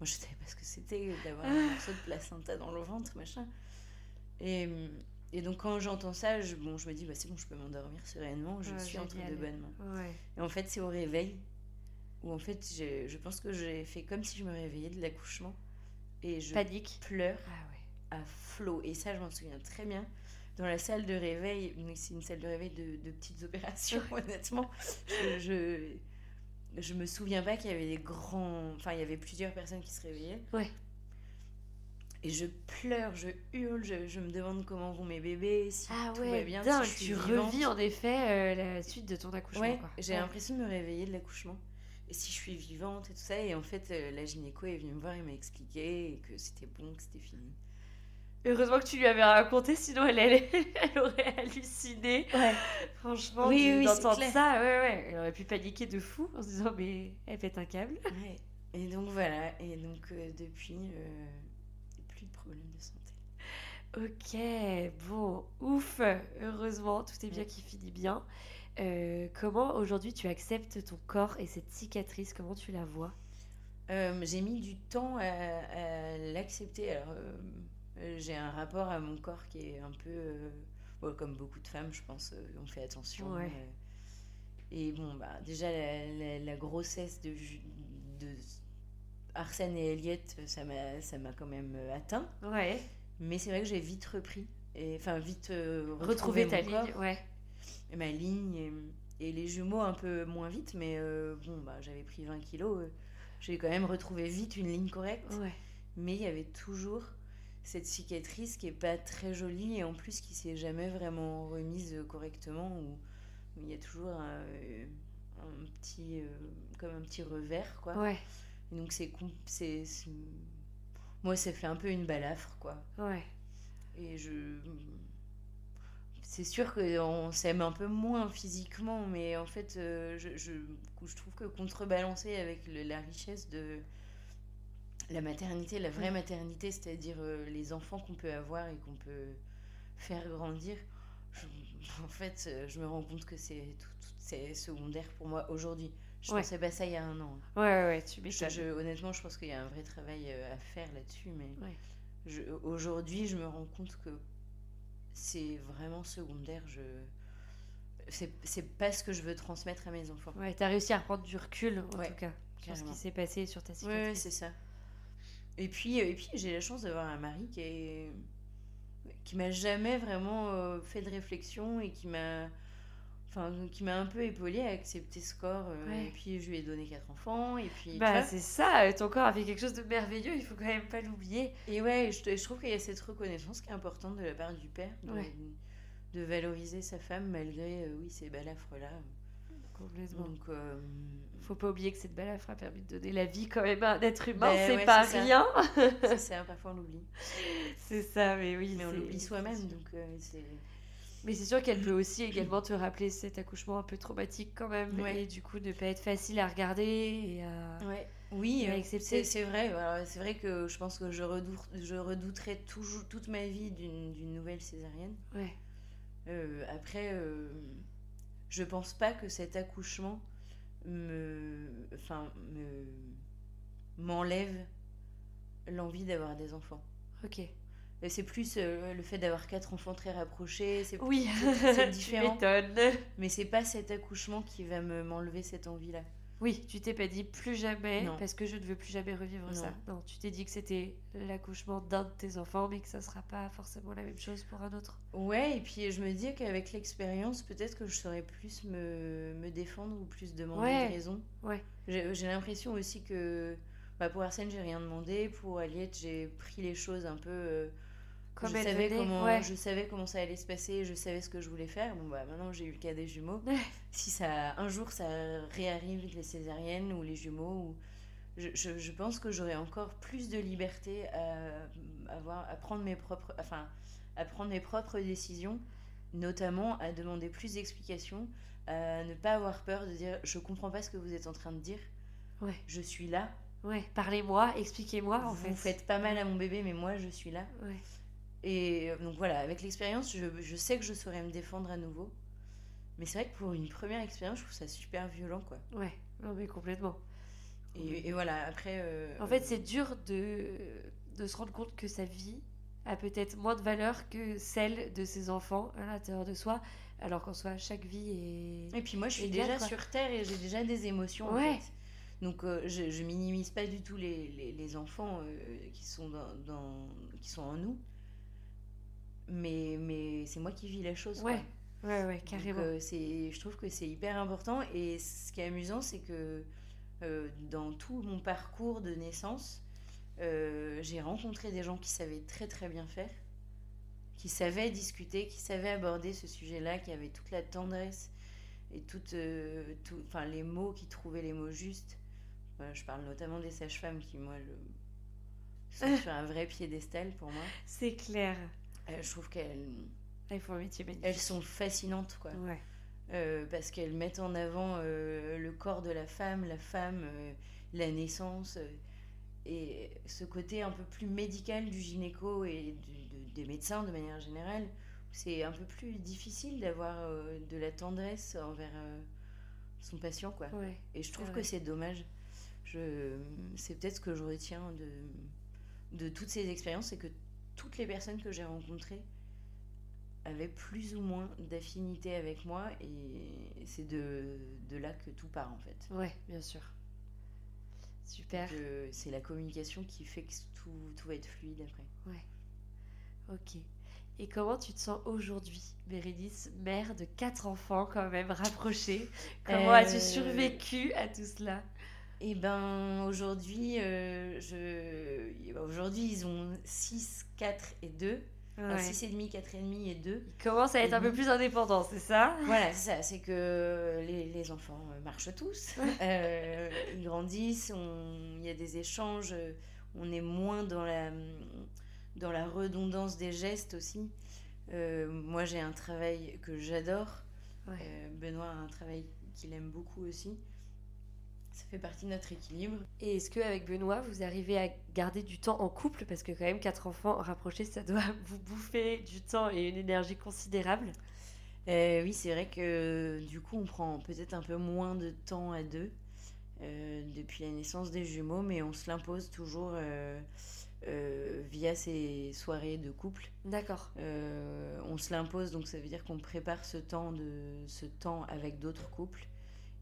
Moi, je savais pas ce que c'était d'avoir un morceau de placenta dans le ventre, machin. Et, et donc, quand j'entends ça, je, bon, je me dis, bah, c'est bon, je peux m'endormir sereinement, je
Ah,
suis entre de bonnes mains.
Ouais.
Et en fait, c'est au réveil où, en fait, je pense que j'ai fait comme si je me réveillais de l'accouchement. Et je
Panique.
pleure
Ah ouais.
À flot. Et ça, je m'en souviens très bien. Dans la salle de réveil, c'est une salle de réveil de, de petites opérations, [laughs] honnêtement. Je, je, je me souviens pas qu'il y avait des grands. Enfin, il y avait plusieurs personnes qui se réveillaient.
Ouais.
Et je pleure, je hurle, je, je me demande comment vont mes bébés, si
Ah
tout va bien,
dingue,
si je suis
tu
vivante.
revis en effet euh, la suite de ton accouchement.
Ouais, j'ai
Ouais.
l'impression de me réveiller de l'accouchement. Et si je suis vivante et tout ça. Et en fait, euh, la gynéco est venue me voir et m'a expliqué que c'était bon, que c'était fini.
Heureusement que tu lui avais raconté, sinon elle, elle, [laughs] elle aurait halluciné.
Ouais.
Franchement,
Oui, oui,
d'entendre ça, ouais, ouais. Elle aurait pu paniquer de fou en se disant, mais elle pète un câble.
ouais. Et donc voilà. Et donc euh, depuis, euh, plus de problème de santé.
Ok, bon, ouf, heureusement, tout est bien
Ouais.
qui finit bien. Euh, comment aujourd'hui tu acceptes ton corps et cette cicatrice, comment tu la vois?
Euh, j'ai mis du temps à, à l'accepter. Alors, euh, j'ai un rapport à mon corps qui est un peu. euh, bon, comme beaucoup de femmes, je pense, euh, on fait attention.
Ouais.
euh, et bon, bah, déjà, la, la- la grossesse de, de Arsène et Elliot, ça m'a ça m'a quand même euh, atteint.
Ouais,
Mais c'est vrai que j'ai vite repris. Et, enfin, vite euh,
retrouver
retrouvé
ta
mon
ligne,
corps
ouais.
et ma ligne et, et les jumeaux un peu moins vite mais euh, bon bah j'avais pris 20 kilos euh, j'ai quand même retrouvé vite une ligne correcte
Ouais,
mais il y avait toujours cette cicatrice qui est pas très jolie et en plus qui s'est jamais vraiment remise correctement ou où il y a toujours un, euh, un petit euh, comme un petit revers quoi
ouais,
Et donc c'est c'est moi ça fait un peu une balafre quoi
ouais.
et je. C'est sûr qu'on s'aime un peu moins physiquement, mais en fait, euh, je, je, je trouve que contrebalancer avec le- la richesse de la maternité, la vraie
Mm.
maternité, c'est-à-dire euh, les enfants qu'on peut avoir et qu'on peut faire grandir, je- [laughs] en fait, euh, je me rends compte que c'est tout, tout- c'est secondaire pour moi aujourd'hui. Je
Ouais.
pensais pas ça il y a un an.
Ouais, ouais, ouais, tu
Je- honnêtement, je pense qu'il y a un vrai travail euh, à faire là-dessus, mais
Ouais.
aujourd'hui, je me rends compte que c'est vraiment secondaire. Je c'est c'est pas ce que je veux transmettre à mes enfants.
Ouais, t'as réussi à reprendre du recul, en tout cas, sur ce qui s'est passé sur ta cicatrice.
ouais, c'est ça. Et puis, euh, et puis j'ai la chance d'avoir un mari qui est qui m'a jamais vraiment euh, fait de réflexion et qui m'a enfin qui m'a un peu épaulée à accepter ce corps. euh,
Ouais.
Et puis je lui ai donné quatre enfants et puis
Bah, c'est ça, ton corps a fait quelque chose de merveilleux, il faut quand même pas l'oublier.
Et ouais, je, je trouve qu'il y a cette reconnaissance qui est importante de la part du père, de,
Ouais.
de valoriser sa femme malgré, euh, oui, ces balafres-là.
Complètement.
Donc, euh,
Faut pas oublier que cette balafre a permis de donner la vie quand même à un être humain,
Ben
c'est
ouais,
pas rien.
c'est ça, parfois on l'oublie. [laughs]
c'est ça, mais oui.
Mais on l'oublie soi-même, donc euh.
Mais c'est sûr qu'elle peut aussi [clears throat] également te rappeler cet accouchement un peu traumatique quand même,
Ouais.
et du coup ne pas être facile à regarder et à...
Ouais. Oui, euh,
accepter.
c'est vrai. C'est vrai que je pense que je, redoute, je redouterai toujours, toute ma vie d'une nouvelle césarienne.
Ouais,
Euh, après, je pense pas que cet accouchement me, enfin, me m'enlève l'envie d'avoir des enfants.
ok.
C'est plus euh, le fait d'avoir quatre enfants très rapprochés. C'est
Oui,
c'est [laughs]
tu
différent.
m'étonnes.
Mais c'est pas cet accouchement qui va me m'enlever cette envie-là.
Oui, tu t'es pas dit plus jamais,
Non.
parce que je ne veux plus jamais revivre ça.
Non.
Tu t'es dit que c'était l'accouchement d'un de tes enfants, mais que ça sera pas forcément la même chose pour un autre.
Ouais, et puis je me dis qu'avec l'expérience, peut-être que je saurais plus me, me défendre ou plus demander
Ouais.
de raison.
Ouais.
J'ai j'ai l'impression aussi que bah, pour Arsène, j'ai rien demandé. Pour Aliette, j'ai pris les choses un peu. euh,
Comme
je, savais
venait,
comment,
ouais.
je savais comment ça allait se passer, je savais ce que je voulais faire. Bon, bah maintenant j'ai eu le cas des jumeaux. Si ça, un jour ça réarrive les césariennes ou les jumeaux, ou, je, je, je pense que j'aurai encore plus de liberté à, avoir, à, prendre mes propres, enfin, à prendre mes propres décisions, notamment à demander plus d'explications, à ne pas avoir peur de dire je comprends pas ce que vous êtes en train de dire,
Ouais,
je suis là.
ouais. Parlez-moi, expliquez-moi
vous
fait.
faites pas mal à mon bébé, mais moi je suis là.
Ouais.
Et euh, donc voilà, avec l'expérience, je, je sais que je saurais me défendre à nouveau. Mais c'est vrai que pour une première expérience, je trouve ça super violent, quoi.
Ouais, non mais complètement.
Et, et voilà, après... euh,
En fait, c'est dur de, de se rendre compte que sa vie a peut-être moins de valeur que celle de ses enfants à l'intérieur de soi, alors qu'en soi, chaque vie est...
Et puis moi, je suis déjà sur Terre et j'ai déjà des émotions, en
Ouais.
fait. Donc euh, je, je minimise pas du tout les, les, les enfants euh, qui, sont dans, dans- qui sont en nous. Mais, mais c'est moi qui vis la chose, quoi.
Ouais, ouais, ouais,
Donc,
carrément.
euh, c'est, je trouve que c'est hyper important. Et ce qui est amusant, c'est que euh, dans tout mon parcours de naissance, Euh, j'ai rencontré des gens qui savaient très très bien faire, qui savaient discuter, qui savaient aborder ce sujet-là, qui avaient toute la tendresse et toutes, tout, enfin, les mots, qui trouvaient les mots justes. Je parle notamment des sages-femmes qui, moi, le, sont [laughs] sur un vrai piédestal pour moi.
C'est clair.
Euh, je trouve qu'elles
Elles font un métier magnifique.
elles sont fascinantes, quoi.
Ouais.
Euh, parce qu'elles mettent en avant euh, le corps de la femme, la femme, euh, la naissance, et ce côté un peu plus médical du gynéco et du- de- des médecins de manière générale. C'est un peu plus difficile d'avoir de la tendresse envers son patient, quoi.
Ouais.
Et je trouve que c'est dommage. Je, c'est peut-être ce que je retiens de, de toutes ces expériences, c'est que toutes les personnes que j'ai rencontrées avaient plus ou moins d'affinité avec moi, et c'est de, de là que tout part en fait.
Ouais, bien sûr. Super.
Que c'est la communication qui fait que tout, tout va être fluide après.
Ouais. Ok. Et comment tu te sens aujourd'hui, Bérénice, mère de quatre enfants quand même rapprochés? Comment as-tu
Euh,
survécu à tout cela?
Et ben aujourd'hui, euh, je... eh ben, aujourd'hui ils ont 6, 4 et 2.
Ouais.
6 et demi, 4 et demi et 2.
Ils commencent à être un peu plus indépendants, c'est ça?
Voilà, c'est ça, c'est que les, les enfants marchent tous, [laughs] euh, ils grandissent, on- il y a des échanges, euh, on est moins dans la, dans la redondance des gestes aussi. Euh, moi j'ai un travail que j'adore,
Ouais.
Benoît a un travail qu'il aime beaucoup aussi. Ça fait partie de notre équilibre.
Et est-ce qu'avec Benoît, vous arrivez à garder du temps en couple? Parce que quand même, quatre enfants rapprochés, ça doit [laughs] vous bouffer du temps et une énergie considérable.
Euh, oui, c'est vrai que du coup, on prend peut-être un peu moins de temps à deux euh, depuis la naissance des jumeaux, mais on se l'impose toujours euh, via ces soirées de couple.
D'accord.
On se l'impose, donc ça veut dire qu'on prépare ce temps, de, ce temps avec d'autres couples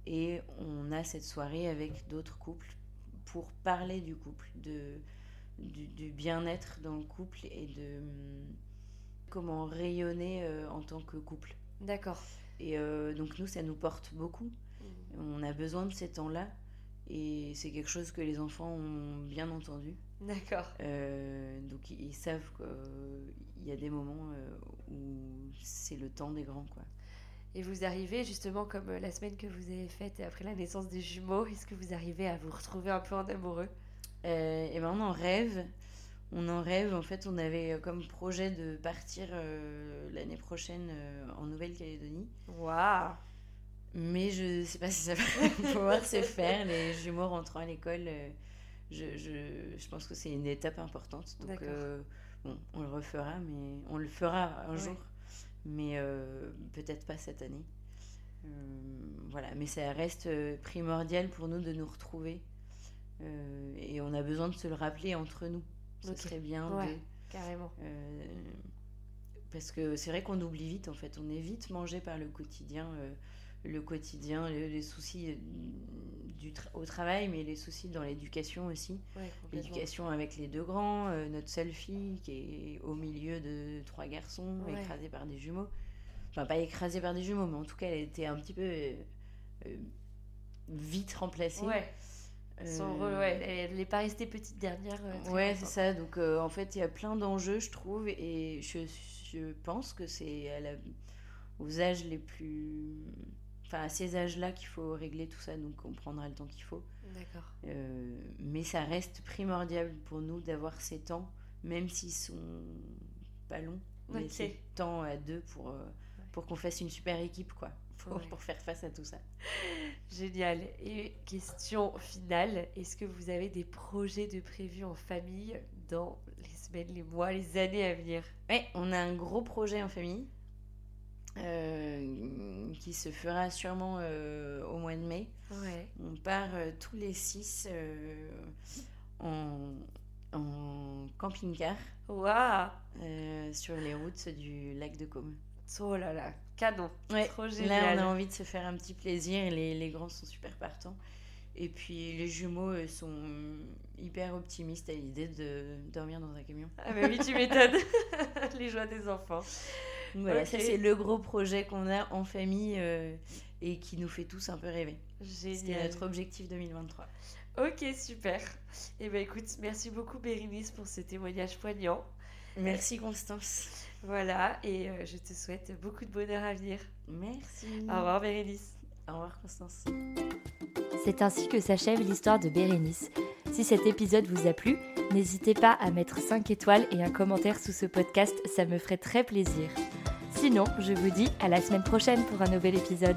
et on a cette soirée avec d'autres couples pour parler du couple, de, du, du bien-être dans le couple et de hum, comment rayonner euh, en tant que couple.
D'accord.
Et euh, donc nous, ça nous porte beaucoup. On a besoin de ces temps-là. Et c'est quelque chose que les enfants ont bien entendu.
D'accord.
Euh, donc ils, savent qu'il y a des moments où c'est le temps des grands. Quoi.
Et vous arrivez justement comme euh, la semaine que vous avez faite après la naissance des jumeaux, est-ce que vous arrivez à vous retrouver un peu en amoureux?
Euh, et ben on en rêve. On en rêve. En fait, on avait euh, comme projet de partir euh, l'année prochaine euh, en Nouvelle-Calédonie.
Waouh
Mais je sais pas si ça va [laughs] pouvoir se faire. Les jumeaux rentrant à l'école, je, je, je pense que c'est une étape importante. Donc, bon, on le refera, mais on le fera un
Ouais.
jour. Mais euh, peut-être pas cette année. Euh, voilà, mais ça reste euh, primordial pour nous de nous retrouver. Et on a besoin de se le rappeler entre nous. Ce serait bien
Ouais.
de.
Carrément.
Parce que c'est vrai qu'on oublie vite en fait, on est vite mangé par le quotidien, le quotidien, le- les soucis euh, du tra- au travail, mais les soucis dans l'éducation aussi.
Ouais.
L'éducation avec les deux grands, euh, notre seule fille qui est au milieu de trois garçons,
Ouais.
écrasée par des jumeaux. Enfin, pas écrasée par des jumeaux, mais en tout cas, elle était un petit peu euh, vite remplacée.
Ouais. Son rôle, ouais, elle n'est pas restée petite dernière.
Ouais, c'est ça. Donc, en fait, il y a plein d'enjeux, je trouve, et je, je pense que c'est aux âges les plus. Enfin, à ces âges-là qu'il faut régler tout ça, donc on prendra le temps qu'il faut.
D'accord.
Euh, mais ça reste primordial pour nous d'avoir ces temps, même s'ils sont pas longs, mais ces temps à deux pour, euh, pour qu'on fasse une super équipe, quoi, pour,
Ouais.
pour faire face à tout ça.
Génial. Et question finale, est-ce que vous avez des projets de prévus en famille dans les semaines, les mois, les années à venir?
Ouais, on a un gros projet en famille euh, qui se fera sûrement euh, au mois de mai.
Ouais.
On part euh, tous les six en, en camping-car
Waouh
sur les routes du lac de Caume.
Oh là là, canon.
Ouais,
Trop
Là,
génial.
on a envie de se faire un petit plaisir. Les, les grands sont super partants. Et puis les jumeaux sont hyper optimistes à l'idée de dormir dans un camion.
Ah bah oui, tu m'étonnes. [laughs] les joies des enfants.
Voilà, ça c'est le gros projet qu'on a en famille euh, et qui nous fait tous un peu rêver. C'était notre objectif 2023.
Ok, super. Et eh ben écoute, merci beaucoup Bérénice pour ce témoignage poignant.
Merci Constance.
Voilà, et euh, je te souhaite beaucoup de bonheur à venir.
Merci.
Au revoir Bérénice.
Au revoir Constance.
C'est ainsi que s'achève l'histoire de Bérénice. Si cet épisode vous a plu, n'hésitez pas à mettre 5 étoiles et un commentaire sous ce podcast, ça me ferait très plaisir. Sinon, je vous dis à la semaine prochaine pour un nouvel épisode.